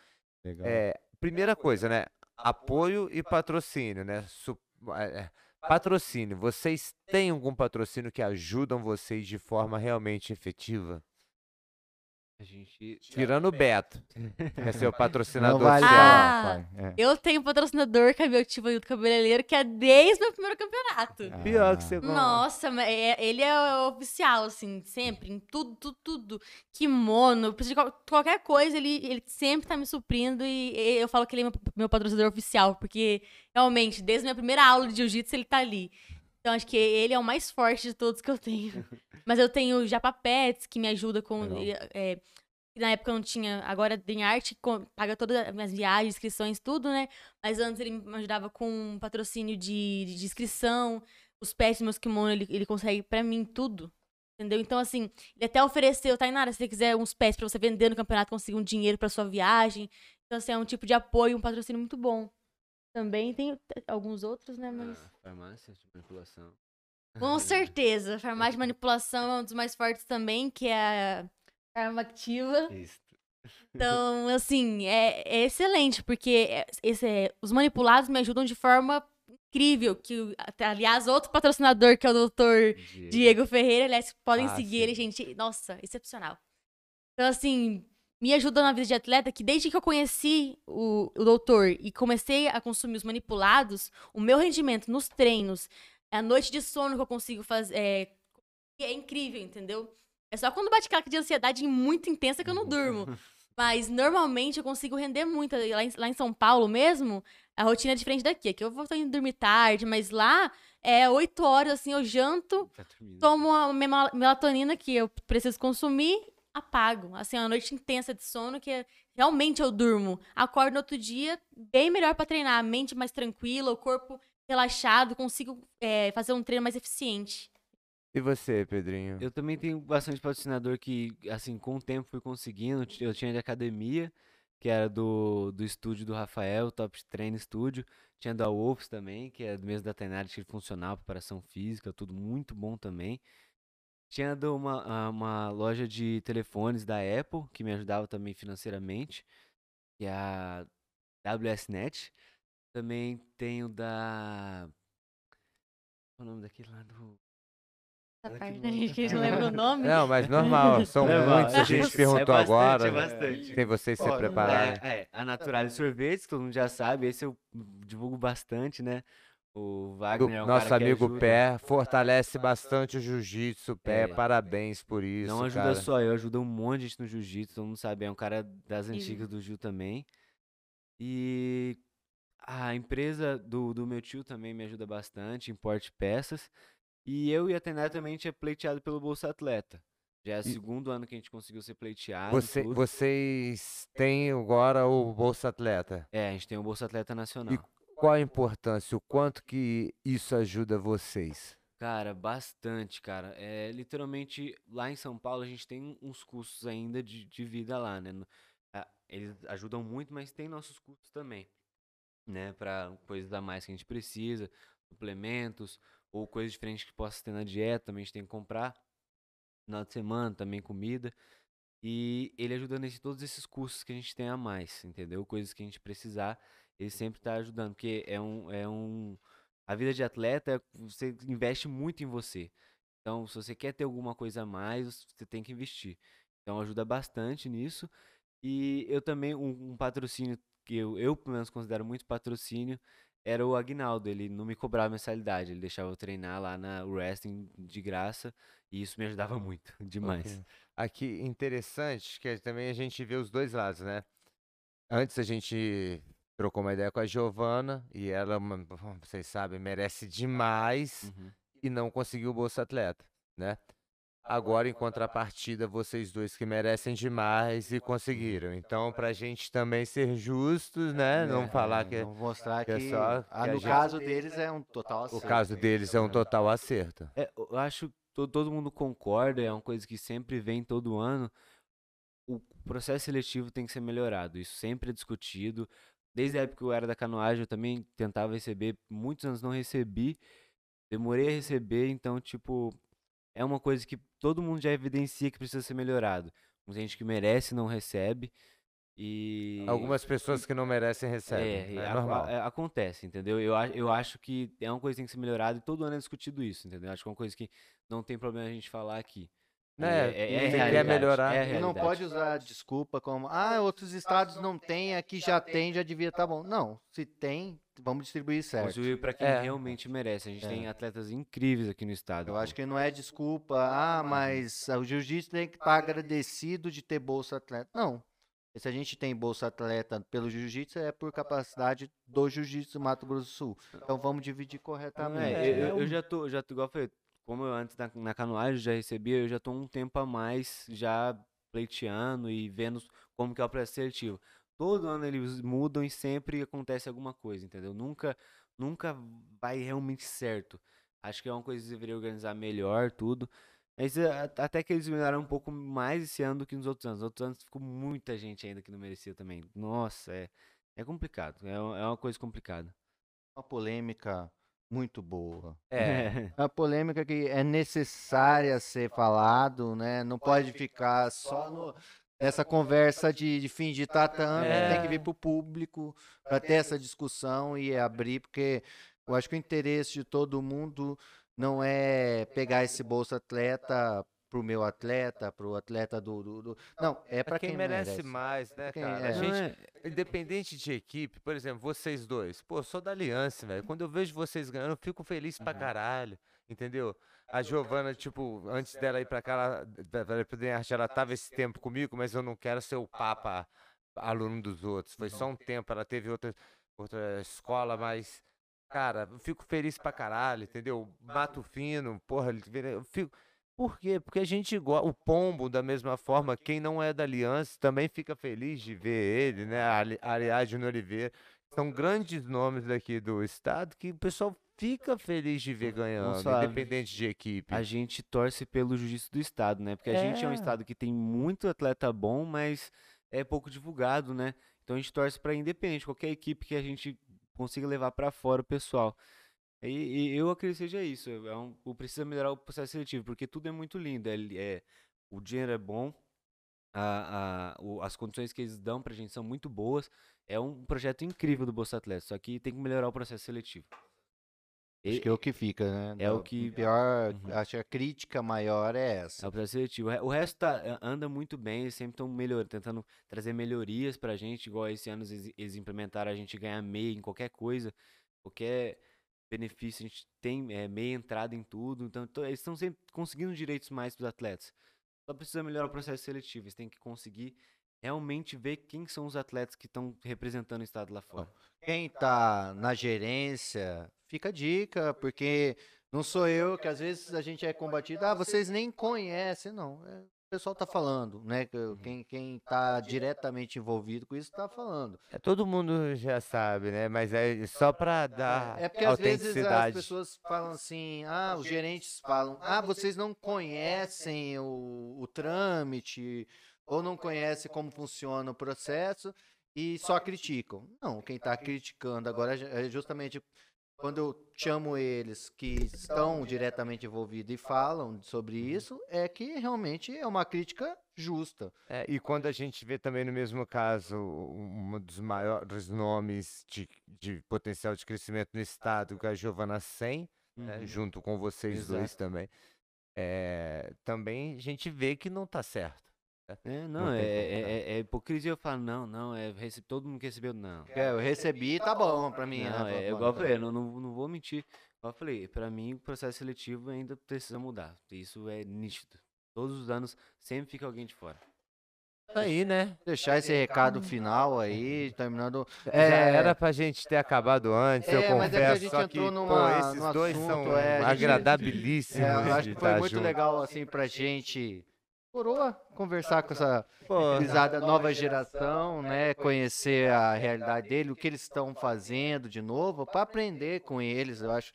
Legal. É, primeira coisa, né? Apoio e patrocínio, né? Su- é, é, patrocínio. Vocês têm algum patrocínio que ajudam vocês de forma realmente efetiva? A gente. Tirando o Beto, que é seu Não patrocinador vale oficial. Ah, pai. É. Eu tenho um patrocinador que é meu tio do cabeleireiro, que é desde meu primeiro campeonato. Pior Ah. que você Nossa, mas é- ele é o oficial, assim, sempre, em tudo, tudo, tudo. Kimono, preciso de qual- qualquer coisa, ele, ele sempre tá me suprindo e e eu falo que ele é meu, meu patrocinador oficial, porque realmente, desde a minha primeira aula de jiu-jitsu, ele tá ali. Então acho que ele é o mais forte de todos que eu tenho. Mas eu tenho o Japa Pets, que me ajuda com. É, na época eu não tinha. Agora tem arte, com- paga todas as minhas viagens, inscrições, tudo, né? Mas antes ele me ajudava com um patrocínio de, de inscrição, os pets, meus kimonos, ele, ele consegue pra mim tudo. Entendeu? Então, assim, ele até ofereceu, Tainara, se você quiser uns pets pra você vender no campeonato, conseguir um dinheiro pra sua viagem. Então, assim, é um tipo de apoio, um patrocínio muito bom. Também tem alguns outros, né? Mas. Ah, farmácia de manipulação. Com certeza. Farmácia de manipulação é um dos mais fortes também, que é a arma ativa. Isso. Então, assim, é, é excelente, porque é- esse, é- os manipulados me ajudam de forma incrível. Que, aliás, outro patrocinador, que é o doutor Diego Ferreira, aliás, podem Ah, seguir sim. ele, gente. Nossa, excepcional. Então, assim, me ajuda na vida de atleta que desde que eu conheci o, o doutor e comecei a consumir os manipulados, o meu rendimento nos treinos, a noite de sono que eu consigo fazer. É, é incrível, entendeu? É só quando bate aquela de ansiedade muito intensa que eu não durmo. Mas normalmente eu consigo render muito. Lá em, lá em São Paulo mesmo, a rotina é diferente daqui. Aqui eu vou indo dormir tarde, mas lá é 8 horas, assim, eu janto, dormindo. tomo a melatonina que eu preciso consumir, apago. Assim, é uma noite intensa de sono que realmente eu durmo. Acordo no outro dia bem melhor pra treinar, a mente mais tranquila, o corpo relaxado, consigo é, fazer um treino mais eficiente. E você, Pedrinho? Eu também tenho bastante patrocinador que, assim, com o tempo fui conseguindo. Eu tinha de academia, que era do, do estúdio do Rafael, Top Train Studio. Tinha da Wolves também, que é do mesmo da que funcional, preparação física, tudo muito bom também. Tinha uma, ah, uma loja de telefones da Apple, que me ajudava também financeiramente, que é a WSNet. Também tenho da. Qual é o nome daquele lá do. Essa parte bom. aí que a gente não lembra o nome. Não, mas normal, são É, muitos, a é gente bastante, perguntou é bastante, agora. é bastante. Sem vocês se Ó, prepararem. É, é, a Naturalis Sorvetes, todo mundo já sabe, esse eu divulgo bastante, né? O Do Wagner é um nosso cara que amigo ajuda. Pé fortalece bastante o jiu-jitsu, Pé. É. Parabéns por isso. Não ajuda cara. só eu, ajuda um monte de gente no jiu-jitsu, todo mundo sabe, é um cara das antigas do Jiu também. E a empresa do, do meu tio também me ajuda bastante, importe peças. E eu e a Tainá também a gente é pleiteado pelo Bolsa Atleta. Já é o E- segundo ano que a gente conseguiu ser pleiteado. Você- vocês têm agora o Bolsa Atleta. É, a gente tem o Bolsa Atleta Nacional. Qual a importância, o quanto que isso ajuda vocês? Cara, bastante, cara. É, literalmente, lá em São Paulo, a gente tem uns custos ainda de, de vida lá, né? Eles ajudam muito, mas tem nossos custos também. né, para coisas a mais que a gente precisa, suplementos ou coisas diferentes que possa ter na dieta, também a gente tem que comprar. Final de semana também comida. E ele ajuda nesse todos esses custos que a gente tem a mais, entendeu? Coisas que a gente precisar, ele sempre está ajudando, porque é um, é um. A vida de atleta, você investe muito em você. Então, se você quer ter alguma coisa a mais, você tem que investir. Então, ajuda bastante nisso. E eu também, um, um patrocínio que eu, eu, pelo menos, considero muito patrocínio, era o Agnaldo. Ele não me cobrava mensalidade, ele deixava eu treinar lá na wrestling de graça. E isso me ajudava muito, demais. Ok. Aqui, interessante, que também a gente vê os dois lados, né? Antes a gente trocou uma ideia com a Giovana e ela, vocês sabem, merece demais Uhum. e não conseguiu o Bolsa Atleta, né? Agora, em contrapartida, vocês dois que merecem demais e conseguiram. Então, pra gente também ser justos, né? Não É, falar que Vamos mostrar que que, é só ah, que a no gente- caso deles é um total o acerto. caso deles é um total acerto. É, eu acho que to- todo mundo concorda, é uma coisa que sempre vem todo ano. O processo seletivo tem que ser melhorado, isso sempre é discutido. Desde a época que eu era da canoagem, eu também tentava receber, muitos anos não recebi, demorei a receber, então, tipo, é uma coisa que todo mundo já evidencia que precisa ser melhorado. Tem gente que merece não recebe, e... Algumas pessoas que não merecem recebem. É, É, a- normal. a- é, acontece, entendeu? Eu, a- eu acho que é uma coisa que tem que ser melhorada e todo ano é discutido isso, entendeu? Acho que é uma coisa que não tem problema a gente falar aqui. Né, É- é- é quem quer realidade, melhorar. é E não pode usar desculpa como, ah, outros estados não têm, aqui já tem, já devia estar bom. Não, se tem, vamos distribuir certo. Construir para quem É. realmente merece. A gente É. tem atletas incríveis aqui no estado. Eu acho que não é desculpa, ah, mas o jiu-jitsu tem que estar agradecido de ter bolsa atleta. Não. Se a gente tem bolsa atleta pelo jiu-jitsu, é por capacidade do jiu-jitsu Mato Grosso do Sul. Então vamos dividir Não, corretamente. é, eu, É, eu- um- já tô, já tô, igual eu falei, como eu antes na, na canoagem já recebia, eu já tô um tempo a mais já pleiteando e vendo como que é o processo seletivo. Todo ano eles mudam e sempre acontece alguma coisa, entendeu? Nunca, nunca vai realmente certo. Acho que é uma coisa que deveria organizar melhor tudo. Mas a- até que eles melhoraram um pouco mais esse ano do que nos outros anos. Nos outros anos ficou muita gente ainda que não merecia também. Nossa, é, é complicado. É, é uma coisa complicada. Uma polêmica muito boa. É. É uma polêmica que é necessária ser falado, né? Não pode ficar só no, nessa conversa de, de fim de tatame, É. tem que vir para o público para ter essa discussão e abrir, porque eu acho que o interesse de todo mundo não é pegar esse bolsa atleta pro meu atleta, pro atleta do. do- do- Não, é para quem, merece, mais, né, Quem- cara? é. A gente, é- independente de equipe, por exemplo, vocês dois, pô, sou da Aliança, velho. Quando eu vejo vocês ganhando, eu fico feliz pra caralho, entendeu? A Giovana, tipo, antes dela ir pra cá, ela, ela tava esse tempo comigo, mas eu não quero ser o papa aluno dos outros. Foi só um tempo, ela teve outra, outra escola, mas, cara, eu fico feliz pra caralho, entendeu? Mato Fino, porra, eu fico. Por quê? Porque a gente gosta. O Pombo, da mesma forma, quem não é da Aliança também fica feliz de ver ele, né? Ali- Aliás, Júnior Oliveira. São grandes nomes daqui do estado que o pessoal fica feliz de ver ganhando, independente de equipe. a gente torce pelo jiu-jitsu do estado, né? Porque a gente é um É. estado que tem muito atleta bom, mas é pouco divulgado, né? Então a gente torce para independente, qualquer equipe que a gente consiga levar para fora o pessoal. E, e eu acredito que seja isso. É um, o precisa melhorar o processo seletivo, porque tudo é muito lindo. É, é- o dinheiro é bom, a, a- o- as condições que eles dão pra gente são muito boas. É um projeto incrível do Bolsa Atleta, só que tem que melhorar o processo seletivo. Acho que é o que fica, né? É o que- Pior, Uhum. acho que a crítica maior é É essa. o processo seletivo. O re- O resto tá- anda muito bem, eles sempre estão melhorando, tentando trazer melhorias pra gente, igual esse ano eles, eles implementaram a gente ganhar meia em qualquer coisa, qualquer benefício, a gente tem é, meia entrada em tudo, então to- eles estão sempre conseguindo direitos mais para os atletas. Só precisa melhorar o processo seletivo, eles têm que conseguir realmente ver quem são os atletas que estão representando o estado lá fora. Quem tá na gerência, fica a dica, porque não sou eu que às vezes a gente é combatido, ah, vocês nem conhecem, não. É, pessoal tá falando, né? Uhum. Quem, quem tá diretamente envolvido com isso tá falando. É, todo mundo já sabe, né? Mas é só pra dar É porque às vezes as pessoas falam assim, ah, os gerentes falam, ah, vocês não conhecem o, o trâmite, ou não conhecem como funciona o processo, e só criticam. Não, quem está criticando agora é justamente quando eu chamo eles que estão diretamente envolvidos e falam sobre isso, é que realmente é uma crítica justa. É, e quando a gente vê também no mesmo caso um dos maiores nomes de, de potencial de crescimento no estado, que é a Giovana Sen, né, Uhum. junto com vocês dois Exato. também, é, também a gente vê que não tá certo. É, Não não, é, é, tá? é- é hipocrisia eu falo, não, não, é rece- todo mundo que recebeu, não. É, eu recebi, tá bom pra mim. Não, né? é igual eu falei, não, não, não vou mentir. Igual eu falei, pra mim o processo seletivo ainda precisa mudar. Isso é nítido. Todos os anos sempre fica alguém de fora. Isso aí, né? Deixar esse recado final aí, terminando. Já É, era pra gente ter acabado antes, eu É, mas é que a confesso, gente só que, entrou pô, numa- esses no dois assunto, são é, agradabilíssimos É, eu acho que foi tá muito junto. legal, assim, pra gente. Coroa, conversar com essa risada nova geração, né? Conhecer a realidade dele, o que eles estão fazendo de novo, para aprender com eles. Eu acho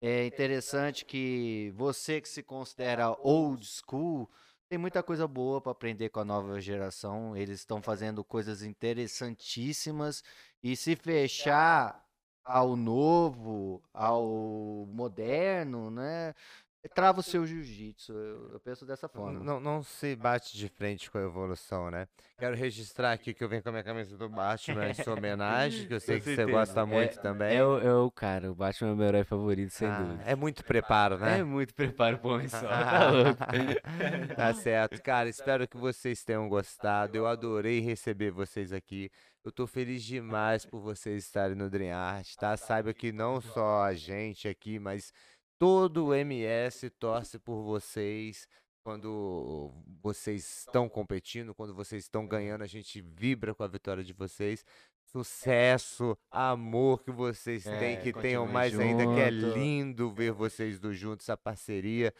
é interessante que você que se considera old school tem muita coisa boa para aprender com a nova geração. Eles estão fazendo coisas interessantíssimas e se fechar ao novo, ao moderno, né? Trava o seu jiu-jitsu. Eu, eu penso dessa forma. Não, não se bate de frente com a evolução, né? Quero registrar aqui que eu venho com a minha camisa do Batman em sua homenagem, que eu sei que você gosta muito É- também. É o, é o cara, o Batman é o meu herói favorito, sem Ah, dúvida. é muito preparo, né? É muito preparo pro homem só, tá louco. tá certo. Cara, espero que vocês tenham gostado. Eu adorei receber vocês aqui. Eu tô feliz demais por vocês estarem no Dream Art, tá? Saiba que não só a gente aqui, mas todo o MS torce por vocês. Quando vocês estão competindo, quando vocês estão ganhando, a gente vibra com a vitória de vocês. Sucesso, amor que vocês têm, É, que tenham mais ainda, que é junto. lindo ver vocês dois juntos, essa parceria.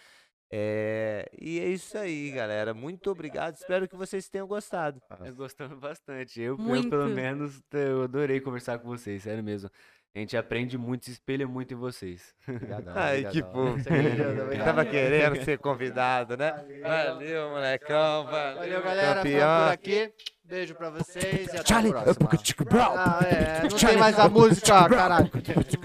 É, e é isso aí, galera. Muito obrigado. Espero que vocês tenham gostado. Eu gostando bastante. Eu, eu, pelo menos, eu adorei conversar com vocês, sério mesmo. A gente aprende muito, se espelha muito em vocês. Obrigadão, Ai, que fofo. Obrigado, Eu tava querendo ser convidado, né? Valeu, molecão. Valeu, Valeu, galera. Campeão. por aqui. Beijo pra vocês e até Charlie, a próxima. Ah, é, não tem mais a música, caralho.